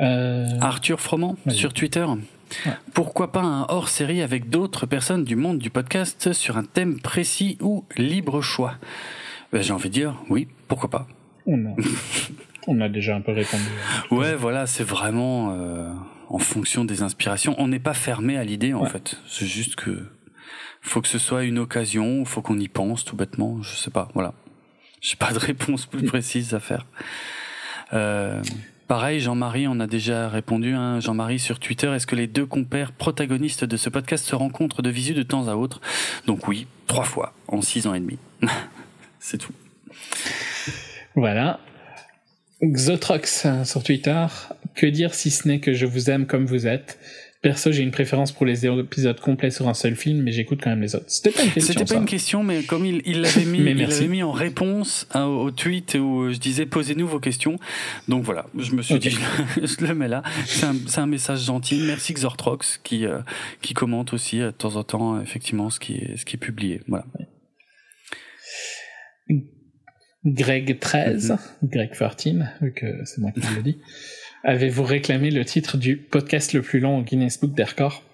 Euh, Arthur Froment sur Twitter. Pourquoi pas un hors-série avec d'autres personnes du monde du podcast sur un thème précis ou libre choix? Ben, J'ai envie de dire oui, pourquoi pas. On a, déjà un peu répondu. Ouais, voilà, c'est vraiment euh, en fonction des inspirations. On n'est pas fermé à l'idée en fait. C'est juste que Faut que ce soit une occasion, faut qu'on y pense tout bêtement, je sais pas, voilà. J'ai pas de réponse plus précise à faire. Euh, pareil, Jean-Marie, on a déjà répondu. Hein, Jean-Marie sur Twitter, est-ce que les deux compères protagonistes de ce podcast se rencontrent de visu de temps à autre? Donc oui, trois fois en six ans et demi. C'est tout. Voilà. Xotrox sur Twitter. Que dire si ce n'est que je vous aime comme vous êtes? Perso, j'ai une préférence pour les épisodes complets sur un seul film, mais j'écoute quand même les autres. C'était pas une question. C'était pas une question, mais comme il, il l'avait mis, il l'avait mis en réponse au tweet où je disais posez-nous vos questions. Donc voilà, je me suis dit je, le mets là. C'est un, un, message gentil. Merci Xortrox qui euh, qui commente aussi euh, de temps en temps effectivement ce qui est ce qui est publié. Voilà. Greg 13, mm-hmm. Greg 13, vu que c'est moi qui le dis. Avez-vous réclamé le titre du podcast le plus long au Guinness Book des records?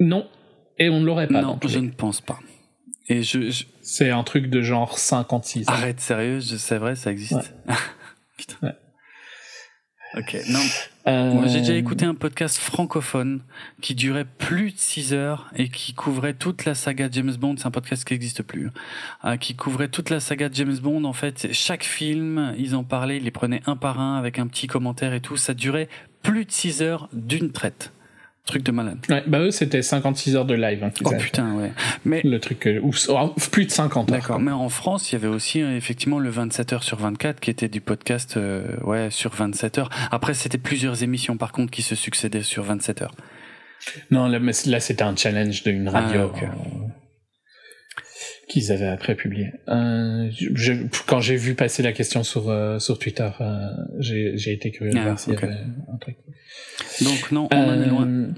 Non, et on ne l'aurait pas. Non, je ne pense pas. Et je, C'est un truc de genre 56 Arrête, sérieux, c'est vrai, ça existe. Putain. Ouais. Ok, non. Euh... j'ai déjà écouté un podcast francophone qui durait plus de 6 heures et qui couvrait toute la saga James Bond. C'est un podcast qui n'existe plus. Euh, qui couvrait toute la saga James Bond. En fait, chaque film, ils en parlaient, ils les prenaient un par un avec un petit commentaire et tout. Ça durait plus de 6 heures d'une traite. Truc de malade. Ouais, bah eux c'était 56 heures de live. Hein, oh putain, ouais. Mais le truc, euh, oh, plus de 50 heures. D'accord, mais en France, il y avait aussi euh, effectivement le 27 heures sur 24 qui était du podcast, euh, ouais, sur 27 heures. Après, c'était plusieurs émissions par contre qui se succédaient sur 27 heures. Non, là, là c'était un challenge d'une radio. Ah, qu'ils avaient après publié. Euh, je, quand j'ai vu passer la question sur sur Twitter, j'ai été curieux de ah, voir s'il y avait un truc. Donc non, on en est loin. Euh,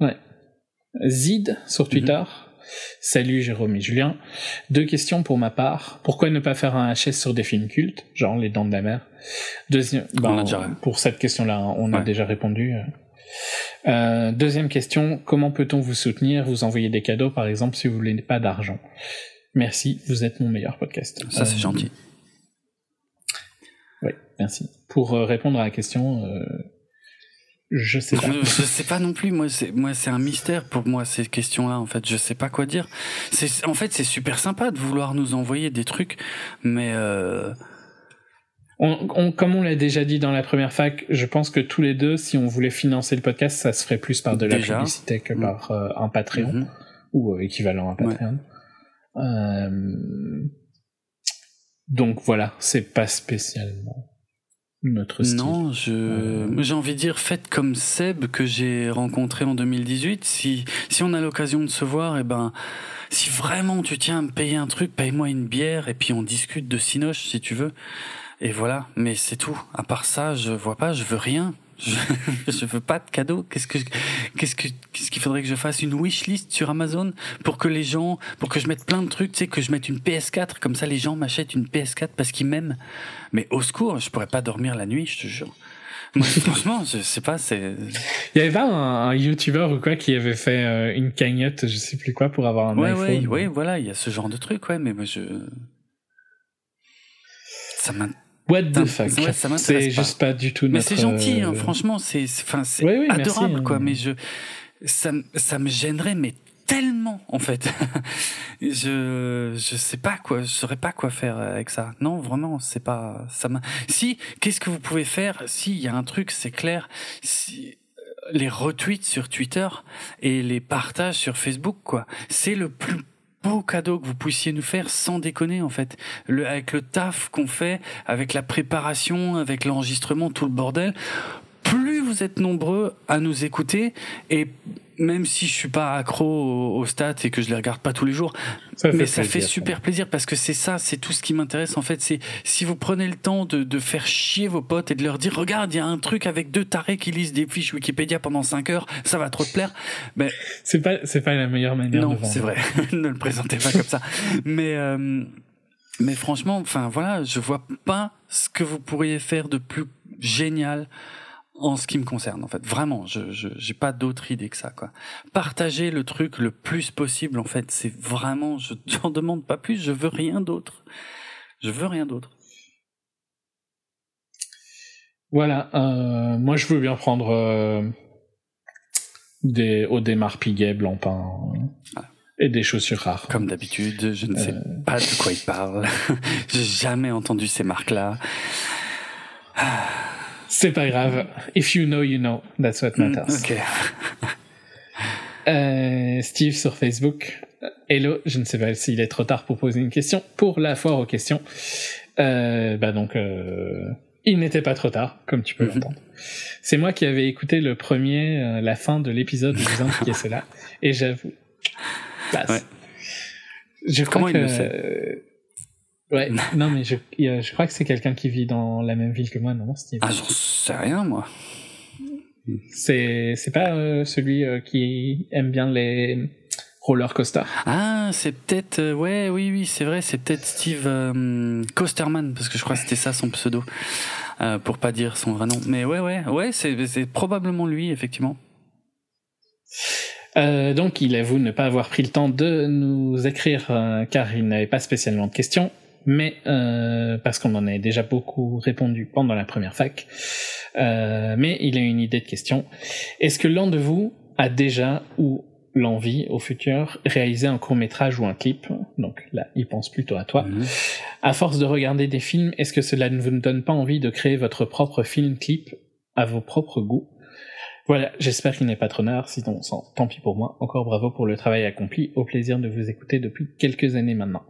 ouais. Zid sur Twitter. Mhm. Salut Jérôme et Julien. Deux questions pour ma part. Pourquoi ne pas faire un HS sur des films cultes, genre Les Dents de la Mer? Deuxième, ben, pour cette question-là, on a déjà répondu. Euh, deuxième question, comment peut-on vous soutenir, vous envoyer des cadeaux par exemple si vous voulez pas d'argent? Merci, vous êtes mon meilleur podcast. Ça c'est euh, gentil. Oui, merci. Pour répondre à la question, je sais pas. je sais pas non plus. Moi, c'est moi, c'est un mystère pour moi ces questions-là. En fait, je sais pas quoi dire. C'est en fait, c'est super sympa de vouloir nous envoyer des trucs, mais on, comme on l'a déjà dit dans la première fac, je pense que tous les deux, si on voulait financer le podcast, ça se ferait plus par de la publicité que mm. par euh, un Patreon mm-hmm. ou euh, équivalent à un Patreon. Euh... Donc voilà, c'est pas spécialement notre style. Non, je euh. j'ai envie de dire faites comme Seb que j'ai rencontré en 2018. Si si on a l'occasion de se voir, et eh ben si vraiment tu tiens à me payer un truc, paye-moi une bière et puis on discute de Cinoche si tu veux. Et voilà, mais c'est tout. À part ça, je vois pas, je veux rien. Je, je veux pas de cadeau. Qu'est-ce que qu'est-ce que qu'est-ce qu'il faudrait que je fasse? Une wish list sur Amazon pour que les gens pour que je mette plein de trucs, tu sais que je mette une PS4 comme ça les gens m'achètent une PS4 parce qu'ils m'aiment. Mais au secours, je pourrais pas dormir la nuit, je te jure. Moi, franchement, je sais pas, c'est. Il y avait pas un, YouTuber ou quoi qui avait fait euh, une cagnotte, je sais plus quoi, pour avoir un ouais, iPhone? Ouais, ouais, voilà, il y a ce genre de truc, ouais, mais moi je. Ça m'intéresse What the fuck? C'est juste pas du tout. Mais c'est gentil, hein, euh, franchement, c'est enfin c'est adorable hein. quoi. Mais je ça ça me gênerait mais tellement en fait. je je sais pas quoi, je saurais pas quoi faire avec ça. Non, vraiment, c'est pas ça. Si, qu'est-ce que vous pouvez faire? Si il y a un truc, c'est clair. Si euh, les retweets sur Twitter et les partages sur Facebook, quoi. C'est le plus beau cadeau que vous puissiez nous faire sans déconner en fait. Avec le taf qu'on fait, avec la préparation, avec l'enregistrement, tout le bordel. Vous êtes nombreux à nous écouter et même si je suis pas accro aux, stats et que je les regarde pas tous les jours, mais ça fait super plaisir parce que c'est ça, c'est tout ce qui m'intéresse en fait. C'est si vous prenez le temps de, de, faire chier vos potes et de leur dire regarde, il y a un truc avec deux tarés qui lisent des fiches Wikipédia pendant 5 heures, ça va trop te plaire. Mais c'est pas c'est pas la meilleure manière. Non, c'est vrai. ne le présentez pas comme ça. Mais euh, mais franchement, enfin voilà, je vois pas ce que vous pourriez faire de plus génial en ce qui me concerne en fait. Vraiment je j'ai pas d'autre idée que ça quoi. Partager le truc le plus possible en fait c'est vraiment je n'en demande pas plus je veux rien d'autre. Je veux rien d'autre. Voilà euh, moi je veux bien prendre euh, des au démarre piguet blanc pain et des chaussures rares. Comme d'habitude, je ne sais pas de quoi il parle. J'ai jamais entendu ces marques-là. C'est pas grave. If you know, you know. That's what matters. ok. Euh, Steve sur Facebook. Hello, je ne sais pas s'il est trop tard pour poser une question. Pour la foire aux questions. Euh, bah donc, euh, il n'était pas trop tard, comme tu peux Mhm. l'entendre. C'est moi qui avais écouté le premier, euh, la fin de l'épisode où vous indiquiez cela. Et j'avoue. Ouais. Je crois Comment il que, le sait Ouais, non mais je, je crois que c'est quelqu'un qui vit dans la même ville que moi, non Steve Ah, j'en sais rien, moi. C'est c'est pas euh, celui euh, qui aime bien les roller coasters. Ah, c'est peut-être. euh, ouais, oui, oui, c'est vrai, c'est peut-être Steve Costerman, parce que je crois que c'était ça son pseudo, pour pas dire son vrai nom. Mais ouais, ouais, ouais, c'est c'est probablement lui, effectivement. Euh, donc il avoue ne pas avoir pris le temps de nous écrire euh, car il n'avait pas spécialement de questions, mais euh, parce qu'on en avait déjà beaucoup répondu pendant la première fac. Euh, mais il a une idée de question. Est-ce que l'un de vous a déjà ou l'envie au futur réaliser un court métrage ou un clip Donc là, il pense plutôt à toi. Mhm. À force de regarder des films, est-ce que cela ne vous donne pas envie de créer votre propre film clip à vos propres goûts? Voilà, j'espère qu'il n'est pas trop tard, sinon tant pis pour moi. Encore bravo pour le travail accompli, au plaisir de vous écouter depuis quelques années maintenant.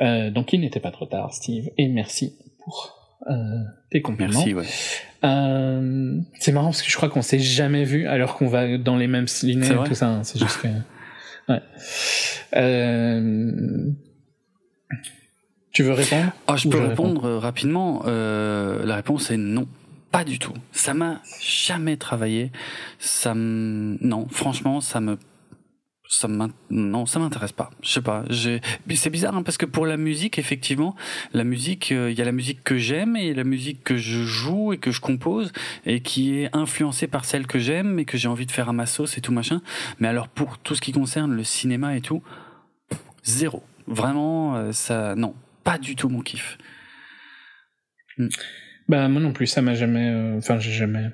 Euh, donc il n'était pas trop tard, Steve, et merci pour euh, tes compliments. Merci, ouais. Euh, c'est marrant parce que je crois qu'on s'est jamais vu alors qu'on va dans les mêmes linéaires et tout ça. hein. C'est juste que. Ouais. Euh... Tu veux répondre? Ah, je peux je répondre rapidement. Euh, la réponse est non. Pas du tout. Ça m'a jamais travaillé. Ça. Non, franchement, ça me... Ça non, ça m'intéresse pas. Je sais pas. C'est bizarre hein, parce que pour la musique, effectivement, la musique, euh, il y a la musique que j'aime et la musique que je joue et que je compose et qui est influencée par celle que j'aime et que j'ai envie de faire à ma sauce et tout machin. Mais alors pour tout ce qui concerne le cinéma et tout, zéro. Vraiment, euh, ça, non, pas du tout mon kiff. Bah moi non plus, ça m'a jamais. euh, Enfin, j'ai jamais.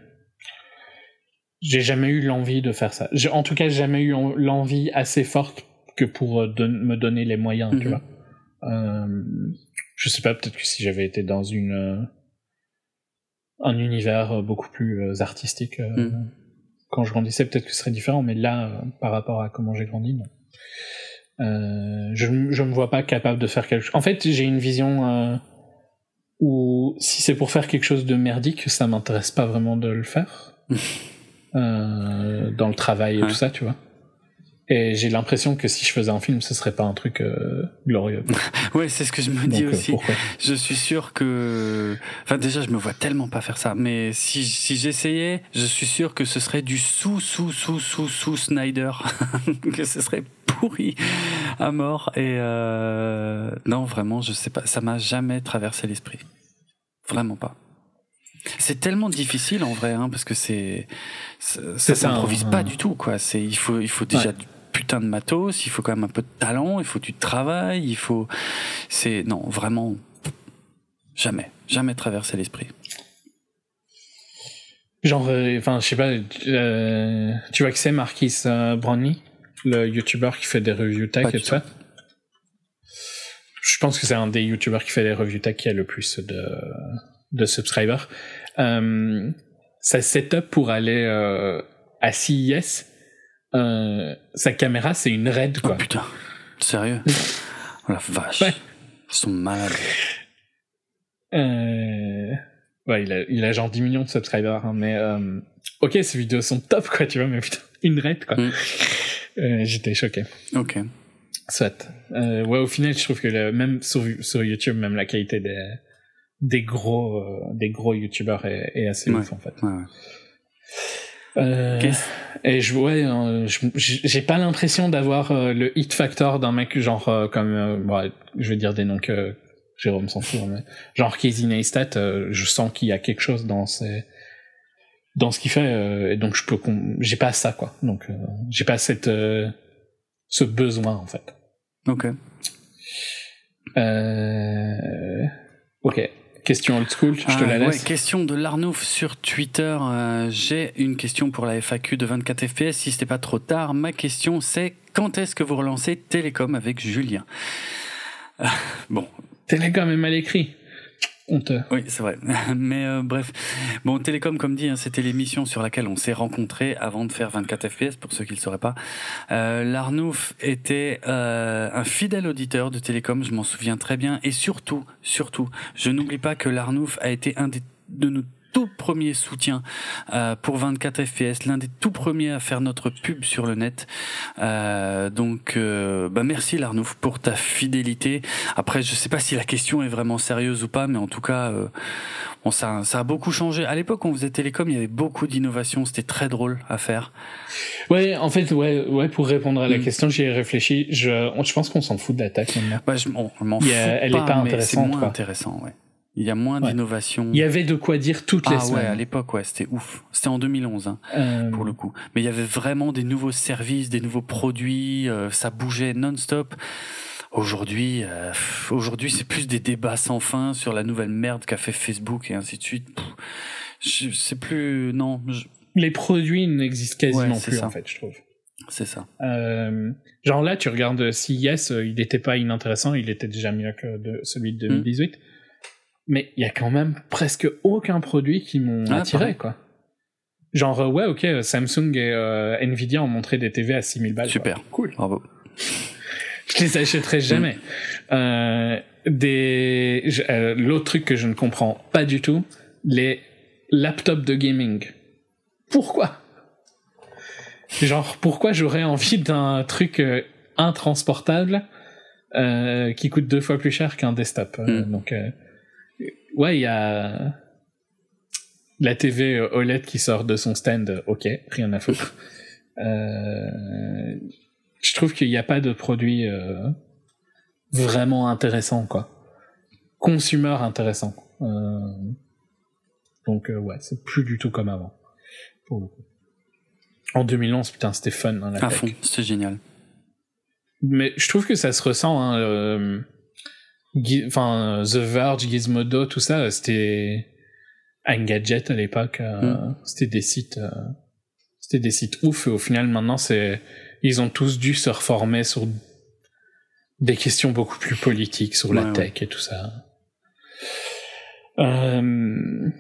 J'ai jamais eu l'envie de faire ça. J'ai en tout cas jamais eu en- l'envie assez forte que pour euh, don- me donner les moyens, tu Mhm. vois. Euh, je sais pas, peut-être que si j'avais été dans une euh, un univers beaucoup plus artistique euh, Mhm. quand je grandissais, peut-être que ce serait différent. Mais là, par rapport à comment j'ai grandi, non. Je je me vois pas capable de faire quelque chose. En fait, j'ai une vision où si c'est pour faire quelque chose de merdique, ça m'intéresse pas vraiment de le faire. Euh, dans le travail et Ouais. tout ça, tu vois. Et j'ai l'impression que si je faisais un film, ce serait pas un truc euh, glorieux. Ouais, c'est ce que je me dis Donc, euh, aussi. Je suis sûr que, enfin déjà, je me vois tellement pas faire ça. Mais si si j'essayais, je suis sûr que ce serait du sous sous sous sous sous Snyder, que ce serait pourri à mort. Et euh... non, vraiment, je sais pas. Ça m'a jamais traversé l'esprit. Vraiment pas. C'est tellement difficile en vrai, hein, parce que c'est ça, ça ça, s'improvise pas du tout, quoi. C'est il faut il faut déjà Ouais. du putain de matos, il faut quand même un peu de talent, il faut du travail, il faut c'est non vraiment jamais jamais traversé l'esprit. Genre, euh, enfin, je sais pas, euh, tu vois que c'est Marquis euh, Brownlee, le youtubeur qui fait des reviews tech Pas et tout ça? Je pense que c'est un des youtubeurs qui fait des reviews tech qui a le plus de, de subscribers. Euh, sa setup pour aller euh, à CES, euh, sa caméra, c'est une RED, Oh quoi. putain, sérieux? Oh la vache, Ouais. ils sont malades. Euh... Ouais, il a, il a genre 10 millions de subscribers, hein, mais euh... ok, ces vidéos sont top, quoi, tu vois, mais putain, une raid, quoi. Mm. Euh, J'étais choqué. Ok. Soit. Ouais, au final, je trouve que le, même sur, sur YouTube, même la qualité des, des gros, euh, des gros YouTubers est, est assez Ouais. ouf, en fait. Ouais, ouais. Euh, et je, ouais, euh, j'ai pas l'impression d'avoir euh, le hit factor d'un mec genre euh, comme, ouais, je vais dire des noms que Jérôme s'en fout, mais genre Casey Neistat, je sens qu'il y a quelque chose dans ses, dans ce qu'il fait, euh, et donc je peux, j'ai pas ça quoi, donc j'ai pas cette, euh, ce besoin en fait. Ok. Euh, ok. Question old school, je te Ah, la ouais, laisse. question de Larnouf sur Twitter. Euh, J'ai une question pour la FAQ de 24 FPS. Si c'était pas trop tard, ma question c'est quand est-ce que vous relancez Télécom avec Julien? Euh, Bon, Télécom est mal écrit. Oui, c'est vrai. Mais euh, bref, bon, Télécom, comme dit, hein, c'était l'émission sur laquelle on s'est rencontrés avant de faire 24 FPS, pour ceux qui ne le sauraient pas. Euh, Larnouf était euh, un fidèle auditeur de Télécom, je m'en souviens très bien. Et surtout, surtout, je n'oublie pas que Larnouf a été un des, de nos tout premiers soutiens euh, pour 24 FPS, l'un des tout premiers à faire notre pub sur le net. Euh, donc, euh, bah merci Larnouf pour ta fidélité. Après, je sais pas si la question est vraiment sérieuse ou pas, mais en tout cas, euh, bon, ça, ça a beaucoup changé. À l'époque, on faisait télécom, il y avait beaucoup d'innovations, c'était très drôle à faire. Ouais, en fait, ouais, ouais, pour répondre à la Mm. question, j'y ai réfléchi. Je, je pense qu'on s'en fout de l'attaque maintenant. Bah, je m'en je m'en Il fous y a- elle est pas, mais c'est intéressante, moins quoi. intéressant, ouais. Il y a moins Ouais. d'innovations. Il y avait de quoi dire toutes les Ah ouais, à semaines. l'époque, ouais, c'était ouf. C'était en 2011, hein. Euh, pour le coup. Mais il y avait vraiment des nouveaux services, des nouveaux produits, euh, ça bougeait non-stop. Aujourd'hui, euh, aujourd'hui, c'est plus des débats sans fin sur la nouvelle merde qu'a fait Facebook et ainsi de suite. C'est plus, non, je- les produits n'existent quasiment Ouais, plus, ça. en fait, je trouve. c'est ça. Euh, genre là, tu regardes CIS, il n'était pas inintéressant, il était déjà mieux que de, celui Hmm. de 2018. Mais il y a quand même presque aucun produit qui m'ont Ah, attiré, pareil. quoi. Genre, euh, ouais, ok, euh, Samsung et euh, Nvidia ont montré des TV à 6000 balles. quoi. Super. Cool. Bravo. Je les achèterai jamais. Euh, des, je- euh, l'autre truc que je ne comprends pas du tout, les laptops de gaming. Pourquoi? Genre, pourquoi j'aurais envie d'un truc euh, intransportable euh, qui coûte deux fois plus cher qu'un desktop Euh, Mm. Donc, euh, ouais, il y a la TV OLED qui sort de son stand. euh, Ok, rien à foutre. Euh, je trouve qu'il n'y a pas de produit euh, vraiment intéressant, quoi. Consumer intéressant. Euh, donc, euh, ouais, c'est plus du tout comme avant. Pour le coup. En 2011, putain, c'était fun. Hein, la À tech. fond, c'était génial. Mais je trouve que ça se ressent. Hein, euh, Enfin, The Verge, Gizmodo, tout ça, c'était Engadget à l'époque. euh, Mm. C'était des sites, euh, c'était des sites ouf. Et au final, maintenant, c'est, ils ont tous dû se reformer sur des questions beaucoup plus politiques sur la Ouais, tech et tout ça. Euh,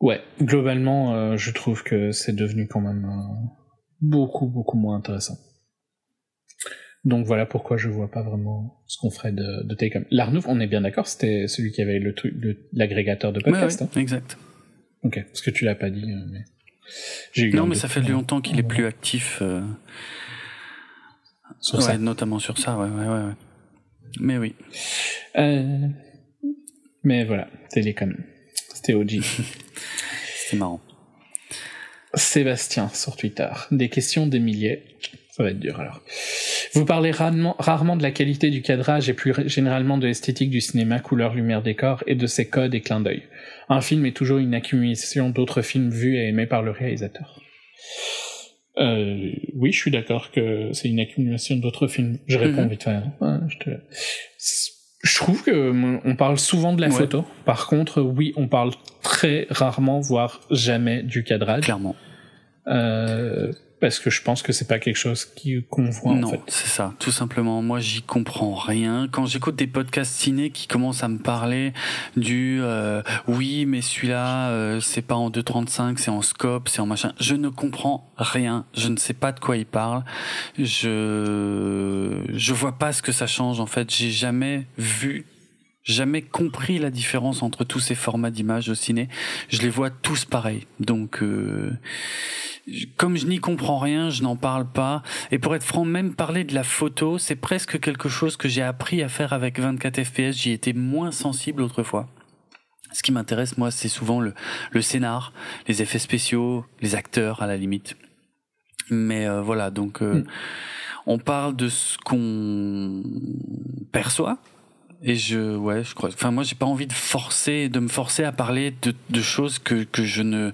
ouais, globalement, euh, je trouve que c'est devenu quand même euh, beaucoup, beaucoup moins intéressant. Donc voilà pourquoi je vois pas vraiment ce qu'on ferait de, de Télécom. L'Arnouf, on est bien d'accord, c'était celui qui avait le truc, l'agrégateur de Ouais, podcast. ouais, exact. hein. ok, parce que tu l'as pas dit, euh, mais j'ai eu Non, mais ça fait longtemps qu'il est plus actif. euh, sur ouais, ça. notamment sur ça, ouais, ouais, ouais. ouais. Mais oui. Euh, mais voilà, Télécom, c'était OG. C'était marrant. Sébastien sur Twitter. Des questions des milliers. Ça va être dur alors. Vous parlez rarement, rarement de la qualité du cadrage et plus généralement de l'esthétique du cinéma, couleur, lumière, décor et de ses codes et clins d'œil. Un film est toujours une accumulation d'autres films vus et aimés par le réalisateur. Euh, oui, je suis d'accord que c'est une accumulation d'autres films. Je réponds Mhm. vite fait. hein. Ouais, je, te- je trouve que on parle souvent de la Ouais. photo. Par contre, oui, on parle très rarement, voire jamais du cadrage. Clairement. Euh, parce que je pense que c'est pas quelque chose qui qu'on voit non, en fait. c'est ça, tout simplement. Moi, j'y comprends rien. Quand j'écoute des podcasts ciné qui commencent à me parler du euh, oui, mais celui-là, euh, c'est pas en 2.35, c'est en scope, c'est en machin. Je ne comprends rien. Je ne sais pas de quoi ils parlent. Je je vois pas ce que ça change en fait. J'ai jamais vu jamais compris la différence entre tous ces formats d'images au ciné. Je les vois tous pareils. Donc, euh, comme je n'y comprends rien, je n'en parle pas. Et pour être franc, même parler de la photo, c'est presque quelque chose que j'ai appris à faire avec 24 FPS. J'y étais moins sensible autrefois. Ce qui m'intéresse, moi, c'est souvent le, le scénar, les effets spéciaux, les acteurs, à la limite. Mais euh, voilà, donc euh, Mm. on parle de ce qu'on perçoit. Et je, ouais, je crois. Enfin, moi, j'ai pas envie de forcer, de me forcer à parler de, de choses que, que je ne,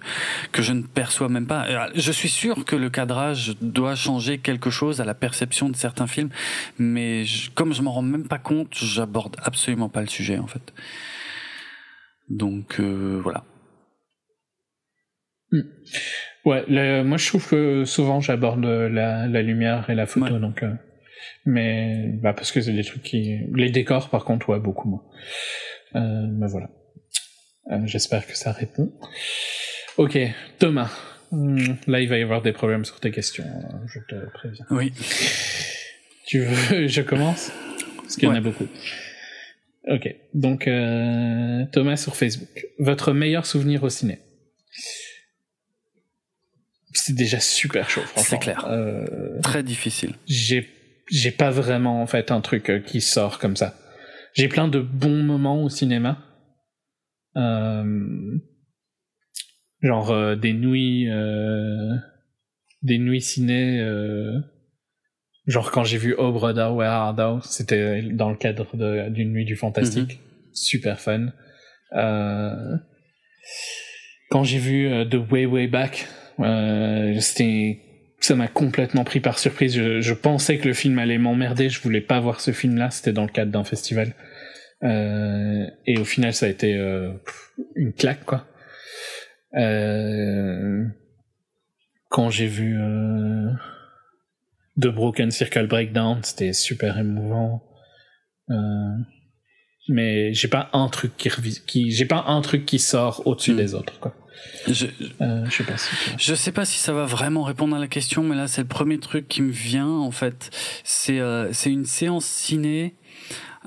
que je ne perçois même pas. Euh, Je suis sûr que le cadrage doit changer quelque chose à la perception de certains films, mais je- comme je m'en rends même pas compte, j'aborde absolument pas le sujet, en fait. Donc voilà. Hmm. Ouais, moi je trouve que souvent j'aborde la, la, lumière et la photo, donc. Euh, mais bah parce que c'est des trucs qui. Les décors, par contre, ouais, beaucoup moins. Euh, mais voilà. Euh, j'espère que ça répond. Ok, Thomas. Hmm, là, il va y avoir des problèmes sur tes questions. Je te préviens. Oui. Tu veux, je commence? Parce qu'il y en a beaucoup. Ok, donc euh, Thomas sur Facebook. Votre meilleur souvenir au ciné? C'est déjà super chaud, franchement. C'est clair. Euh, Très difficile. J'ai, j'ai pas vraiment, en fait, un truc euh, qui sort comme ça. J'ai plein de bons moments au cinéma. Euh, genre des nuits, des nuits ciné. genre quand j'ai vu Oh Brother Where Art Thou, c'était dans le cadre d'une nuit du fantastique. Mhm. Super fun. quand j'ai vu The Way Way Back, euh, c'était ça m'a complètement pris par surprise. Je, je, pensais que le film allait m'emmerder. Je voulais pas voir ce film-là. C'était dans le cadre d'un festival. Euh, et au final, ça a été euh, une claque, quoi. Euh, quand j'ai vu euh, The Broken Circle Breakdown, c'était super émouvant. Euh, mais j'ai pas un truc qui, qui j'ai pas un truc qui sort au-dessus hmm. des autres, quoi. Je, euh, je sais pas si je sais pas si ça va vraiment répondre à la question, mais là c'est le premier truc qui me vient en fait. C'est euh, c'est une séance ciné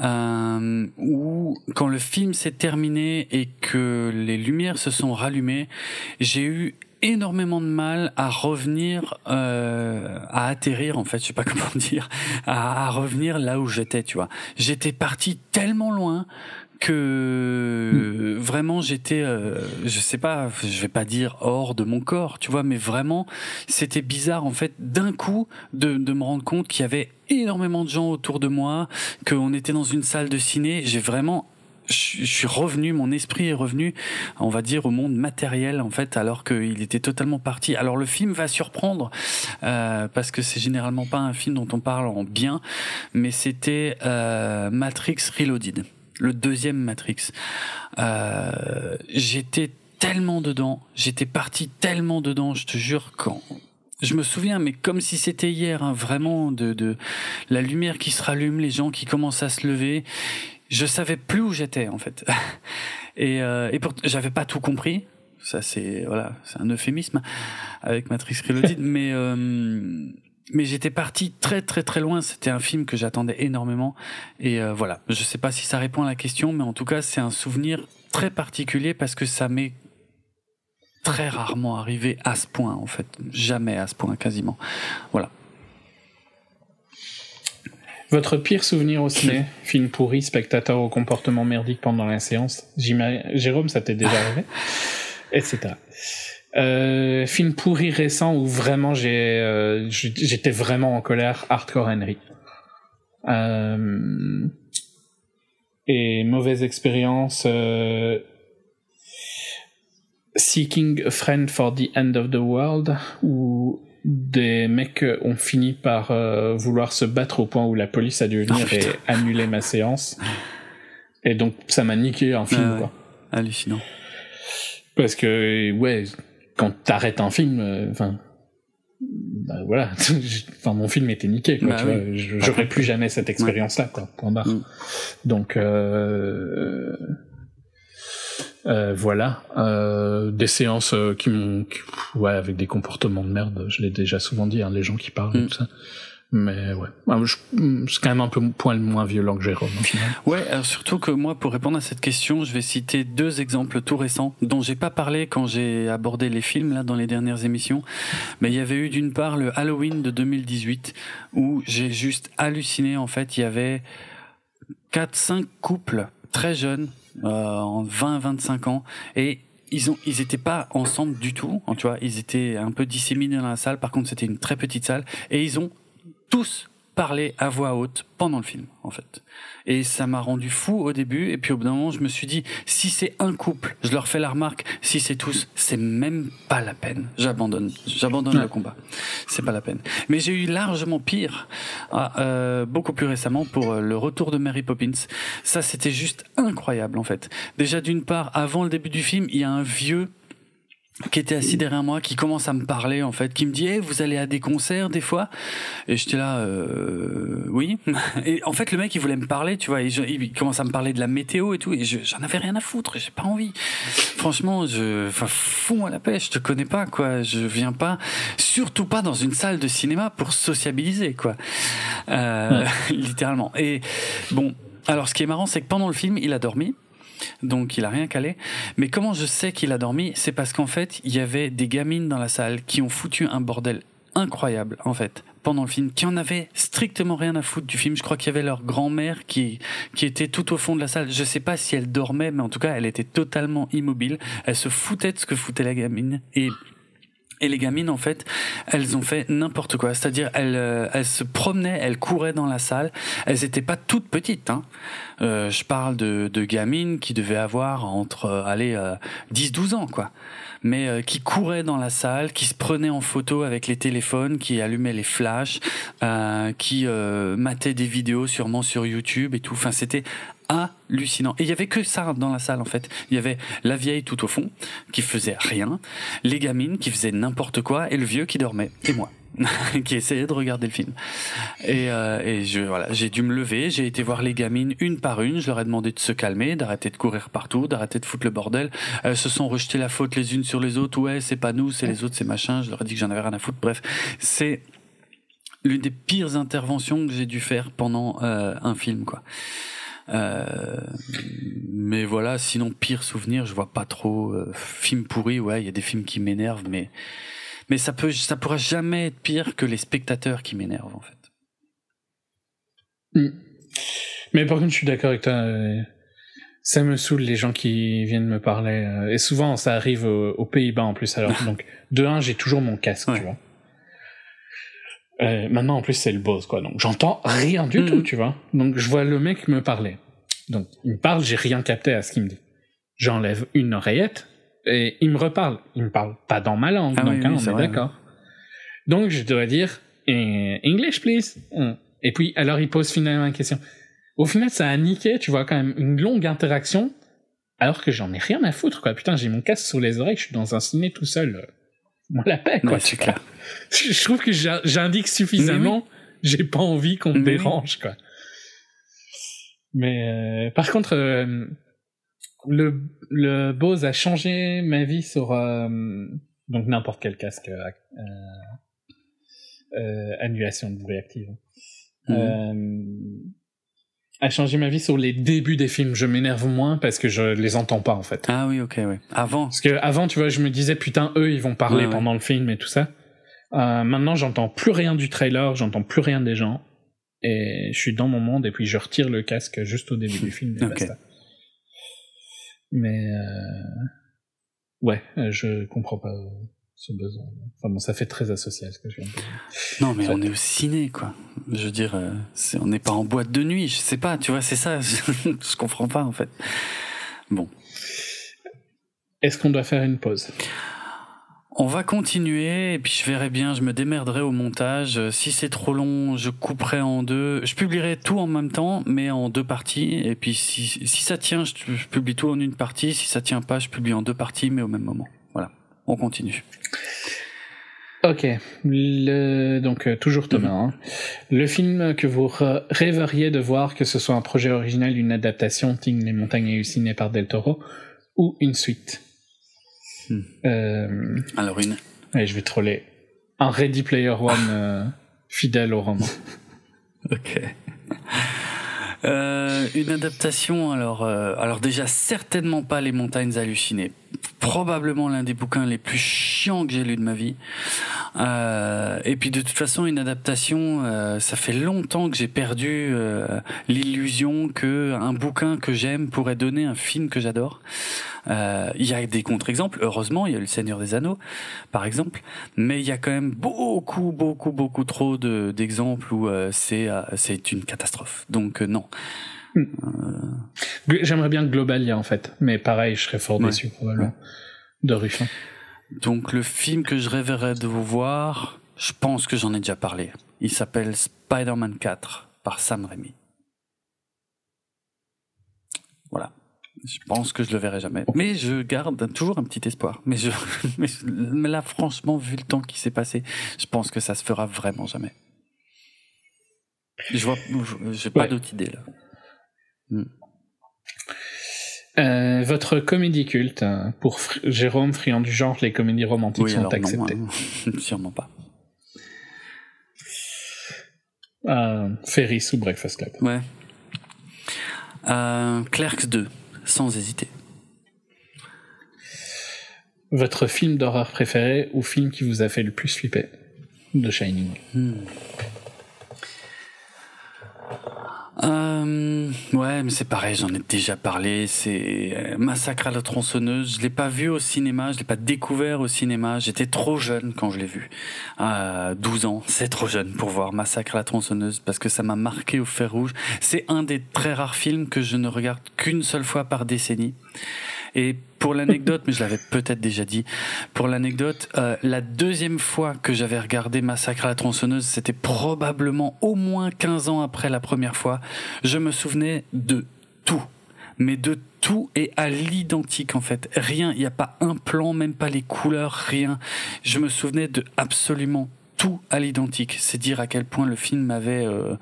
euh, où quand le film s'est terminé et que les lumières se sont rallumées, j'ai eu énormément de mal à revenir, euh, à atterrir en fait, je sais pas comment dire, à, à revenir là où j'étais, tu vois. J'étais parti tellement loin que vraiment j'étais, euh, je sais pas, je vais pas dire hors de mon corps, tu vois, mais vraiment c'était bizarre en fait d'un coup de, de me rendre compte qu'il y avait énormément de gens autour de moi, qu'on était dans une salle de ciné. J'ai vraiment je suis revenu, mon esprit est revenu, on va dire, au monde matériel en fait, alors qu'il était totalement parti. Alors le film va surprendre euh, parce que c'est généralement pas un film dont on parle en bien, mais c'était euh, Matrix Reloaded le deuxième Matrix. Euh, j'étais tellement dedans, j'étais parti tellement dedans, je te jure, quand je me souviens, mais comme si c'était hier, hein, vraiment de, de la lumière qui se rallume, les gens qui commencent à se lever. Je savais plus où j'étais en fait, et, euh, et pour, j'avais pas tout compris. Ça c'est voilà, c'est un euphémisme avec Matrix Reloaded, mais euh, mais j'étais parti très très très loin. C'était un film que j'attendais énormément. Et euh, voilà, je sais pas si ça répond à la question, mais en tout cas, c'est un souvenir très particulier parce que ça m'est très rarement arrivé à ce point, en fait. Jamais à ce point, quasiment. Voilà. Votre pire souvenir au ciné? Film pourri, spectateur au comportement merdique pendant la séance? Jérôme, ça t'est déjà arrivé? Etc. Euh, film pourri récent où vraiment j'ai euh, j'étais vraiment en colère Hardcore Henry. Euh, et mauvaise expérience euh, Seeking a Friend for the End of the World où des mecs ont fini par euh, vouloir se battre au point où la police a dû venir oh, et annuler ma séance. Et donc ça m'a niqué un film quoi. Hallucinant. Parce que ouais quand t'arrêtes un film, euh, enfin, bah, voilà, enfin mon film était niqué, quoi. Bah j'aurais plus jamais cette expérience-là, quoi. Point barre. Mm. Donc euh, euh, voilà, euh, des séances euh, qui m'ont, ouais, avec des comportements de merde. Je l'ai déjà souvent dit, hein, les gens qui parlent mm. tout ça. Mais ouais, c'est quand même un peu point moins violent que Jérôme. Ouais, alors surtout que moi, pour répondre à cette question, je vais citer deux exemples tout récents dont j'ai pas parlé quand j'ai abordé les films là dans les dernières émissions. Mais il y avait eu d'une part le Halloween de 2018 où j'ai juste halluciné. En fait, il y avait quatre, cinq couples très jeunes, euh, en 20-25 ans, et ils ont ils étaient pas ensemble du tout tu vois ils étaient un peu disséminés dans la salle par contre c'était une très petite salle et ils ont tous parler à voix haute pendant le film, en fait. Et ça m'a rendu fou au début. Et puis au bout d'un moment, je me suis dit, si c'est un couple, je leur fais la remarque. Si c'est tous, c'est même pas la peine. J'abandonne. J'abandonne le combat. C'est pas la peine. Mais j'ai eu largement pire, ah, euh, beaucoup plus récemment, pour euh, le retour de Mary Poppins. Ça, c'était juste incroyable, en fait. Déjà, d'une part, avant le début du film, il y a un vieux qui était assis derrière moi, qui commence à me parler en fait, qui me dit hey, vous allez à des concerts des fois? Et j'étais là, euh, oui. Et en fait, le mec il voulait me parler, tu vois, il commence à me parler de la météo et tout, et j'en avais rien à foutre, j'ai pas envie. Franchement, je, enfin, fous à la pêche, je te connais pas, quoi. Je viens pas, surtout pas dans une salle de cinéma pour sociabiliser, quoi. Euh, littéralement. Et bon, alors ce qui est marrant, c'est que pendant le film, il a dormi donc il a rien calé. Mais comment je sais qu'il a dormi? C'est parce qu'en fait, il y avait des gamines dans la salle qui ont foutu un bordel incroyable, en fait, pendant le film, qui en avaient strictement rien à foutre du film. Je crois qu'il y avait leur grand-mère qui, qui était tout au fond de la salle. Je sais pas si elle dormait, mais en tout cas, elle était totalement immobile. Elle se foutait de ce que foutait la gamine. Et et les gamines, en fait, elles ont fait n'importe quoi. C'est-à-dire, elles, euh, elles se promenaient, elles couraient dans la salle. Elles n'étaient pas toutes petites. Hein. Euh, je parle de, gamines qui devaient avoir entre, euh, allez, 10-12 ans, quoi. Mais qui couraient dans la salle, qui se prenaient en photo avec les téléphones, qui allumaient les flashs, qui mataient des vidéos sûrement sur YouTube et tout. Enfin, c'était hallucinant. Et il y avait que ça dans la salle en fait. Il y avait la vieille tout au fond qui faisait rien, les gamines qui faisaient n'importe quoi et le vieux qui dormait et moi. qui essayait de regarder le film. Et, euh, et je voilà, j'ai dû me lever, j'ai été voir les gamines une par une, je leur ai demandé de se calmer, d'arrêter de courir partout, d'arrêter de foutre le bordel. Elles se sont rejetées la faute les unes sur les autres. Ouais, c'est pas nous, c'est les autres, c'est machin. Je leur ai dit que j'en avais rien à foutre. Bref, c'est l'une des pires interventions que j'ai dû faire pendant euh, un film, quoi. Euh, mais voilà, sinon pire souvenir, je vois pas trop. Euh, film pourri, ouais, il y a des films qui m'énervent, mais mais ça peut, ça pourra jamais être pire que les spectateurs qui m'énervent en fait. Hmm. Mais par contre, je suis d'accord avec toi. Euh, ça me saoule les gens qui viennent me parler. Et souvent, ça arrive aux, Pays-Bas en plus. Alors, donc, de un, j'ai toujours mon casque, tu vois. Euh, maintenant, en plus, c'est le boss, quoi. Donc, j'entends rien du tout, mm. tu vois. Donc, je vois le mec me parler. Donc, il me parle, j'ai rien capté à ce qu'il me dit. J'enlève une oreillette et il me reparle. Il me parle pas dans ma langue, ah donc hein, on est, d'accord. Donc, je dois dire eh, English, please. Mm. Et puis, alors, il pose finalement une question. Au final, ça a niqué, tu vois, quand même, une longue interaction, alors que j'en ai rien à foutre, quoi. Putain, j'ai mon casque sur les oreilles, je suis dans un ciné tout seul. Moi, la paix, quoi. c'est clair je trouve que j'indique suffisamment. J'ai pas envie qu'on me dérange, quoi. Mais euh, par contre, euh, le le Bose a changé ma vie sur euh, donc n'importe quel casque annulation de bruit active. Mhm. A changé ma vie sur les débuts des films. Je m'énerve moins parce que je les entends pas en fait. Ah oui, ok, oui. Avant. Parce que avant, tu vois, je me disais putain, eux, ils vont parler pendant le film et tout ça. Euh, maintenant, j'entends plus rien du trailer, j'entends plus rien des gens, et je suis dans mon monde, et puis je retire le casque juste au début du film. Mais euh... ouais, je comprends pas ce besoin. Enfin bon, ça fait très asocial ce que je viens de dire. Non, mais on est au ciné, quoi. Je veux dire, euh, on n'est pas en boîte de nuit, je sais pas, tu vois, c'est ça. je comprends pas en fait. Bon. Est-ce qu'on doit faire une pause? On va continuer et puis je verrai bien, je me démerderai au montage. Si c'est trop long, je couperai en deux. Je publierai tout en même temps, mais en deux parties. Et puis si, si ça tient, je, publie tout en une partie. Si ça tient pas, je publie en deux parties, mais au même moment. On continue. Ok, le, donc euh, toujours Thomas. Mhm. Hein. Le film que vous rêveriez de voir, que ce soit un projet original, une adaptation, Ting les montagnes hallucinées par Del Toro, ou une suite? Hmm. Euh, Alors une. je vais troller. Un Ready Player One euh, fidèle au roman. ok. Euh, une adaptation, alors, alors déjà certainement pas les montagnes hallucinées. probablement l'un des bouquins les plus chiants que j'ai lu de ma vie. Euh, et puis de toute façon, une adaptation, euh, ça fait longtemps que j'ai perdu euh, l'illusion que un bouquin que j'aime pourrait donner un film que j'adore. Euh, il y a des contre-exemples, heureusement, il y a Le Seigneur des Anneaux, par exemple, mais il y a quand même beaucoup, beaucoup, beaucoup trop d'exemples où euh, c'est c'est une catastrophe. Donc non. Hmm. J'aimerais bien Globalia en fait, mais pareil, je serais fort déçu probablement de Ruffin. Donc le film que je rêverais de vous voir, je pense que j'en ai déjà parlé. Il s'appelle Spider-Man 4 par Sam Raimi. Voilà. Je pense que je le verrai jamais. Mais je garde toujours un petit espoir. Mais, je, mais là, franchement, vu le temps qui s'est passé, je pense que ça se fera vraiment jamais. Je vois, j'ai pas d'autre idée là. Hmm. Euh, votre comédie culte, hein, pour Jérôme, friand du genre, les comédies romantiques sont acceptées hein. Sûrement pas. Euh, Ferris ou Breakfast Club Ouais. Euh, Clerks 2, sans hésiter. Votre film d'horreur préféré ou film qui vous a fait le plus flipper The Shining? Hmm. Euh, ouais, mais c'est pareil, j'en ai déjà parlé. C'est euh, Massacre à la tronçonneuse. Je l'ai pas vu au cinéma, je l'ai pas découvert au cinéma. J'étais trop jeune quand je l'ai vu. À 12 ans, c'est trop jeune pour voir Massacre à la tronçonneuse parce que ça m'a marqué au fer rouge. C'est un des très rares films que je ne regarde qu'une seule fois par décennie. Et pour l'anecdote, mais je l'avais peut-être déjà dit, pour l'anecdote, euh, la deuxième fois que j'avais regardé Massacre à la tronçonneuse, c'était probablement au moins 15 ans après la première fois. Je me souvenais de tout, mais de tout et à l'identique en fait. Rien, il n'y a pas un plan, même pas les couleurs, rien. Je me souvenais de absolument tout à l'identique. C'est dire à quel point le film m'avait... Euh,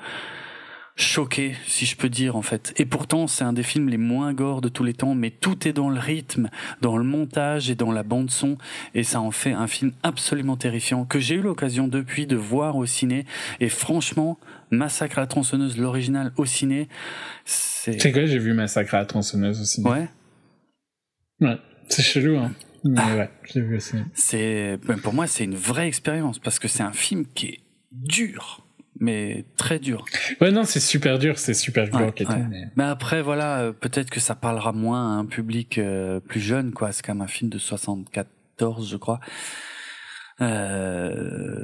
choqué, si je peux dire en fait. Et pourtant, c'est un des films les moins gore de tous les temps, mais tout est dans le rythme, dans le montage et dans la bande son, et ça en fait un film absolument terrifiant que j'ai eu l'occasion depuis de voir au ciné. Et franchement, Massacre à la tronçonneuse, l'original au ciné, c'est. C'est quoi J'ai vu Massacre à la tronçonneuse au ciné. Ouais. Ouais, c'est chelou, hein. Mais ouais, j'ai vu au ciné. C'est, ben, pour moi, c'est une vraie expérience parce que c'est un film qui est dur mais très dur. Ouais, non, c'est super dur, c'est super dur. mais... après, voilà, euh, peut-être que ça parlera moins à un public euh, plus jeune, quoi. C'est comme un film de 74, je crois. Euh...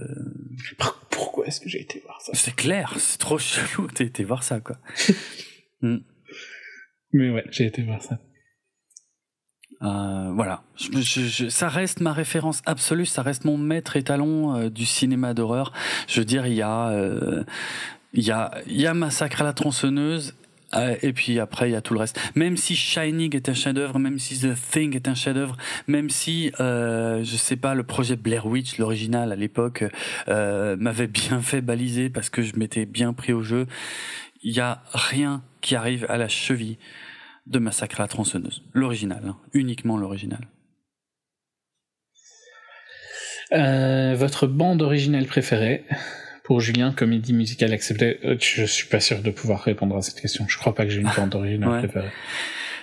Pourquoi est-ce que j'ai été voir ça? C'est clair, c'est trop chelou que t'aies été voir ça, quoi. Mm. Mais ouais, j'ai été voir ça. Euh, voilà, je, ça reste ma référence absolue, ça reste mon maître étalon euh, du cinéma d'horreur. Je veux dire, il y a, euh, il y a, il y a Massacre à la tronçonneuse. Et puis après, il y a tout le reste. Même si Shining est un chef-d'œuvre, même si The Thing est un chef-d'œuvre, même si, je sais pas, le projet Blair Witch, l'original à l'époque, m'avait bien fait baliser parce que je m'étais bien pris au jeu, il y a rien qui arrive à la cheville de Massacre à la tronçonneuse. L'original, hein. uniquement l'original. Euh, votre bande originale préférée pour Julien, comédie musicale acceptée euh, Je suis pas sûr de pouvoir répondre à cette question. Je crois pas que j'ai une bande originale préférée.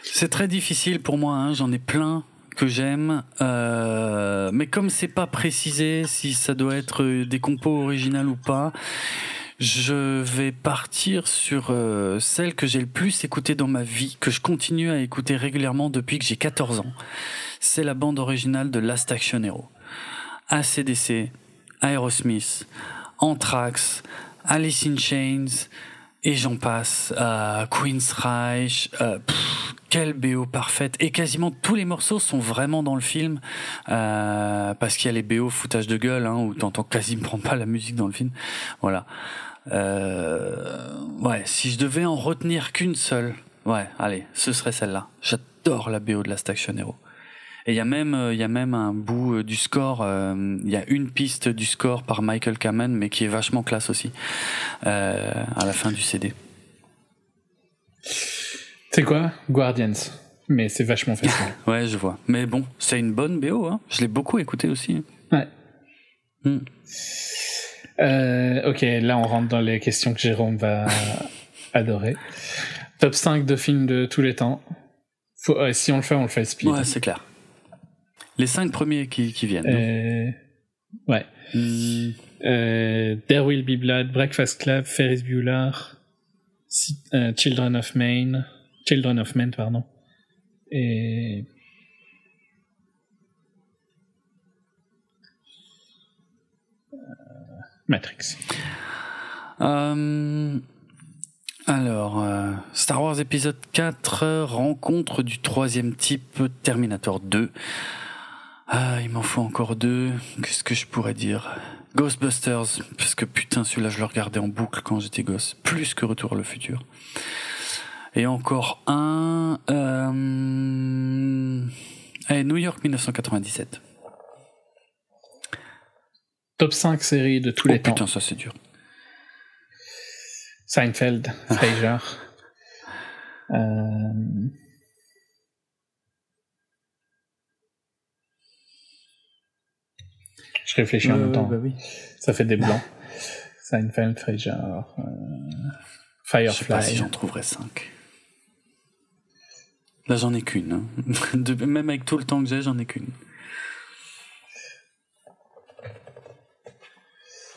C'est très difficile pour moi. Hein. J'en ai plein que j'aime, euh, mais comme c'est pas précisé si ça doit être des compos originales ou pas, je vais partir sur euh, celle que j'ai le plus écoutée dans ma vie, que je continue à écouter régulièrement depuis que j'ai 14 ans. C'est la bande originale de Last Action Hero. ACDC, Aerosmith, Anthrax, Alice in Chains, et j'en passe. Euh, Queen's Reich, euh, quelle BO parfaite. Et quasiment tous les morceaux sont vraiment dans le film, euh, parce qu'il y a les BO foutage de gueule, hein, où t'entends quasiment pas la musique dans le film. Voilà. Euh, ouais, si je devais en retenir qu'une seule, ouais, allez, ce serait celle-là. J'adore la BO de la Station Hero. Et il y a même, euh, il y a même un bout euh, du score. Euh, il y a une piste du score par Michael Kamen, mais qui est vachement classe aussi à la fin du CD. C'est quoi? Guardians. Mais c'est vachement facile. ouais, je vois. Mais bon, c'est une bonne BO. Hein. Je l'ai beaucoup écouté aussi. Ouais. Hmm. Euh, ok, là on rentre dans les questions que Jérôme va adorer. Top 5 de films de tous les temps. Faut, si on le fait, on le fait speed. Ouais, c'est clair. Les cinq premiers qui, qui viennent. Euh, ouais. Hmm. Euh, There Will Be Blood, Breakfast Club, Ferris Bueller, Si- euh, Children of Maine, Children of Men, pardon. Et Matrix. Euh, alors, euh, Star Wars épisode 4, euh, rencontre du troisième type, Terminator 2. Ah, il m'en faut encore deux. Qu'est-ce que je pourrais dire? Ghostbusters, parce que putain, celui-là, je le regardais en boucle quand j'étais gosse. Plus que Retour à le futur. Et encore un... Euh... allez, New York 1997. Top 5 séries de tous Oh les temps. putain, ça c'est dur. Seinfeld, Frasier. Euh, Je réfléchis en même temps. bah oui. Ça fait des blancs. Seinfeld, Frasier, euh, Je sais pas si Firefly. j'en trouverais 5. Là, j'en ai qu'une. hein. De- Même avec tout le temps que j'ai, j'en ai qu'une.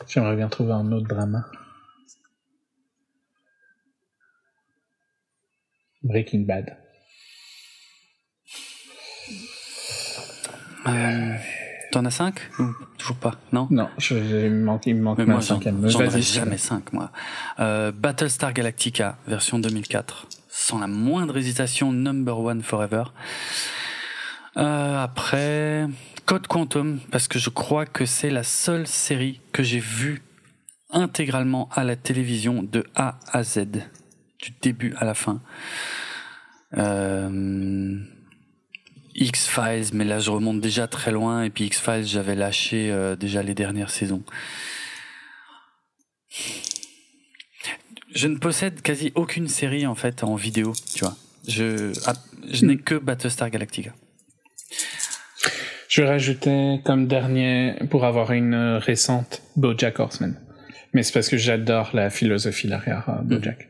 J'aimerais bien trouver un autre drama. Breaking Bad. Euh, T'en as 5 Ou toujours pas Non? Non, je, il me manque, il me manque Mais moi, j'en c'est jamais 5, moi. Euh, Battlestar Galactica, version 2004. Sans la moindre hésitation, number one forever. Euh, après, Code Quantum, parce que je crois que c'est la seule série que j'ai vue intégralement à la télévision de A à Z, du début à la fin. Euh, X-Files, mais là je remonte déjà très loin, et puis X-Files j'avais lâché euh, déjà les dernières saisons. Je ne possède quasi aucune série en fait en vidéo, tu vois. Je, ah, je n'ai que Battlestar Galactica. Je rajouter comme dernier, pour avoir une récente, BoJack Horseman. Mais c'est parce que j'adore la philosophie derrière euh, BoJack.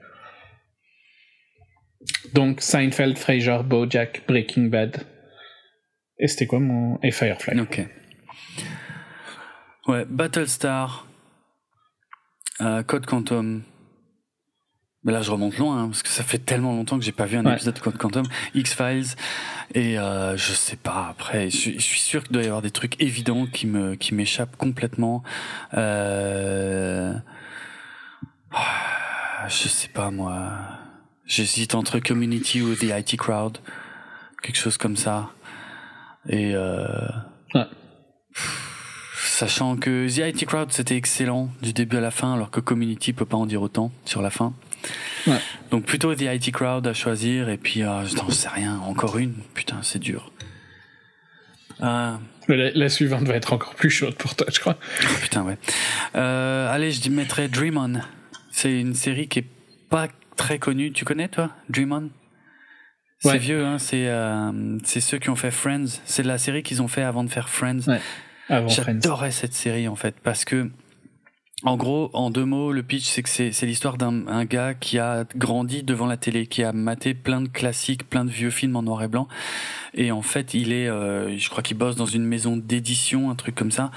Donc Seinfeld, Frasier, BoJack, Breaking Bad. Et c'était quoi mon... Et Firefly. Ok. Ouais, Battlestar, euh, Code Quantum. Mais là, je remonte loin, hein, parce que ça fait tellement longtemps que j'ai pas vu un Ouais. épisode de Code Quantum. X-Files, et euh, je sais pas, après, je, suis- je suis sûr qu'il doit y avoir des trucs évidents qui me qui m'échappent complètement. Euh... Je sais pas, moi. J'hésite entre Community ou The IT Crowd. Quelque chose comme ça. Et... Euh... Ouais. Sachant que The IT Crowd c'était excellent du début à la fin, alors que Community peut pas en dire autant sur la fin. Ouais. Donc plutôt The IT Crowd à choisir, et puis euh, je n'en sais rien, encore une, putain c'est dur. Euh, La, la suivante va être encore plus chaude pour toi, je crois. oh, putain ouais. Euh, allez, je mettrais Dream On. C'est une série qui est pas très connue, tu connais toi Dream On? C'est Ouais. vieux, hein, c'est euh, c'est ceux qui ont fait Friends. C'est la série qu'ils ont fait avant de faire Friends. Ouais. J'adorais cette série en fait parce que en gros, en deux mots, le pitch c'est que c'est c'est l'histoire d'un un gars qui a grandi devant la télé, qui a maté plein de classiques, plein de vieux films en noir et blanc, et en fait il est, euh, je crois qu'il bosse dans une maison d'édition, un truc comme ça,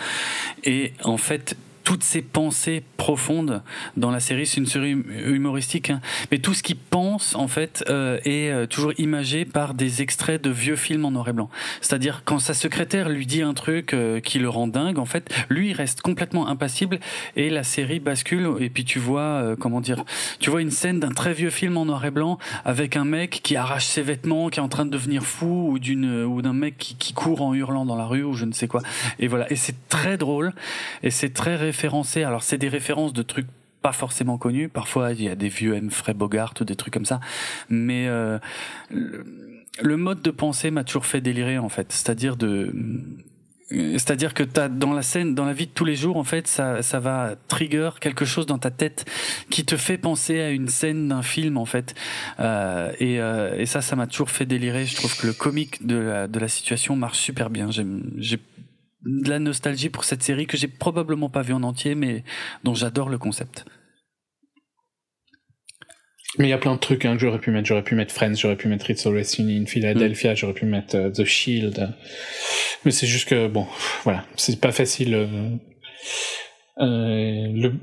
et en fait toutes ses pensées profondes dans la série, c'est une série hum- humoristique, hein, mais tout ce qu'il pense en fait euh, est euh, toujours imagé par des extraits de vieux films en noir et blanc. C'est-à-dire quand sa secrétaire lui dit un truc euh, qui le rend dingue, en fait, lui il reste complètement impassible et la série bascule et puis tu vois euh, comment dire, tu vois une scène d'un très vieux film en noir et blanc avec un mec qui arrache ses vêtements, qui est en train de devenir fou ou d'une ou d'un mec qui, qui court en hurlant dans la rue ou je ne sais quoi. Et voilà, et c'est très drôle et c'est très Alors c'est des références de trucs pas forcément connus. Parfois il y a des vieux M. Frey Bogart ou des trucs comme ça, mais euh, le, mode de pensée m'a toujours fait délirer en fait. C'est-à-dire de c'est-à-dire que t'as dans la scène, dans la vie de tous les jours, en fait, ça, va trigger quelque chose dans ta tête qui te fait penser à une scène d'un film, en fait. Euh, et, euh, et ça, ça m'a toujours fait délirer. Je trouve que le comique de la, situation marche super bien. De la nostalgie pour cette série que j'ai probablement pas vue en entier, mais dont j'adore le concept. Mais il y a plein de trucs hein, que j'aurais pu mettre. J'aurais pu mettre Friends, j'aurais pu mettre It's Always Sunny in Philadelphia, j'aurais pu mettre euh, The Shield. Mais c'est juste que, bon, voilà, c'est pas facile. Euh, euh, le,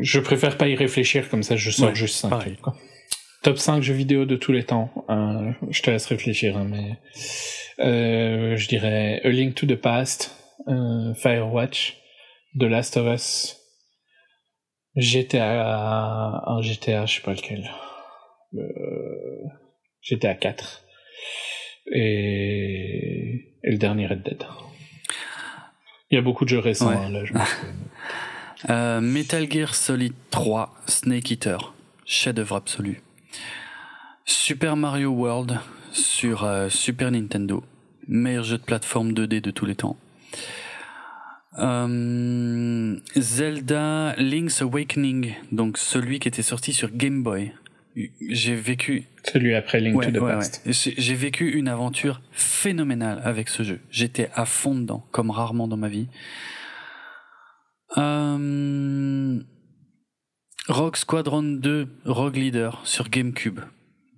je préfère pas y réfléchir, comme ça je sors juste 5 quoi. Top 5 jeux vidéo de tous les temps. Je te laisse réfléchir, hein, mais je dirais A Link to the Past, Firewatch, The Last of Us, GTA, un GTA, je sais pas lequel. Euh, GTA 4 et, et, le dernier Red Dead. Il y a beaucoup de jeux récents hein, là. Je euh, Metal Gear Solid 3, Snake Eater, chef-d'œuvre absolu. Super Mario World sur euh, Super Nintendo, meilleur jeu de plateforme 2D de tous les temps. Euh, Zelda Link's Awakening, donc celui qui était sorti sur Game Boy. J'ai vécu. Celui après Link to the Past. J'ai vécu une aventure phénoménale avec ce jeu. J'étais à fond dedans, comme rarement dans ma vie. Euh, Rogue Squadron 2 Rogue Leader sur GameCube.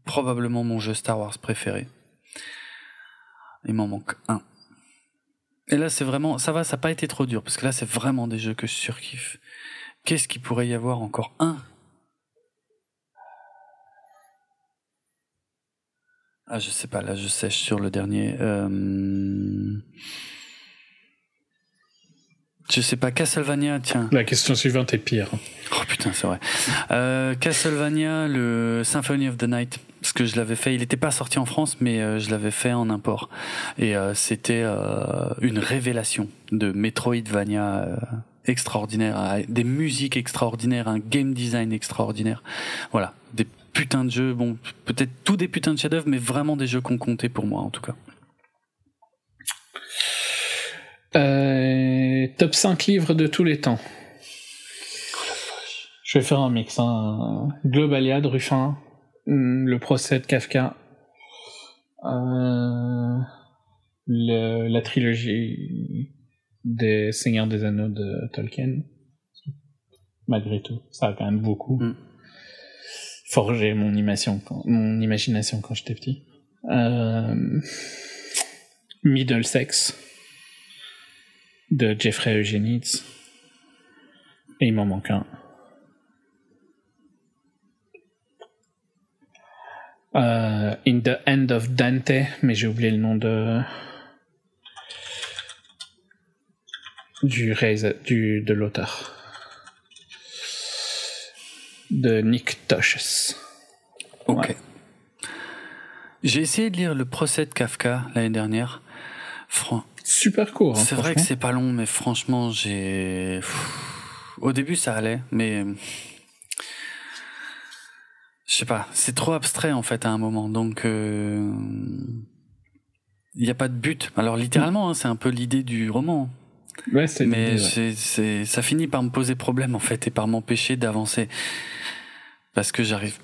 Probablement mon jeu Star Wars préféré. Il m'en manque un. Et là, c'est vraiment, ça va, ça n'a pas été trop dur, parce que là, c'est vraiment des jeux que je surkiffe. Qu'est-ce qu'il pourrait y avoir encore un? Ah, je sais pas, là, je sèche sur le dernier. Euh... Je sais pas, Castlevania, tiens. La question suivante est pire. Oh putain, c'est vrai. Euh, Castlevania, le Symphony of the Night parce que je l'avais fait. Il n'était pas sorti en France, mais euh, je l'avais fait en import. Et euh, c'était euh, une révélation de Metroidvania extraordinaire, des musiques extraordinaires, un game design extraordinaire. Voilà, des putains de jeux. Bon, peut-être tous des putains de chefs-d'œuvre, mais vraiment des jeux qu'on comptait pour moi, en tout cas. Top 5 livres de tous les temps. Je vais faire un mix. Hein. Globaliade, Ruffin, Hmm, le procès de Kafka, euh, le, la trilogie des Seigneurs des Anneaux de Tolkien. Malgré tout, ça a quand même beaucoup mm. forgé mon imagination quand, mon imagination quand j'étais petit. Euh, Middlesex de Jeffrey Eugenides. Et il m'en manque un. Euh, In the End of Dante, mais j'ai oublié le nom de du du de l'auteur de Nick Tosches. Ok. J'ai essayé de lire le procès de Kafka l'année dernière. Super court. Hein, c'est vrai que c'est pas long, mais franchement, j'ai. Au début, ça allait, mais je sais pas, c'est trop abstrait en fait à un moment, donc euh, il n'y a pas de but. Alors littéralement, hein, c'est un peu l'idée du roman. Ouais, c'est Mais c'est, ça finit par me poser problème en fait et par m'empêcher d'avancer parce que j'arrive.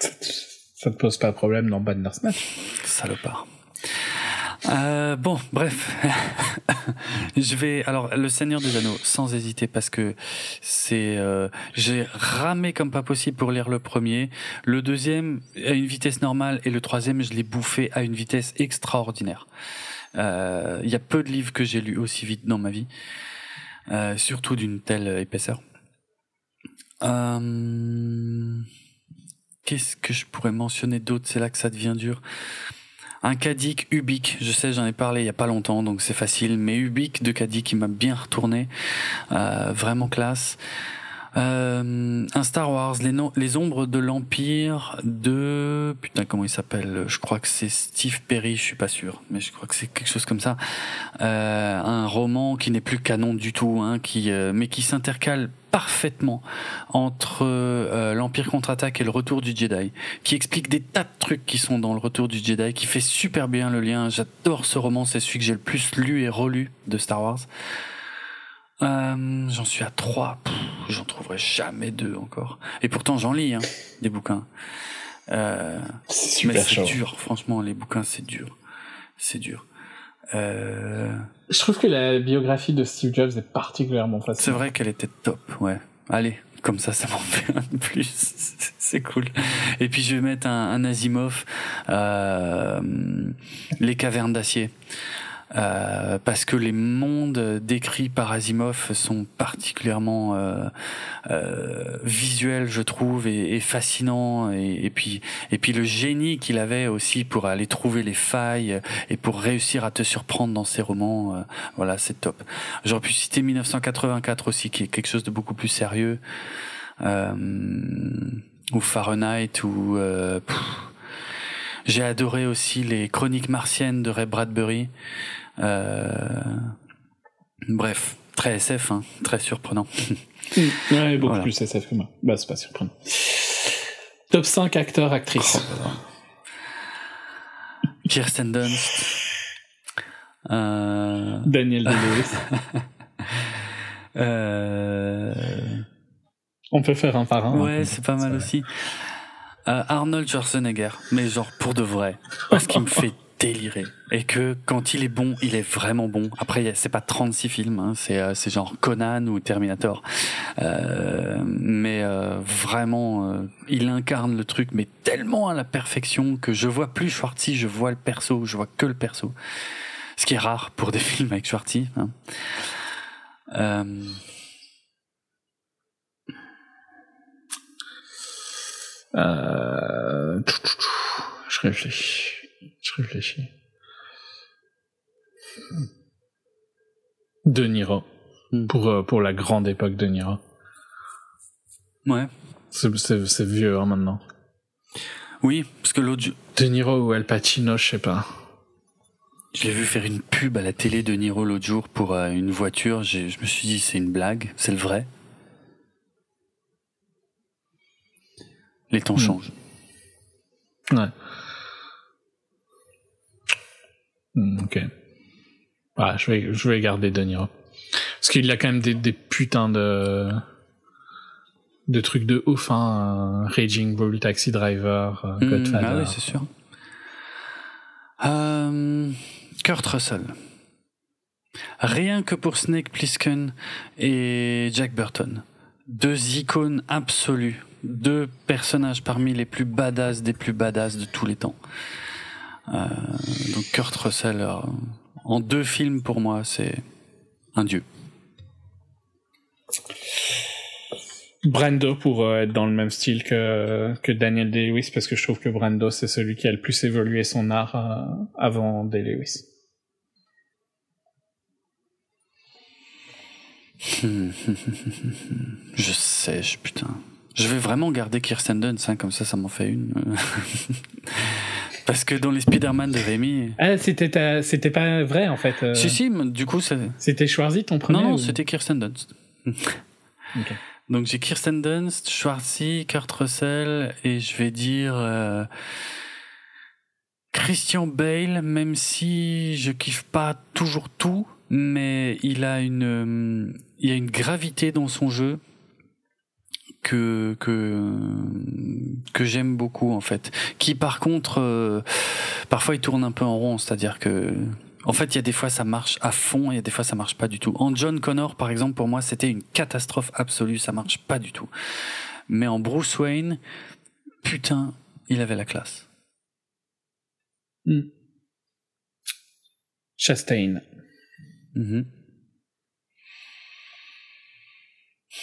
Ça te, ça te pose pas de problème dans Bandersnatch? Salopard. Euh, bon, bref, je vais alors le Seigneur des Anneaux sans hésiter parce que c'est euh, j'ai ramé comme pas possible pour lire le premier, le deuxième à une vitesse normale et le troisième je l'ai bouffé à une vitesse extraordinaire. Euh, il y a peu de livres que j'ai lus aussi vite dans ma vie, euh, surtout d'une telle épaisseur. Euh, qu'est-ce que je pourrais mentionner d'autre? C'est là que ça devient dur. Un Kadik Ubik, je sais, j'en ai parlé il y a pas longtemps, donc c'est facile. Mais Ubik de Kadik, qui m'a bien retourné, euh, vraiment classe. Euh, un Star Wars, les, les ombres de l'Empire de putain comment il s'appelle? Je crois que c'est Steve Perry, je suis pas sûr, mais je crois que c'est quelque chose comme ça. Euh, un roman qui n'est plus canon du tout, hein, qui euh, mais qui s'intercale parfaitement entre euh, l'Empire contre-attaque et le Retour du Jedi, qui explique des tas de trucs qui sont dans le Retour du Jedi, qui fait super bien le lien. J'adore ce roman, c'est celui que j'ai le plus lu et relu de Star Wars. Euh, j'en suis à trois. J'en trouverai jamais deux encore. Et pourtant, j'en lis hein, des bouquins. Euh, c'est mais c'est dur. Franchement, les bouquins, c'est dur. C'est dur. Euh... Je trouve que la biographie de Steve Jobs est particulièrement facile. C'est vrai qu'elle était top. Ouais. Allez, comme ça, ça m'en fait un de plus. c'est cool. Et puis je vais mettre un, un Asimov, euh, les cavernes d'acier. Euh, parce que les mondes décrits par Asimov sont particulièrement euh, euh, visuels, je trouve, et, et fascinants. Et, et, puis, et puis le génie qu'il avait aussi pour aller trouver les failles et pour réussir à te surprendre dans ses romans, euh, voilà, c'est top. J'aurais pu citer 1984 aussi, qui est quelque chose de beaucoup plus sérieux, euh, ou Fahrenheit, ou euh, j'ai adoré aussi les Chroniques martiennes de Ray Bradbury. Euh... Bref, très SF, hein, très surprenant. ouais, beaucoup voilà. plus SF que moi. Bah, c'est pas surprenant. Top 5 acteurs, actrices. Oh, Kirsten Dunst. Euh... Daniel Day-Lewis. euh... On peut faire un par un. Ouais, c'est pas mal aussi. Euh, Arnold Schwarzenegger, mais genre pour de vrai, parce qu'il me fait délirer et que quand il est bon, il est vraiment bon. Après, c'est pas 36 films, hein, c'est euh, genre Conan ou Terminator, euh, mais euh, vraiment, euh, il incarne le truc, mais tellement à la perfection que je vois plus Schwartzy, je vois le perso, je vois que le perso, ce qui est rare pour des films avec Schwartzy. Hein. Euh. Je réfléchis. Je réfléchis. De Niro. Mm. Pour, euh, pour la grande époque de Niro. Ouais. C'est vieux hein, maintenant. Oui, parce que l'autre. De Niro ou Al Pacino, je sais pas. Je l'ai vu faire une pub à la télé de Niro l'autre jour pour euh, une voiture. Je me suis dit, c'est une blague, c'est le vrai. Les temps mmh. changent. Ouais. Mmh, ok. Ah, je vais, je vais garder De Niro. Parce qu'il a quand même des, des putains de de trucs de ouf, hein. Raging Bull, Taxi Driver, euh, mmh, Godfather. Ah oui, c'est sûr. Euh, Kurt Russell. Rien que pour Snake Plissken et Jack Burton. Deux icônes absolues deux personnages parmi les plus badass des plus badass de tous les temps. Euh, donc Kurt Russell, euh, en deux films pour moi, c'est un dieu. Brando pour euh, être dans le même style que, que Daniel Day-Lewis parce que je trouve que Brando c'est celui qui a le plus évolué son art euh, avant Day-Lewis. je sais, je, putain. Je vais vraiment garder Kirsten Dunst, hein, comme ça, ça m'en fait une. Parce que dans les Spider-Man de Rémi. Ah, c'était, c'était pas vrai, en fait. Euh... Si, si, du coup, ça... C'était Schwarzy, ton premier Non, non, ou... c'était Kirsten Dunst. okay. Donc j'ai Kirsten Dunst, Schwarzy, Kurt Russell, et je vais dire. Euh... Christian Bale, même si je kiffe pas toujours tout, mais il a une, il y a une gravité dans son jeu que que que j'aime beaucoup en fait. Qui par contre euh, parfois il tourne un peu en rond c'est-à-dire que en fait il y a des fois ça marche à fond et il y a des fois ça marche pas du tout. En John Connor par exemple pour moi c'était une catastrophe absolue ça marche pas du tout. Mais en Bruce Wayne putain il avait la classe. Mm. Chastain. Mm -hmm.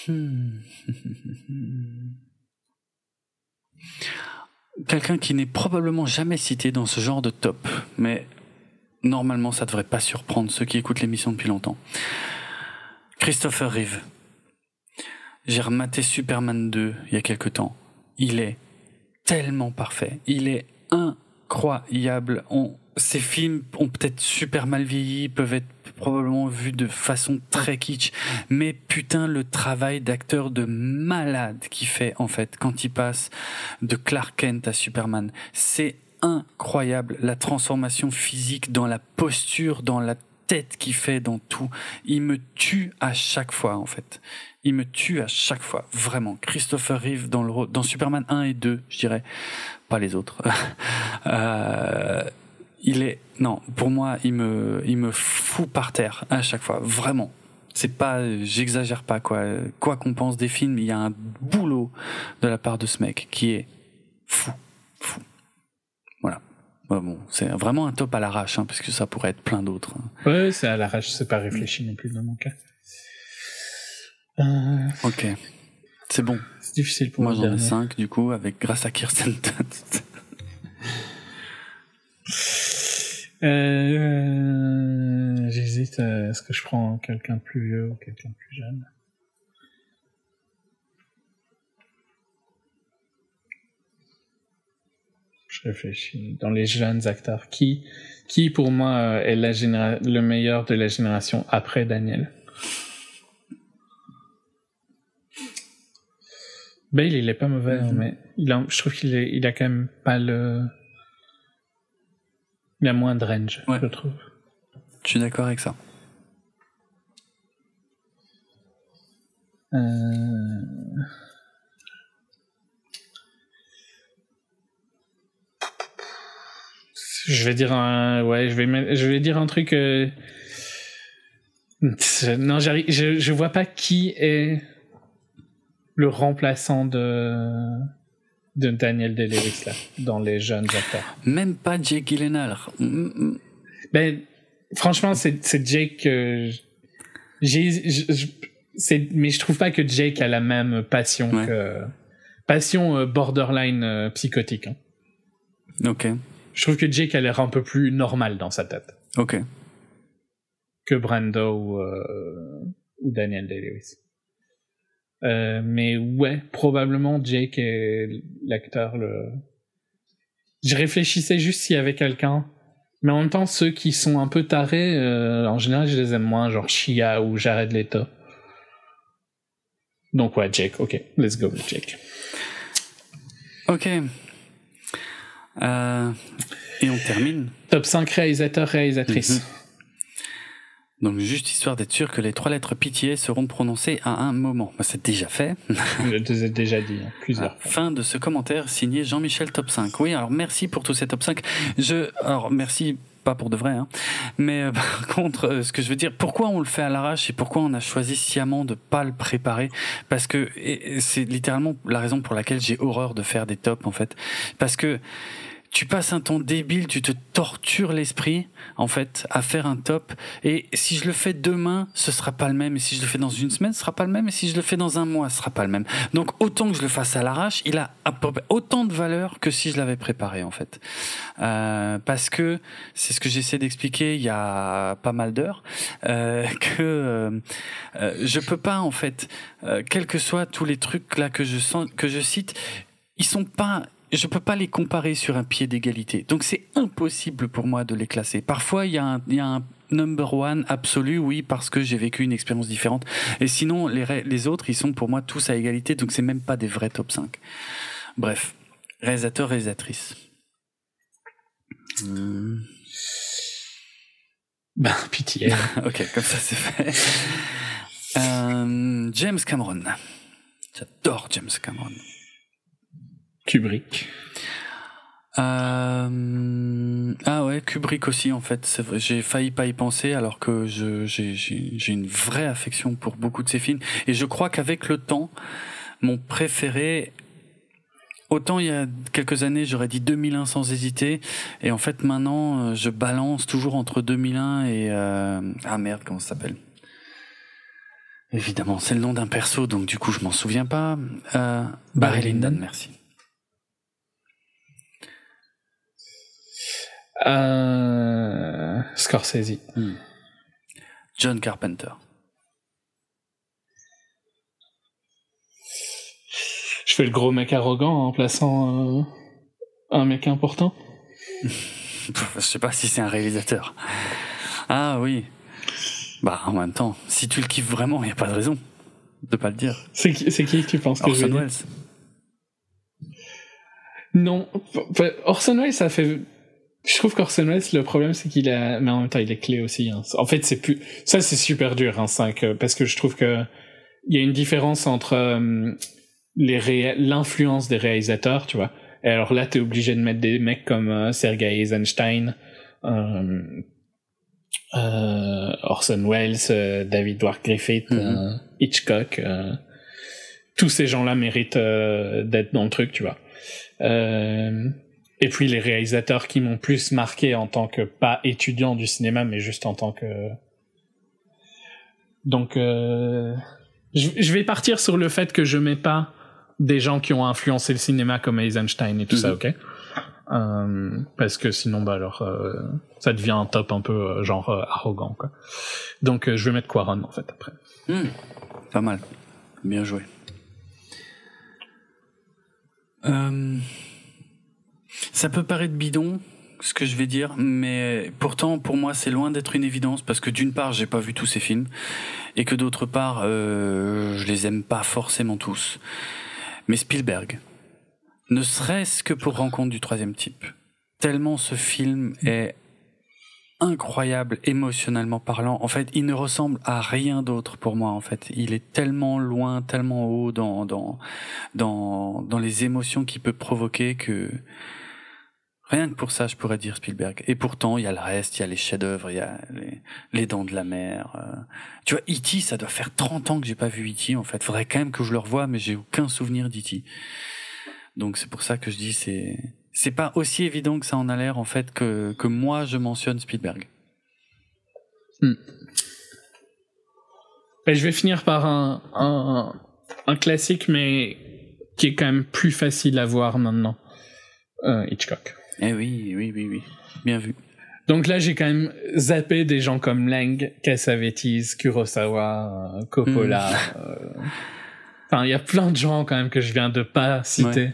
Quelqu'un qui n'est probablement jamais cité dans ce genre de top, mais normalement ça devrait pas surprendre ceux qui écoutent l'émission depuis longtemps. Christopher Reeve. J'ai rematé Superman 2 il y a quelque temps. Il est tellement parfait. Il est incroyable. On, ces films ont peut-être super mal vieilli, peuvent être probablement vus de façon très kitsch, mais putain le travail d'acteur de malade qu'il fait en fait quand il passe de Clark Kent à Superman, c'est incroyable la transformation physique dans la posture, dans la tête qu'il fait dans tout. Il me tue à chaque fois en fait. Il me tue à chaque fois, vraiment. Christopher Reeve dans le dans Superman 1 et 2, je dirais, pas les autres. euh, il est non pour moi il me il me fout par terre à chaque fois vraiment C'est pas, j'exagère pas quoi. Quoi qu'on pense des films, il y a un boulot de la part de ce mec qui est fou, fou. Voilà. bon, c'est vraiment un top à l'arrache, hein, parce que ça pourrait être plein d'autres. Hein. Ouais, c'est à l'arrache, c'est pas réfléchi non plus dans mon cas. Euh... Ok. C'est bon. C'est difficile pour moi. Moi j'en ai 5 du coup, avec grâce à Kirsten Dunst. Euh, J'hésite. Est-ce que je prends quelqu'un de plus vieux ou quelqu'un de plus jeune? Je réfléchis. Dans les jeunes acteurs, qui, qui pour moi euh, est la le meilleur de la génération après Daniel? Bale, il est pas mauvais, mais il a, je trouve qu'il il a quand même pas le il y a moins de range, je trouve. Je suis d'accord avec ça. Euh, je vais dire un, ouais, je vais, je vais dire un truc. Euh, non, j'arrive, je, je vois pas qui est le remplaçant de de Daniel Day-Lewis là, dans les jeunes acteurs. Même pas Jake Gyllenhaal. Mm, mm. Ben, franchement, c'est c'est Jake. Euh, j'ai, mais je trouve pas que Jake a la même passion que passion euh, borderline euh, psychotique. Hein. Ok. Je trouve que Jake a l'air un peu plus normal dans sa tête. Ok. Que Brando ou, ou Daniel Day-Lewis. Euh, mais ouais, probablement Jake est l'acteur le. Je réfléchissais juste s'il y avait quelqu'un, mais en même temps ceux qui sont un peu tarés, euh, en général je les aime moins, genre Shia ou Jared Leto. Donc ouais, Jake. Ok, let's go with Jake. Ok. Euh, et on termine. Top 5 réalisateurs, réalisatrices. Mhm. Donc juste histoire d'être sûr que les trois lettres pitié seront prononcées à un moment. Bah, c'est déjà fait. Je te ai déjà dit hein, plusieurs fois. Fin de ce commentaire signé Jean-Michel Top 5. Oui, alors merci pour tous ces Top 5. Je, alors merci pas pour de vrai, hein. mais euh, par contre, euh, ce que je veux dire, pourquoi on le fait à l'arrache et pourquoi on a choisi sciemment de pas le préparer? Parce que c'est littéralement la raison pour laquelle j'ai horreur de faire des tops en fait, parce que tu passes un temps débile, tu te tortures l'esprit, en fait, à faire un top. Et si je le fais demain, ce sera pas le même. Et si je le fais dans une semaine, ce sera pas le même. Et si je le fais dans un mois, ce sera pas le même. Donc, autant que je le fasse à l'arrache, il a autant de valeur que si je l'avais préparé, en fait. Euh, parce que, c'est ce que j'essaie d'expliquer il y a pas mal d'heures, euh, que euh, euh je peux pas, en fait, euh, quels que soient tous les trucs là que je sens, que je cite, ils sont pas je peux pas les comparer sur un pied d'égalité. Donc c'est impossible pour moi de les classer. Parfois, il y, a un, il y a un number one absolu, oui, parce que j'ai vécu une expérience différente. Et sinon, les, les autres, ils sont pour moi tous à égalité, donc c'est même pas des vrais top 5. Bref, réalisateur, réalisatrice. Hmm. Ben, pitié. ok, comme ça c'est fait. Euh, James Cameron. J'adore James Cameron. Kubrick. Euh... Ah ouais, Kubrick aussi en fait. J'ai failli pas y penser alors que j'ai une vraie affection pour beaucoup de ses films et je crois qu'avec le temps, mon préféré. Autant il y a quelques années j'aurais dit 2001 sans hésiter et en fait maintenant euh, je balance toujours entre 2001 et euh... ah merde comment ça s'appelle? Évidemment c'est le nom d'un perso donc du coup je m'en souviens pas. Euh... Barry Lyndon merci. Euh... Scorsese. Hmm. John Carpenter. Je fais le gros mec arrogant en plaçant euh, un mec important. Je sais pas si c'est un réalisateur. Ah oui. Bah en même temps, si tu le kiffes vraiment, il n'y a pas de raison de pas le dire. C'est qui, qui tu penses que Orson je Welles. Non, Orson Welles, ça fait je trouve qu'Orson Welles, le problème, c'est qu'il a, mais en même temps, il est clé aussi. Hein. En fait, c'est plus, ça, c'est super dur, hein, 5, euh, parce que je trouve que il y a une différence entre euh, les ré... l'influence des réalisateurs, tu vois. Et alors là, t'es obligé de mettre des mecs comme euh, Sergei Eisenstein, euh, Orson Welles, David Ward Griffith, mhm. Hitchcock. tous ces gens-là méritent d'être dans le truc, tu vois. Et puis les réalisateurs qui m'ont plus marqué en tant que pas étudiant du cinéma, mais juste en tant que donc, euh, je, vais partir sur le fait que je mets pas des gens qui ont influencé le cinéma comme Eisenstein et tout ça, mhm. ok? Euh, Parce que sinon, bah alors, euh, ça devient un top un peu euh, genre euh, arrogant, quoi. Donc, je vais mettre Quaron en fait après. Hmm. Pas mal, bien joué. Ça peut paraître bidon, ce que je vais dire, mais pourtant pour moi c'est loin d'être une évidence parce que d'une part j'ai pas vu tous ces films et que d'autre part euh, je les aime pas forcément tous. Mais Spielberg, ne serait-ce que pour Rencontre du troisième type, tellement ce film est incroyable émotionnellement parlant. En fait, il ne ressemble à rien d'autre pour moi. En fait, il est tellement loin, tellement haut dans dans dans dans les émotions qu'il peut provoquer que Rien que pour ça, je pourrais dire Spielberg. Et pourtant, il y a le reste, il y a les chefs-d'œuvre, il y a les, Dents de la Mer. Euh. Tu vois, E.T., ça doit faire 30 ans que j'ai pas vu E.T. En fait, faudrait quand même que je le revoie, mais j'ai aucun souvenir d'E.T. Donc c'est pour ça que je dis c'est c'est pas aussi évident que ça en a l'air en fait que que moi je mentionne Spielberg. Hmm. Et je vais finir par un, un, un classique, mais qui est quand même plus facile à voir maintenant. Euh, Hitchcock. Eh oui, oui, oui, oui. Bien vu. Donc là, j'ai quand même zappé des gens comme Lang, Cassavetes, Kurosawa, euh, Coppola. Hmm. Euh. Enfin, il y a plein de gens quand même que je viens de pas citer.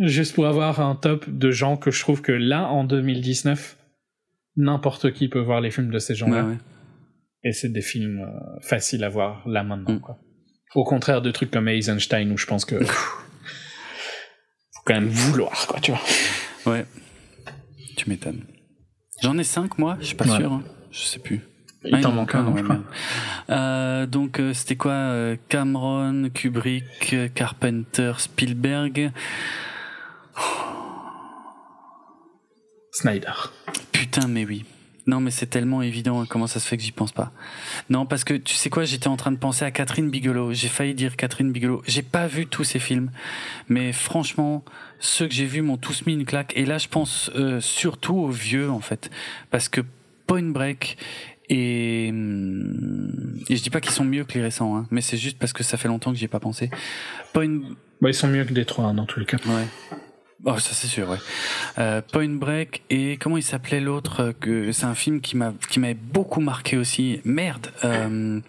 Juste pour avoir un top de gens que je trouve que là, en 2019, n'importe qui peut voir les films de ces gens-là. Et c'est des films euh, faciles à voir là maintenant. Hmm. Quoi. Au contraire de trucs comme Eisenstein où je pense que faut quand même vouloir, quoi, tu vois. Ouais. Tu m'étonnes. J'en ai cinq, moi, je suis pas sûr. Hein. Je sais plus. Il ah, t'en manque un, euh, donc euh, c'était quoi euh, Cameron, Kubrick, Carpenter, Spielberg? Snyder. Putain, mais oui. Non, mais c'est tellement évident. Hein, comment ça se fait que j'y pense pas Non, parce que tu sais quoi J'étais en train de penser à Catherine Bigelow. J'ai failli dire Catherine Bigelow. J'ai pas vu tous ces films, mais franchement, ceux que j'ai vus m'ont tous mis une claque. Et là, je pense euh, surtout aux vieux, en fait, parce que Point Break et, hum, et je dis pas qu'ils sont mieux que les récents, hein, mais c'est juste parce que ça fait longtemps que j'y ai pas pensé. Point. Bah, ils sont mieux que des trois, dans tous les cas. Ouais. Oh, ça c'est sûr, ouais. Euh, Point Break et comment il s'appelait l'autre euh, que c'est un film qui m'a qui m'avait beaucoup marqué aussi. Merde. Euh,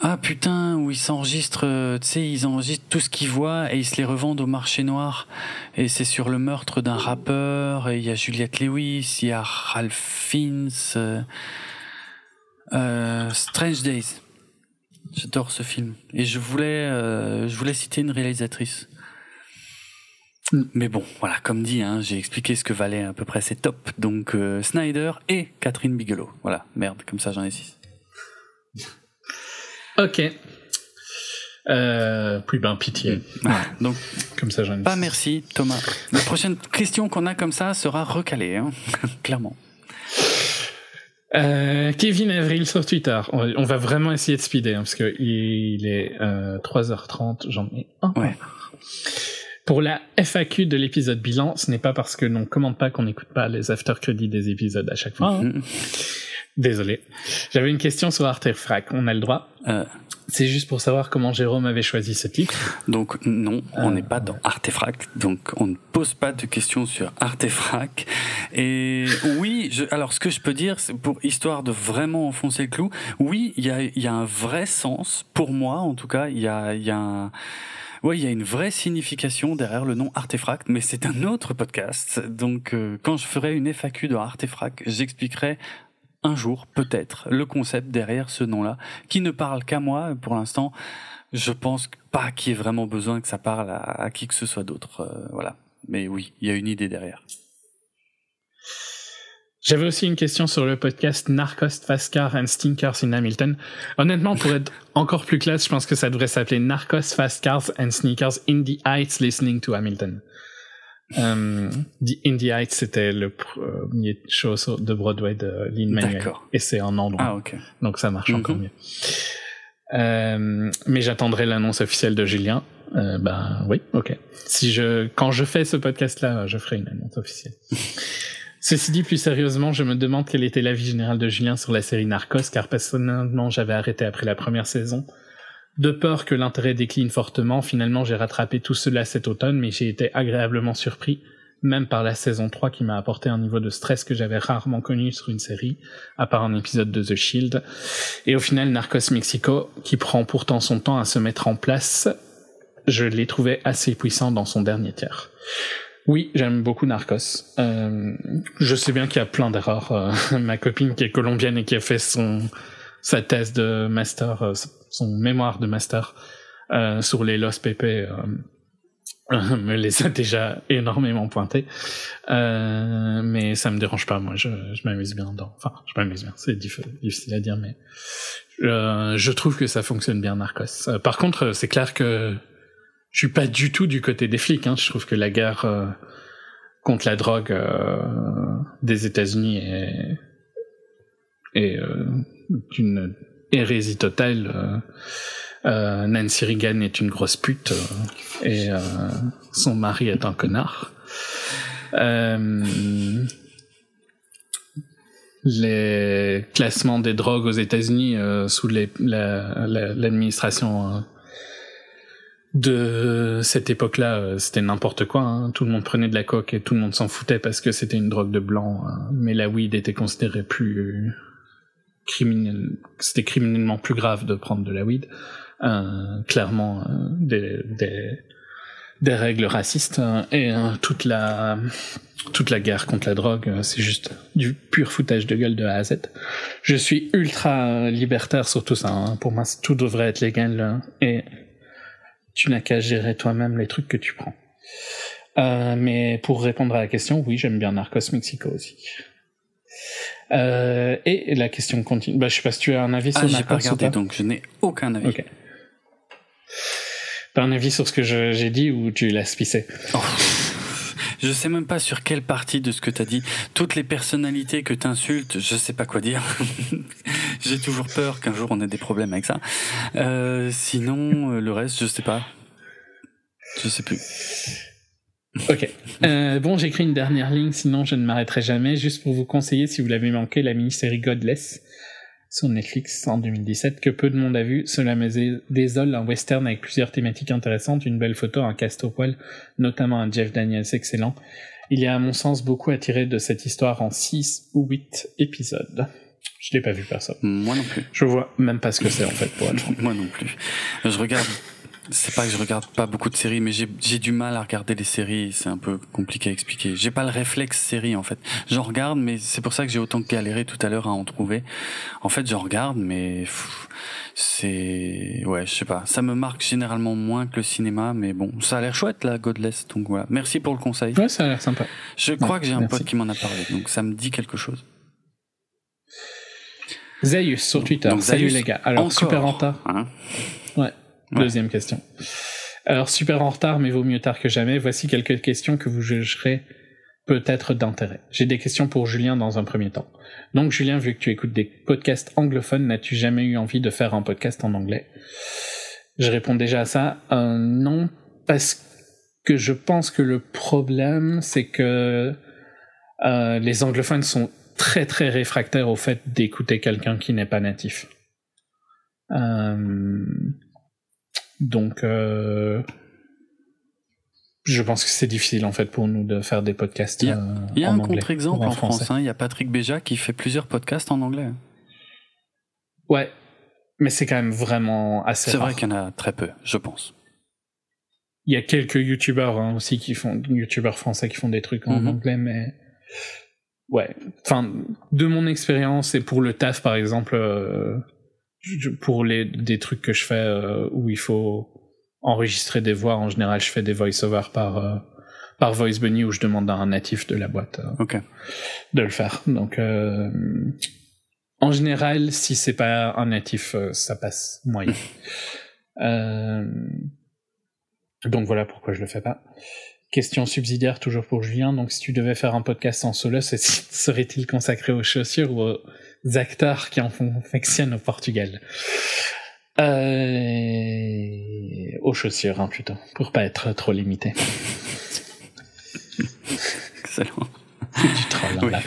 ah putain, où ils s'enregistrent, euh, tu sais, ils enregistrent tout ce qu'ils voient et ils se les revendent au marché noir. Et c'est sur le meurtre d'un rappeur. Et il y a Juliette Lewis, il y a Ralph Fiennes. Euh, Strange Days. J'adore ce film. Et je voulais, je voulais citer une réalisatrice. Mais bon, voilà, comme dit, hein, j'ai expliqué ce que valaient à peu près ces tops. Donc euh, Snyder et Catherine Bigelow. Voilà, merde, comme ça j'en ai six. Ok. Euh, puis ben pitié. Mm. Donc comme ça j'en ai. Pas merci Thomas. La prochaine question qu'on a comme ça sera recalée, hein, clairement. Euh, Kevin Avril sur Twitter. On, va vraiment essayer de speeder hein, parce que il est 3h30. J'en ai un. Ouais. Pour la FAQ de l'épisode bilan, ce n'est pas parce que l'on commande pas qu'on n'écoute pas les after credits des épisodes à chaque fois. Hein. Désolé. J'avais une question sur Artefact. On a le droit euh. C'est juste pour savoir comment Jérôme avait choisi ce titre. Donc non, on n'est pas dans Artefact, donc on ne pose pas de questions sur Artefact. Et oui, je, alors ce que je peux dire, c'est pour histoire de vraiment enfoncer le clou, oui, il y a, y a un vrai sens, pour moi en tout cas, il y a, y a un oui, il y a une vraie signification derrière le nom Artefact, mais c'est un autre podcast. Donc, euh, quand je ferai une FAQ de Artefact, j'expliquerai un jour, peut-être, le concept derrière ce nom-là, qui ne parle qu'à moi pour l'instant. Je pense pas qu'il y ait vraiment besoin que ça parle à, qui que ce soit d'autre. Euh, voilà. Mais oui, il y a une idée derrière. J'avais aussi une question sur le podcast Narcos, Fast Cars and Stinkers in Hamilton. Honnêtement, pour être encore plus classe, je pense que ça devrait s'appeler Narcos, Fast Cars and Sneakers in the Heights Listening to Hamilton. Euh, The Indie Heights, c'était le premier show de Broadway de Lin Manuel. Et c'est en endroit. Ah. Donc ça marche encore mhm. mieux. Euh, mais j'attendrai l'annonce officielle de Julien. Euh, ben oui, ok. Si je, quand je fais ce podcast-là, je ferai une annonce officielle. Ceci dit, plus sérieusement, je me demande quelle était l'avis général de Julien sur la série Narcos, car personnellement, j'avais arrêté après la première saison. De peur que l'intérêt décline fortement, finalement, j'ai rattrapé tout cela cet automne, mais j'ai été agréablement surpris, même par la saison 3 qui m'a apporté un niveau de stress que j'avais rarement connu sur une série, à part un épisode de The Shield. Et au final, Narcos Mexico, qui prend pourtant son temps à se mettre en place, je l'ai trouvé assez puissant dans son dernier tiers. Oui, j'aime beaucoup Narcos. Euh, je sais bien qu'il y a plein d'erreurs. Euh, ma copine qui est colombienne et qui a fait son sa thèse de master, euh, son mémoire de master euh, sur les Los Pepe me les a déjà énormément pointés. mais ça me dérange pas, moi. Je, m'amuse bien dedans. Enfin, je m'amuse bien. C'est difficile à dire, mais je trouve que ça fonctionne bien, Narcos. par contre, c'est clair que je suis pas du tout du côté des flics. Hein. Je trouve que la guerre euh, contre la drogue euh, des États-Unis est, euh, une hérésie totale. Nancy Reagan est une grosse pute et son mari est un connard. les classements des drogues aux États-Unis sous l'administration de cette époque-là, euh, c'était n'importe quoi. Hein. Tout le monde prenait de la coke et tout le monde s'en foutait parce que c'était une drogue de blanc. Hein. Mais la weed était considérée plus C'était criminellement plus grave de prendre de la weed. Euh, clairement, euh, des, règles racistes hein. et toute la toute la guerre contre la drogue, c'est juste du pur foutage de gueule de A à Z. Je suis ultra libertaire sur tout ça. Pour moi, tout devrait être légal et tu n'as qu'à gérer toi-même les trucs que tu prends. Euh, mais pour répondre à la question, oui, j'aime bien Narcos Mexico aussi. Euh, et la question continue. Bah, je sais pas si tu as un avis sur ah, Narcos. Pas regardé, donc je n'ai aucun avis. Ok. T'as un avis sur ce que j'ai dit ou tu laisses pisser oh. Je sais même pas sur quelle partie de ce que tu as dit. Toutes les personnalités que tu insultes, je sais pas quoi dire. J'ai toujours peur qu'un jour on ait des problèmes avec ça. Euh, sinon, euh, le reste, je sais pas. Je sais plus. Ok. Euh, bon, j'écris une dernière ligne, sinon je ne m'arrêterai jamais. Juste pour vous conseiller, si vous l'avez manqué, la mini-série Godless sur Netflix en 2017 que peu de monde a vu. Cela me désole un western avec plusieurs thématiques intéressantes, une belle photo, un cast au poil, notamment un Jeff Daniels excellent. Il y a à mon sens beaucoup à tirer de cette histoire en 6 ou 8 épisodes. Je l'ai pas vu personne. Moi non plus. Je vois même pas ce que c'est en fait pour être. Moi non plus. Je regarde c'est pas que je regarde pas beaucoup de séries, mais j'ai du mal à regarder les séries. C'est un peu compliqué à expliquer. J'ai pas le réflexe série en fait. J'en regarde, mais c'est pour ça que j'ai autant galéré tout à l'heure à en trouver. En fait, j'en regarde, mais c'est ouais, je sais pas. Ça me marque généralement moins que le cinéma, mais bon, ça a l'air chouette là, Godless. Donc voilà. Merci pour le conseil. Ouais, ça a l'air sympa. Je crois que j'ai un pote qui m'en a parlé, donc ça me dit quelque chose. Zayus sur Twitter. Salut les gars. Alors super en retard. Hein ouais. Deuxième question. Alors, super en retard, mais vaut mieux tard que jamais. Voici quelques questions que vous jugerez peut-être d'intérêt. J'ai des questions pour Julien dans un premier temps. Donc, Julien, vu que tu écoutes des podcasts anglophones, n'as-tu jamais eu envie de faire un podcast en anglais? Je réponds déjà à ça. Euh, non, parce que je pense que le problème, c'est que euh, les anglophones sont très très réfractaires au fait d'écouter quelqu'un qui n'est pas natif. Euh, donc, euh, je pense que c'est difficile en fait pour nous de faire des podcasts. Il y a, euh, il y a un contre-exemple en, France. Hein. il y a Patrick Béja qui fait plusieurs podcasts en anglais. Ouais, mais c'est quand même vraiment assez. C'est vrai qu'il y en a très peu, je pense. Il y a quelques youtubeurs hein, aussi qui font, youtubeurs français qui font des trucs en mhm. anglais, mais ouais. Enfin, de mon expérience et pour le taf par exemple. Euh, pour les des trucs que je fais euh, où il faut enregistrer des voix, en général, je fais des voice-over par euh, par Voice Bunny où je demande à un natif de la boîte euh, de le faire. Donc en général, si c'est pas un natif, ça passe moyen. donc voilà pourquoi je le fais pas. question subsidiaire toujours pour Julien. Donc, si tu devais faire un podcast en solo, serait-il consacré aux chaussures ou aux acteurs qui en fonctionnent au Portugal euh... Aux chaussures, hein, plutôt, pour pas être trop limité. Excellent. C'est du troll. Hein,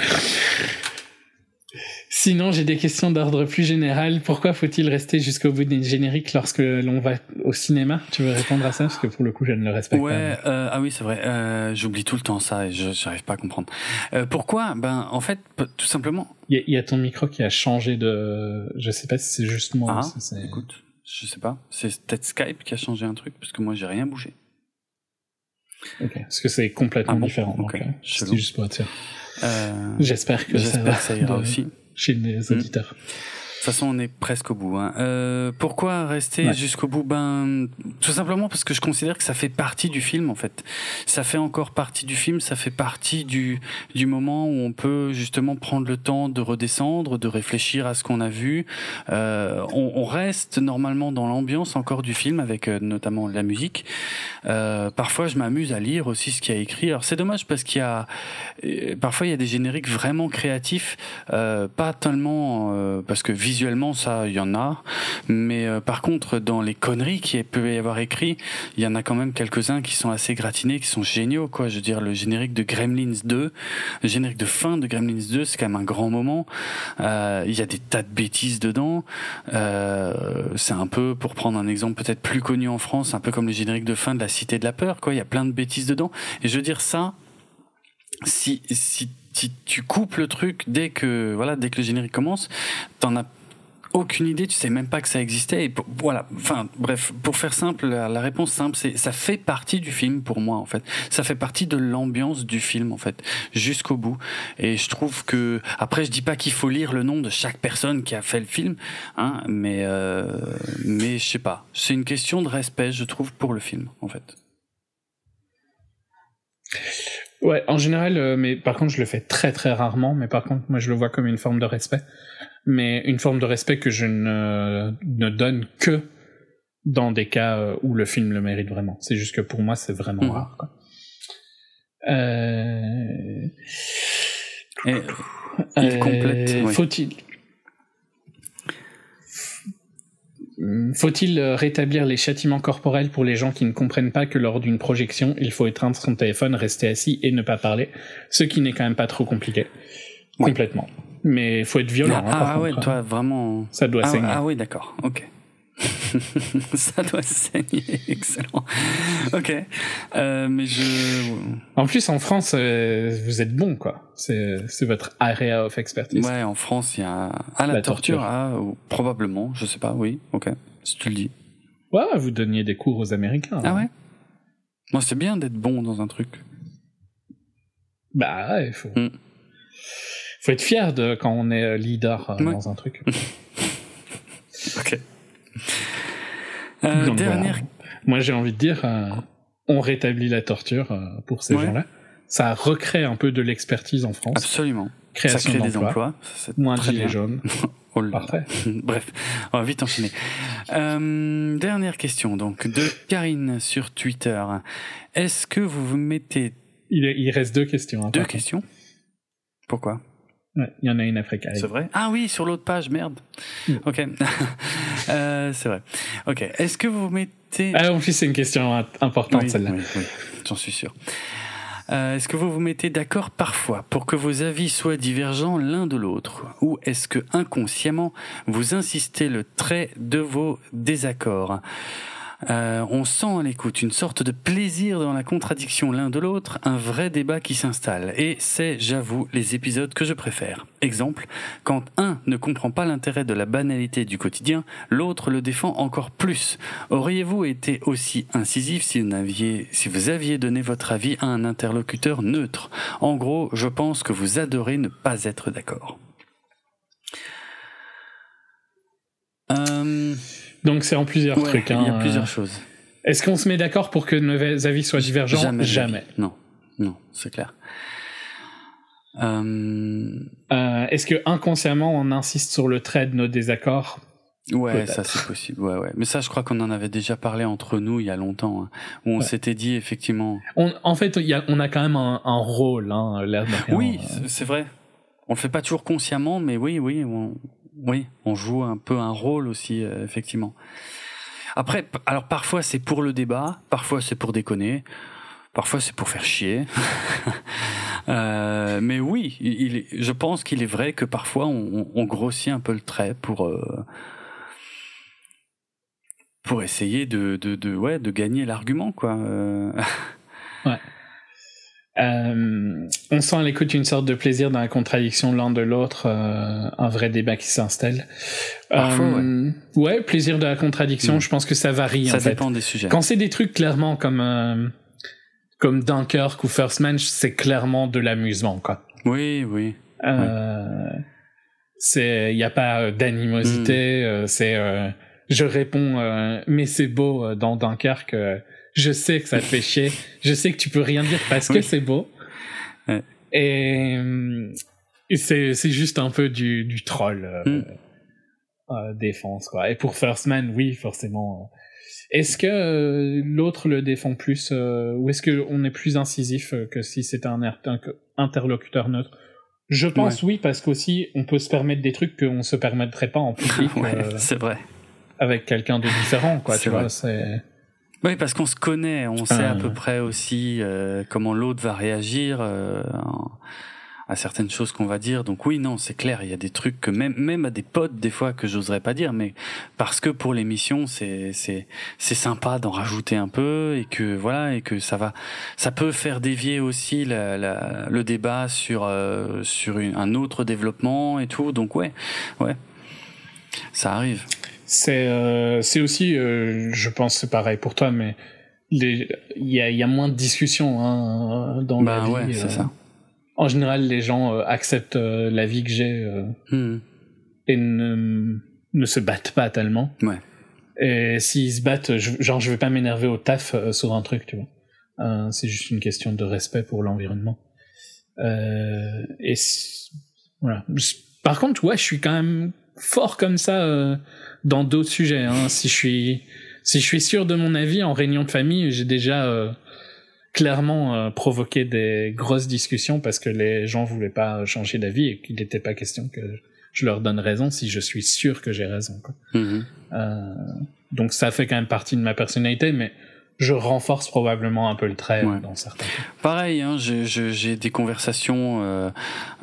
Sinon, j'ai des questions d'ordre plus général. Pourquoi faut-il rester jusqu'au bout des génériques lorsque l'on va au cinéma? Tu veux répondre à ça? Parce que pour le coup, je ne le respecte ouais, pas. Euh, ah oui, c'est vrai. Euh, J'oublie tout le temps ça et je n'arrive pas à comprendre. Euh, pourquoi? Ben, en fait, tout simplement. Il y, a ton micro qui a changé de. Je sais pas si c'est juste moi. Ah, écoute, je sais pas. C'est peut-être Skype qui a changé un truc parce que moi, j'ai rien bougé. Ok. Parce que c'est complètement ah différent. Okay. Euh, juste pour dire. Euh, J'espère que ça, que ça ira aussi chez les hmm. auditeurs. Toute façon, on est presque au bout. Hein. Euh, pourquoi rester jusqu'au bout? Ben, tout simplement parce que je considère que ça fait partie du film, en fait. Ça fait encore partie du film. Ça fait partie du du moment où on peut justement prendre le temps de redescendre, de réfléchir à ce qu'on a vu. Euh, on, on, reste normalement dans l'ambiance encore du film, avec euh, notamment la musique. Euh, parfois, je m'amuse à lire aussi ce qu'il y a écrit. Alors, c'est dommage parce qu'il y a euh, parfois il y a des génériques vraiment créatifs, pas tellement parce que visuellement, ça, il y en a. Mais euh, par contre, dans les conneries qu'il peut y avoir écrit, il y en a quand même quelques-uns qui sont assez gratinés, qui sont géniaux, quoi. Je veux dire, le générique de Gremlins 2, le générique de fin de Gremlins 2, c'est quand même un grand moment. Euh, il y a des tas de bêtises dedans. Euh, c'est un peu, pour prendre un exemple peut-être plus connu en France, un peu comme le générique de fin de La Cité de la Peur, quoi. Il y a plein de bêtises dedans. Et je veux dire, ça, si, si si tu coupes le truc dès que voilà dès que le générique commence, t'en as aucune idée, tu sais même pas que ça existait. Et voilà, enfin bref, pour faire simple, la, réponse simple, c'est ça fait partie du film pour moi en fait. Ça fait partie de l'ambiance du film en fait, jusqu'au bout. Et je trouve que après, je dis pas qu'il faut lire le nom de chaque personne qui a fait le film, hein, mais euh, mais je sais pas. C'est une question de respect, je trouve, pour le film en fait. Ouais, en général, euh, mais par contre, je le fais très très rarement, mais par contre, moi, je le vois comme une forme de respect mais une forme de respect que je ne, ne donne que dans des cas euh, où le film le mérite vraiment. C'est juste que pour moi, c'est vraiment mmh. rare. Quoi. Euh... Et, il complète. Euh, faut-il Faut-il rétablir les châtiments corporels pour les gens qui ne comprennent pas que lors d'une projection, il faut éteindre son téléphone, rester assis et ne pas parler, ce qui n'est quand même pas trop compliqué. Complètement mais il faut être violent. Ah, hein, ah ouais, toi vraiment. Ça doit ah, saigner. Ah oui, d'accord. Ok. ça doit saigner, excellent. Ok, euh, mais je. En plus, en France, euh, vous êtes bon, quoi. C'est votre area of expertise. Ouais, en France, il y a ah la, torture, Ah, probablement, je sais pas. Oui, ok, si tu le dis. Ouais, vous donniez des cours aux Américains. Ah ouais? Moi, c'est bien d'être bon dans un truc. Bah ouais, il faut. Mm faut être fier de quand on est euh, leader euh, dans un truc. ok. Euh, dernière. Moi, j'ai envie de dire, on rétablit la torture pour ces gens-là. Ça recrée un peu de l'expertise en France. Absolument. Création ça crée des emplois. Moins de gilets jaunes. Oh Parfait. Bref, on va vite enchaîner. dernière question donc de Karine sur Twitter. Est-ce que vous vous mettez il, il reste deux questions. Hein, deux questions? Pourquoi? Il y en a une après C'est vrai? Ah oui, sur l'autre page, merde. Mm. Ok. euh, c'est vrai. Ok. Est-ce que vous mettez... Ah, en plus, c'est une question importante, celle-là. Oui, oui. j'en suis sûr. Euh, est-ce que vous vous mettez d'accord parfois pour que vos avis soient divergents l'un de l'autre? Ou est-ce que inconsciemment, vous insistez le trait de vos désaccords? Euh, on sent à l'écoute une sorte de plaisir dans la contradiction l'un de l'autre, un vrai débat qui s'installe. Et c'est, j'avoue, les épisodes que je préfère. Exemple, quand un ne comprend pas l'intérêt de la banalité du quotidien, l'autre le défend encore plus. Auriez-vous été aussi incisif si vous, aviez, donné votre avis à un interlocuteur neutre? En gros, je pense que vous adorez ne pas être d'accord. Euh... Donc c'est en plusieurs trucs. Il y a hein, plusieurs euh. choses. Est-ce qu'on se met d'accord pour que nos avis soient divergents Jamais. Jamais. Non, non, c'est clair. Euh... Euh, Est-ce que inconsciemment on insiste sur le trait de nos désaccords Ouais, ça c'est possible. Ouais, ouais. Mais ça, je crois qu'on en avait déjà parlé entre nous il y a longtemps, hein, où on s'était dit effectivement. On, en fait, y a, on a quand même un, un rôle, hein, Oui, c'est vrai. On le fait pas toujours consciemment, mais oui, oui, on, oui, on joue un peu un rôle aussi, euh, effectivement. Après, alors parfois c'est pour le débat, parfois c'est pour déconner, parfois c'est pour faire chier. euh, mais oui, je pense qu'il est vrai que parfois on, grossit un peu le trait pour. Euh, pour essayer de, ouais, de gagner l'argument, quoi. Ouais. Euh, on sent à l'écoute une sorte de plaisir dans la contradiction l'un de l'autre, euh, un vrai débat qui s'installe. Parfois, ouais. ouais. plaisir de la contradiction, mm. je pense que ça varie. Ça en dépend fait. des sujets. Quand c'est des trucs clairement comme comme Dunkirk ou First Man, c'est clairement de l'amusement, quoi. Oui, oui. C'est, il n'y a pas d'animosité, mm. c'est je réponds euh, mais c'est beau euh, dans Dunkerque euh, je sais que ça te fait chier je sais que tu peux rien dire parce que c'est beau ouais. et, c'est c'est juste un peu du du troll mm. défense quoi et pour First Man oui forcément est-ce que l'autre le défend plus ou est-ce que on est plus incisif que si c'était un, interlocuteur neutre? Je pense ouais. oui parce qu'aussi on peut se permettre des trucs qu'on se permettrait pas en public ouais, c'est vrai avec quelqu'un de différent, quoi. Tu vois, c'est. Oui, parce qu'on se connaît, on sait à peu près aussi euh, comment l'autre va réagir euh, à certaines choses qu'on va dire. Donc oui, non, c'est clair, il y a des trucs que même même à des potes des fois que j'oserais pas dire, mais parce que pour l'émission, c'est c'est c'est sympa d'en rajouter un peu et que voilà et que ça va, ça peut faire dévier aussi la, la, le débat sur euh, sur une, un autre développement et tout. Donc ouais, ouais, ça arrive. C'est euh, aussi, euh, je pense, c'est pareil pour toi, mais il y a, y a moins de discussions hein, dans bah, la vie. Ouais, c'est euh, ça. En général, les gens acceptent la vie que j'ai mmh. et ne, ne se battent pas tellement. Ouais. Et s'ils se battent, je, genre, je vais pas m'énerver au taf sur un truc, tu vois. c'est juste une question de respect pour l'environnement. et voilà. Par contre, ouais, je suis quand même fort comme ça dans d'autres sujets. Hein. Si je suis si je suis sûr de mon avis en réunion de famille, j'ai déjà euh, clairement euh, provoqué des grosses discussions parce que les gens voulaient pas changer d'avis et qu'il n'était pas question que je leur donne raison si je suis sûr que j'ai raison. Quoi. Mmh. Euh, donc ça fait quand même partie de ma personnalité, mais je renforce probablement un peu le trait Ouais. dans certains. Pareil, hein, j'ai des conversations euh,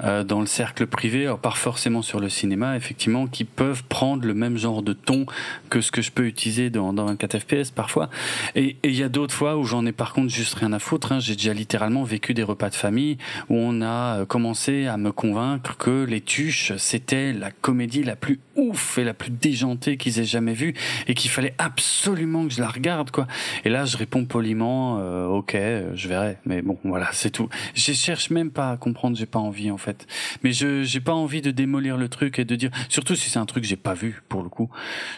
euh, dans le cercle privé, alors pas forcément sur le cinéma, effectivement, qui peuvent prendre le même genre de ton que ce que je peux utiliser dans, dans 24 FPS parfois. Et et il y a d'autres fois où j'en ai par contre juste rien à foutre. Hein. J'ai déjà littéralement vécu des repas de famille où on a euh, commencé à me convaincre que les tuches, c'était la comédie la plus ouf et la plus déjantée qu'ils aient jamais vue et qu'il fallait absolument que je la regarde, quoi. Et là, je réponds poliment, euh, ok, euh, je verrai. Mais bon, voilà, c'est tout. Je cherche même pas à comprendre, j'ai pas envie en fait. Mais je j'ai pas envie de démolir le truc et de dire, surtout si c'est un truc que j'ai pas vu pour le coup.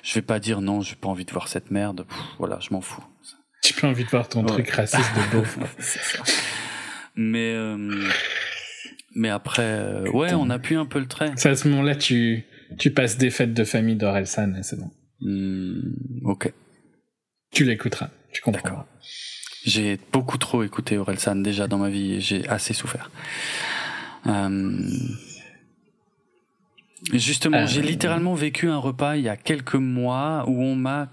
Je vais pas dire non, j'ai pas envie de voir cette merde. Pff, voilà, je m'en fous. Tu peux envie de voir ton Ouais. truc raciste de beauf. Mais euh, mais après, euh, ouais, on appuie un peu le trait. C'est à ce moment-là tu tu passes des fêtes de famille d'Orelsan et c'est bon. Hmm, ok. Tu l'écouteras, tu comprends. D'accord. J'ai beaucoup trop écouté Orelsan déjà dans ma vie et j'ai assez souffert. Euh, Justement, Euh, j'ai littéralement vécu un repas il y a quelques mois où on m'a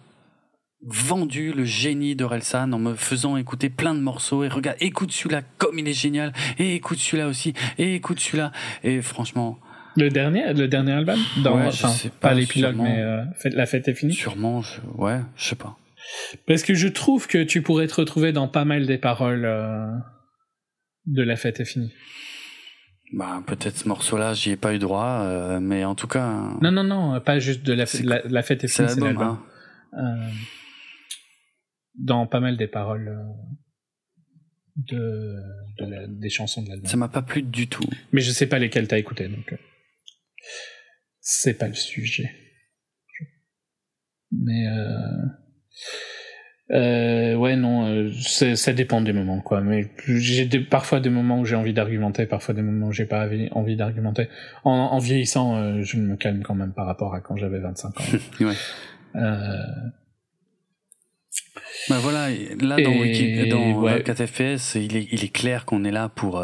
vendu le génie d'Orelsan en me faisant écouter plein de morceaux et regarde, écoute celui-là comme il est génial et écoute celui-là aussi et écoute celui-là et franchement, Le dernier, le dernier album? Dans, Ouais, je enfin, sais pas, pas, l'épilogue, mais euh, la fête est finie. sûrement, je- ouais, je sais pas. Parce que je trouve que tu pourrais te retrouver dans pas mal des paroles euh, de la fête est finie. Bah peut-être ce morceau-là, j'y ai pas eu droit, euh, mais en tout cas, Non, non, non, pas juste de la, C'est la, la fête est finie, c'est l'album. hein. Euh, dans pas mal des paroles de, de la- des chansons de l'album. Ça m'a pas plu du tout. Mais je sais pas lesquelles t'as écouté, donc c'est pas le sujet. Mais euh, Euh, ouais, non, euh, ça dépend des moments, quoi. Mais j'ai parfois des moments où j'ai envie d'argumenter, parfois des moments où j'ai pas envie d'argumenter. En, en, vieillissant, euh, je me calme quand même par rapport à quand j'avais 25 ans. ouais. Bah voilà, là dans, Wiki, dans ouais. 4FPS, il est, il est clair qu'on est là pour,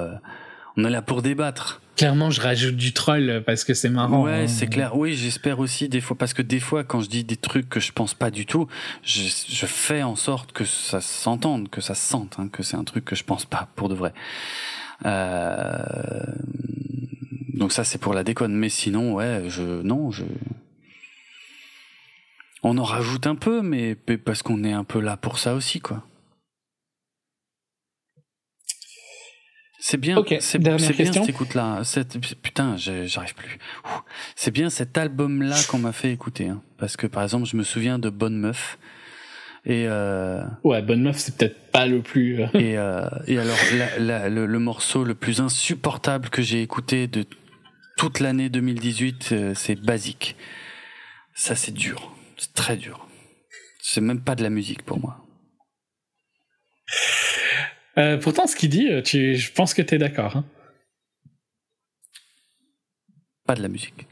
on est là pour débattre clairement je rajoute du troll parce que c'est marrant. Ouais, hein. c'est clair. Oui, j'espère aussi des fois parce que des fois quand je dis des trucs que je pense pas du tout, je, je fais en sorte que ça s'entende, que ça se sente, hein, que c'est un truc que je pense pas pour de vrai. Euh... Donc ça c'est pour la déconne, mais sinon ouais, je non, je on en rajoute un peu, mais parce qu'on est un peu là pour ça aussi quoi. C'est bien, c'est bien cette écoute-là. Putain, j'arrive plus. C'est bien cet album-là qu'on m'a fait écouter. Hein. Parce que par exemple, je me souviens de Bonne Meuf. Et euh... Ouais, Bonne Meuf, c'est peut-être pas le plus. Euh, et, euh, et alors, le, le, morceau le plus insupportable que j'ai écouté de toute l'année 2018, euh, c'est Basique. Ça, c'est dur. C'est très dur. C'est même pas de la musique pour moi. Euh, pourtant, ce qu'il dit, euh, tu, je pense que tu es d'accord. Hein. Pas de la musique.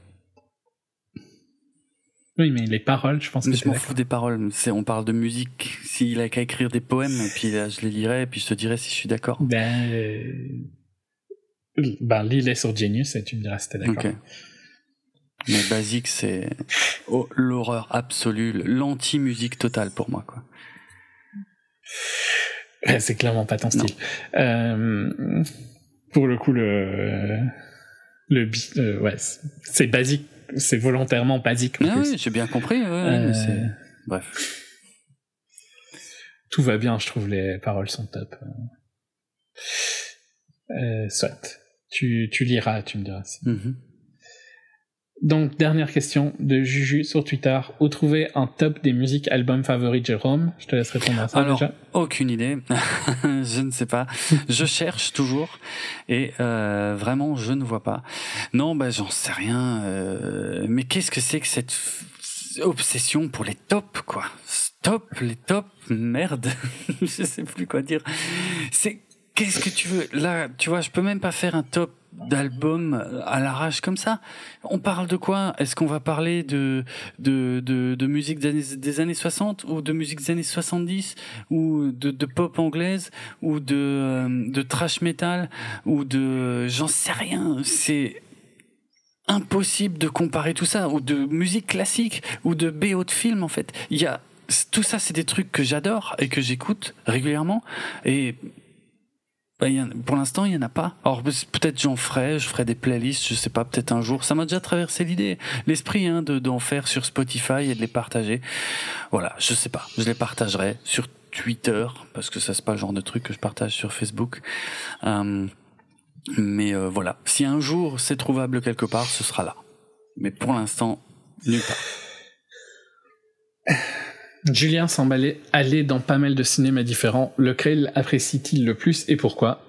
Oui, mais les paroles, je pense mais que je m'en fous des paroles. On parle de musique. S'il a qu'à écrire des poèmes, puis là, je les lirai, et puis je te dirai si je suis d'accord. Ben, euh... ben lis-les sur Genius et tu me diras si t'es d'accord. Mais basique, c'est oh, l'horreur absolue, l'anti-musique totale pour moi, quoi. c'est clairement pas ton style. Euh, pour le coup, le le euh, ouais, c'est basique, c'est volontairement basique. Ah oui, j'ai bien compris. Ouais, euh, Bref. Tout va bien, je trouve les paroles sont top. Soit. Tu, tu liras, tu me diras. Mm donc, dernière question de Juju sur Twitter. Où trouver un top des musiques albums favoris Jérôme? Je te laisse répondre à ça Alors, déjà. Aucune idée. je ne sais pas. je cherche toujours et euh, vraiment, je ne vois pas. Non, bah j'en sais rien. Euh, mais qu'est-ce que c'est que cette obsession pour les tops, quoi? Stop, les tops, merde. je sais plus quoi dire. C'est qu'est-ce que tu veux? Là, tu vois, je peux même pas faire un top d'albums à l'arrache comme ça. On parle de quoi? Est-ce qu'on va parler de de, de, de musique des années, des années 60 ou de musique des années 70 ou de, de pop anglaise ou de de trash metal ou de j'en sais rien. C'est impossible de comparer tout ça ou de musique classique ou de BO de film en fait. Il y a tout ça, c'est des trucs que j'adore et que j'écoute régulièrement et pour l'instant, il n'y en a pas. Alors peut-être j'en ferai, je ferai des playlists, je sais pas, peut-être un jour. Ça m'a déjà traversé l'idée, l'esprit hein, de d'en faire sur Spotify et de les partager. Voilà, je sais pas, je les partagerai sur Twitter parce que ça c'est pas le genre de truc que je partage sur Facebook. Euh, mais euh, voilà, si un jour c'est trouvable quelque part, ce sera là. Mais pour l'instant, nulle part. Julien semble aller dans pas mal de cinémas différents. Lequel apprécie-t-il le plus et pourquoi?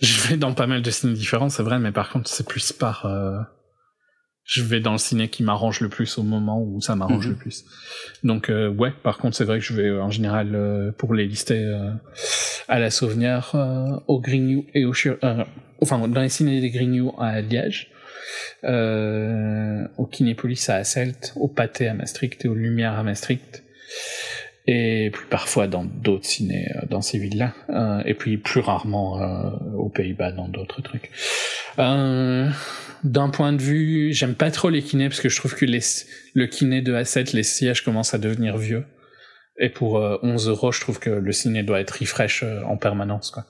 Je vais dans pas mal de cinémas différents, c'est vrai, mais par contre, c'est plus par... Euh, je vais dans le ciné qui m'arrange le plus au moment où ça m'arrange mhm. le plus. Donc euh, ouais, par contre, c'est vrai que je vais en général, euh, pour les lister, à la Souvenir, au Grignou et au... enfin, dans les ciné des Grignou à Liège euh, au Kinépolis à Asselt, au Pâté à Maastricht et aux Lumières à Maastricht, et puis parfois dans d'autres ciné euh, dans ces villes-là, euh, et puis plus rarement euh, aux Pays-Bas dans d'autres trucs. Euh, d'un point de vue, j'aime pas trop les kinés parce que je trouve que le kiné de Asselt, les sièges commencent à devenir vieux. Et pour 11 euros, je trouve que le ciné doit être refresh en permanence. Quoi.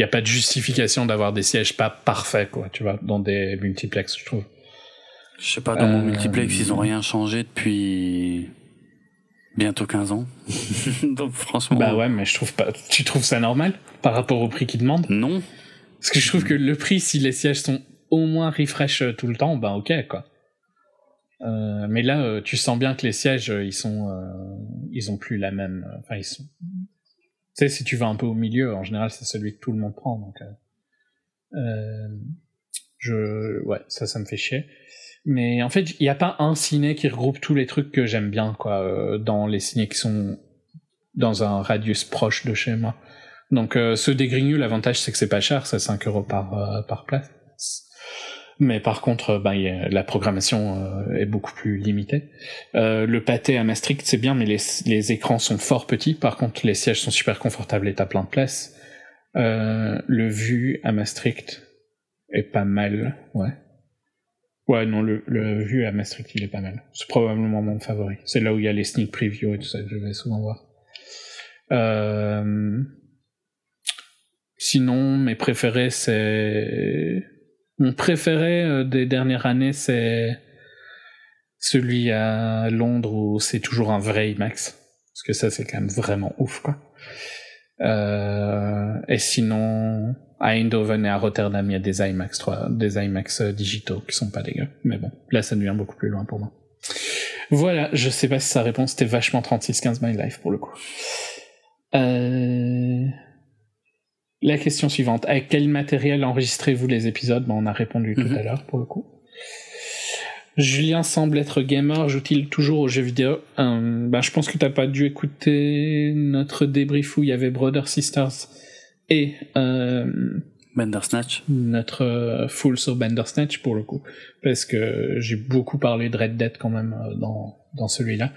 Euh, n'y a pas de justification d'avoir des sièges pas parfaits, quoi, tu vois, dans des multiplex, je trouve. Je sais pas, dans mon euh, multiplex, ils ont rien changé depuis bientôt 15 ans. Donc franchement. Bah ouais, mais je trouve pas. Tu trouves ça normal par rapport au prix qu'ils demandent? Non. Parce que je trouve que le prix, si les sièges sont au moins refresh tout le temps, bah ok, quoi. Euh, mais là, euh, tu sens bien que les sièges, ils sont, ils ont plus la même. Enfin, ils sont sais, si tu vas un peu au milieu, en général, c'est celui que tout le monde prend. Donc, euh, euh, je, ouais, ça, ça me fait chier. Mais en fait, il n'y a pas un ciné qui regroupe tous les trucs que j'aime bien, quoi, euh, dans les ciné qui sont dans un radius proche de chez moi. Donc, euh, ceux des l'avantage, c'est que c'est pas cher, c'est 5 euros par, par place. Mais par contre, bah, la programmation est beaucoup plus limitée. le pâté à Maastricht, c'est bien, mais les, les, écrans sont fort petits. Par contre, les sièges sont super confortables et t'as plein de place. le vu à Maastricht est pas mal, ouais. Ouais, non, le, le vue à Maastricht, il est pas mal. C'est probablement mon favori. C'est là où il y a les sneak previews et tout ça que je vais souvent voir. Euh... Sinon, mes préférés, c'est... Mon préféré euh, des dernières années, c'est celui à Londres où c'est toujours un vrai IMAX. Parce que ça, c'est quand même vraiment ouf, quoi. Euh... Et sinon, à Eindhoven et à Rotterdam, il y a des IMAX 3, des IMAX euh, digitaux qui sont pas dégueux. Mais bon, là, ça devient beaucoup plus loin pour moi. Voilà, je sais pas si sa réponse était vachement 36-15 My Life pour le coup. Euh... La question suivante. Avec quel matériel enregistrez-vous les épisodes? Ben, On a répondu tout mhm. à l'heure pour le coup. Julien semble être gamer, joue-t-il toujours aux jeux vidéo? Euh, ben, Je pense que t'as pas dû écouter notre débrief où il y avait Brother Sisters et euh, Bandersnatch. Notre euh, full sur Bandersnatch pour le coup, parce que j'ai beaucoup parlé de Red Dead quand même euh, dans dans celui-là,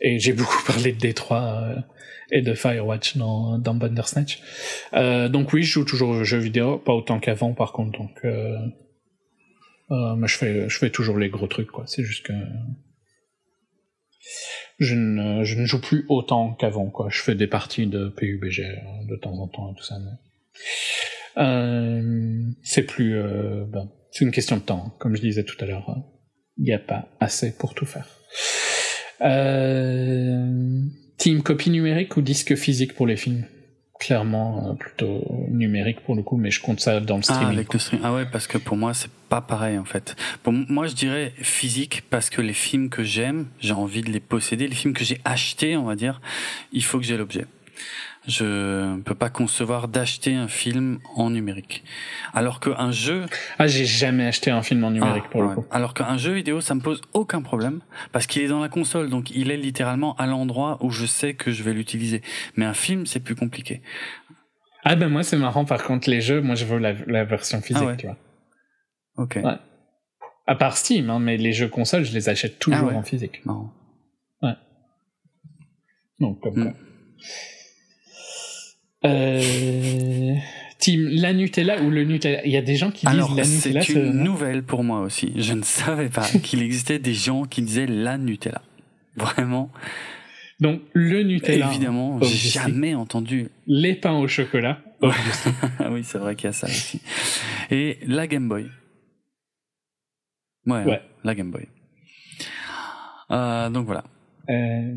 et j'ai beaucoup parlé de Détroit euh, et de Firewatch dans dans Bandersnatch. Euh, donc oui, je joue toujours aux jeux vidéo, pas autant qu'avant par contre. Donc, euh, mais je fais je fais toujours les gros trucs quoi. C'est juste que je ne, je ne joue plus autant qu'avant, quoi. Je fais des parties de PUBG euh, de temps en temps et tout ça, euh, c'est plus, euh, c'est une question de temps. Hein. Comme je disais tout à l'heure, il n'y a pas assez pour tout faire. Euh, team copie numérique ou disque physique pour les films? Clairement euh, plutôt numérique pour le coup, mais je compte ça dans le ah, streaming. Ah, ah ouais, parce que pour moi c'est pas pareil en fait. Pour moi je dirais physique parce que les films que j'aime, j'ai envie de les posséder. Les films que j'ai achetés, on va dire, il faut que j'ai l'objet. Je ne peux pas concevoir d'acheter un film en numérique. Alors qu'un jeu... Ah, j'ai jamais acheté un film en numérique ah, pour le coup. Alors qu'un jeu vidéo, ça me pose aucun problème parce qu'il est dans la console, donc il est littéralement à l'endroit où je sais que je vais l'utiliser. Mais un film, c'est plus compliqué. Ah ben moi, c'est marrant. Par contre, les jeux, moi, je veux la, version physique, ah tu vois. Ok. Ouais. À part Steam, hein, mais les jeux console, je les achète toujours ah en physique. Non. Ouais. Donc, comme mm. Euh... Team, la Nutella ou le Nutella? Il y a des gens qui disent la Nutella. C'est une nouvelle pour moi aussi. Je ne savais pas qu'il existait des gens qui disaient la Nutella. Vraiment. Donc le Nutella. Évidemment, j'ai jamais entendu. Les pains au chocolat. oui, c'est vrai qu'il y a ça aussi. Et la Game Boy. Ouais, ouais. la Game Boy. Euh, donc voilà. Euh...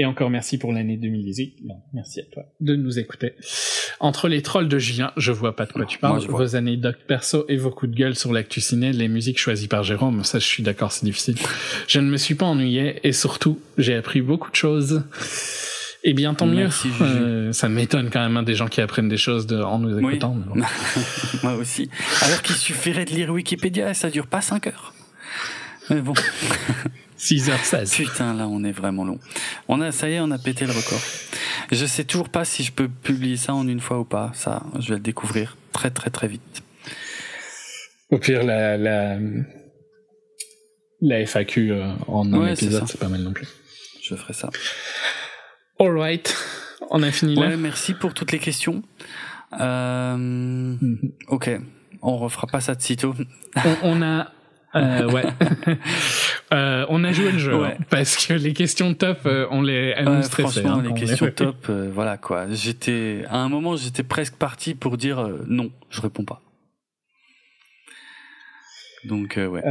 Et encore merci pour l'année 2018. merci à toi de nous écouter. Entre les trolls de Julien, je vois pas de quoi tu parles. vos anecdotes perso et vos coups de gueule sur l'actu ciné, les musiques choisies par Jérôme, ça je suis d'accord, c'est difficile. Je ne me suis pas ennuyé et surtout, j'ai appris beaucoup de choses. Et bien tant mieux. Euh, ça m'étonne quand même hein, des gens qui apprennent des choses de, en nous écoutant. Moi aussi. Alors qu'il suffirait de lire Wikipédia et ça dure pas 5 heures. Mais bon. 6h16. Putain, là, on est vraiment long. On a, ça y est, on a pété le record. Je sais toujours pas si je peux publier ça en une fois ou pas. Ça, je vais le découvrir très, très, très vite. Au pire, la, la, la FAQ euh, en un épisode, c'est pas mal non plus. Je ferai ça. Alright. On a fini là. merci pour toutes les questions. Euh, mhm. Ok. On refera pas ça de sitôt. on, on a, euh, ouais. euh, on a joué le jeu hein, parce que les questions top, euh, on les elles nous Franchement, hein, les questions top, euh, voilà quoi. J'étais à un moment, j'étais presque parti pour dire non, je réponds pas. Donc ouais.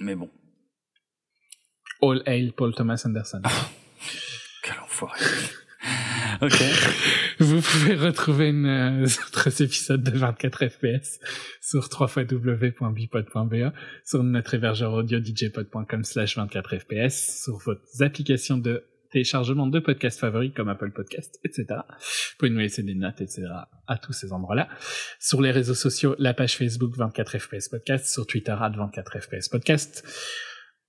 Mais bon. All hail Paul Thomas Anderson. Quel enfoiré. Ok. Vous pouvez retrouver une, euh, autres épisodes de 24 FPS sur www.bipod.be, sur notre hébergeur audio djpod.com slash 24 FPS, sur vos applications de téléchargement de podcasts favoris comme Apple Podcast, etc. Vous pouvez nous laisser des notes, etc. à tous ces endroits-là. Sur les réseaux sociaux, la page Facebook 24fps podcast, sur Twitter à 24fps podcast.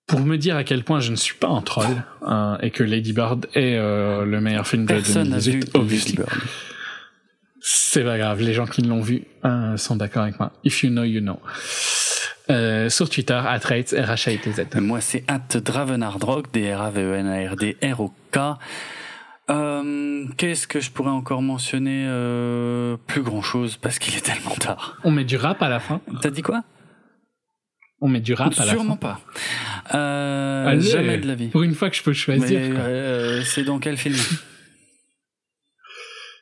Pour me dire à quel point je ne suis pas un troll hein, et que Lady Bird est euh, le meilleur film de Personne n'a vu 2018, obviously. Lady Bird. C'est pas grave, les gens qui l'ont vu euh, sont d'accord avec moi. If you know, you know. Euh, sur Twitter, at rates, r h a i t z Moi, c'est at Dravenardrock, D-R-A-V-E-N-A-R-D-R-O-K. Euh, Qu'est-ce que je pourrais encore mentionner? Plus grand chose parce qu'il est tellement tard. On met du rap à la fin. T'as dit quoi? On met du rap à la fin. Sûrement pas. Euh, Allez, jamais de la vie. Pour une fois que je peux choisir. Euh, c'est dans quel film?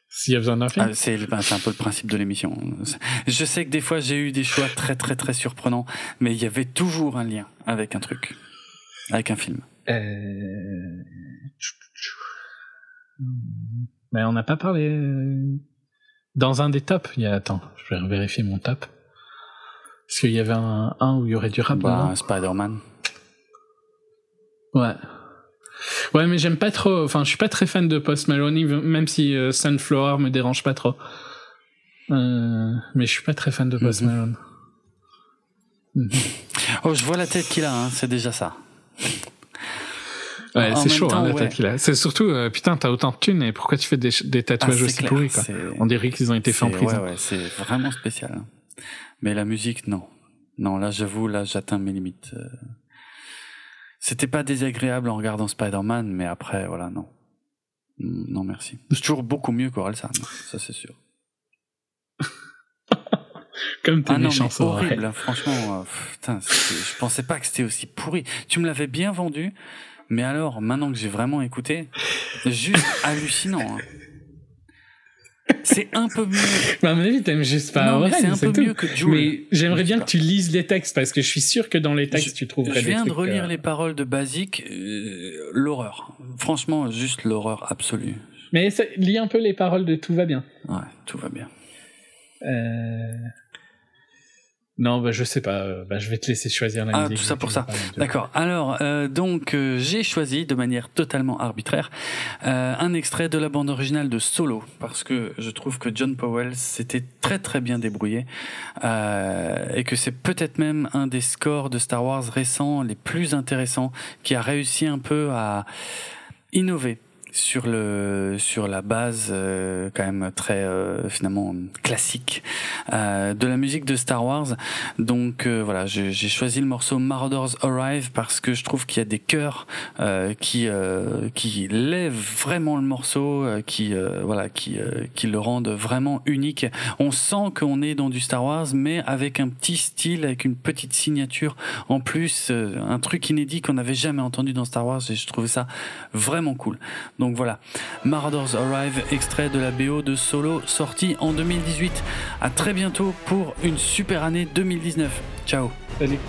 S'il y a besoin d'un film. Ah, C'est ben, un peu le principe de l'émission. Je sais que des fois j'ai eu des choix très très très surprenants, mais il y avait toujours un lien avec un truc, avec un film. Euh... Mais on n'a pas parlé. euh, Dans un des tops, il y a. Attends, je vais vérifier mon top. Parce qu'il y avait un, un où il y aurait du rap Bah. Spider-Man. Ouais. Ouais, mais j'aime pas trop. Enfin, je suis pas très fan de Post Malone, même si euh, Sunflower me dérange pas trop. Euh, mais je suis pas très fan de Post Mhm. Malone. Oh, je vois la tête qu'il a, hein, c'est déjà ça. Ouais, c'est chaud, temps, hein, la ouais. tête qu'il a. C'est surtout, euh, putain, t'as autant de thunes et pourquoi tu fais des, des tatouages Ah, aussi clair, pourris, quoi? On dirait qu'ils ont été faits en prison. Ouais, ouais, c'est vraiment spécial. Mais la musique, non. Non, là, j'avoue, là, j'atteins mes limites. Euh, C'était pas désagréable en regardant Spider-Man, mais après, voilà, non. Mm, Non, merci. C'est toujours beaucoup mieux qu'Orelsan, ça c'est sûr. Comme t'es Ah non, méchant, ouais. horrible, hein, franchement. euh, putain, je pensais pas que c'était aussi pourri. Tu me l'avais bien vendu, mais alors, maintenant que j'ai vraiment écouté, juste hallucinant. hein. C'est un peu mieux. Mais à mon avis, t'aimes juste pas Aurel, c'est un peu tout. mieux que Jules. Mais j'aimerais Je bien que tu lises les textes parce que je suis sûr que dans les textes Je- tu trouverais Je des viens de trucs, relire euh, les paroles de Basique, euh, l'horreur. Franchement, juste l'horreur absolue. Mais ça- lis un peu les paroles de Tout va bien. Ouais, tout va bien. Euh... Non, bah je sais pas. euh, Bah, je vais te laisser choisir la Ah, musique. tout ça pour ça. D'accord. Alors, euh, donc, euh, j'ai choisi de manière totalement arbitraire euh, un extrait de la bande originale de Solo parce que je trouve que John Powell s'était très très bien débrouillé euh, et que c'est peut-être même un des scores de Star Wars récents les plus intéressants qui a réussi un peu à innover sur le sur la base euh, quand même très euh, finalement classique euh, de la musique de Star Wars. Donc euh, voilà j'ai choisi le morceau Marauders Arrive parce que je trouve qu'il y a des chœurs euh, qui euh, qui lèvent vraiment le morceau qui voilà qui qui le rendent vraiment unique. On sent qu'on est dans du Star Wars mais avec un petit style avec une petite signature en plus un truc inédit qu'on n'avait jamais entendu dans Star Wars et je trouvais ça vraiment cool donc voilà, Marauders Arrive, extrait de la BO de Solo, sorti en 2018. À très bientôt pour une super année 2019. Ciao Salut.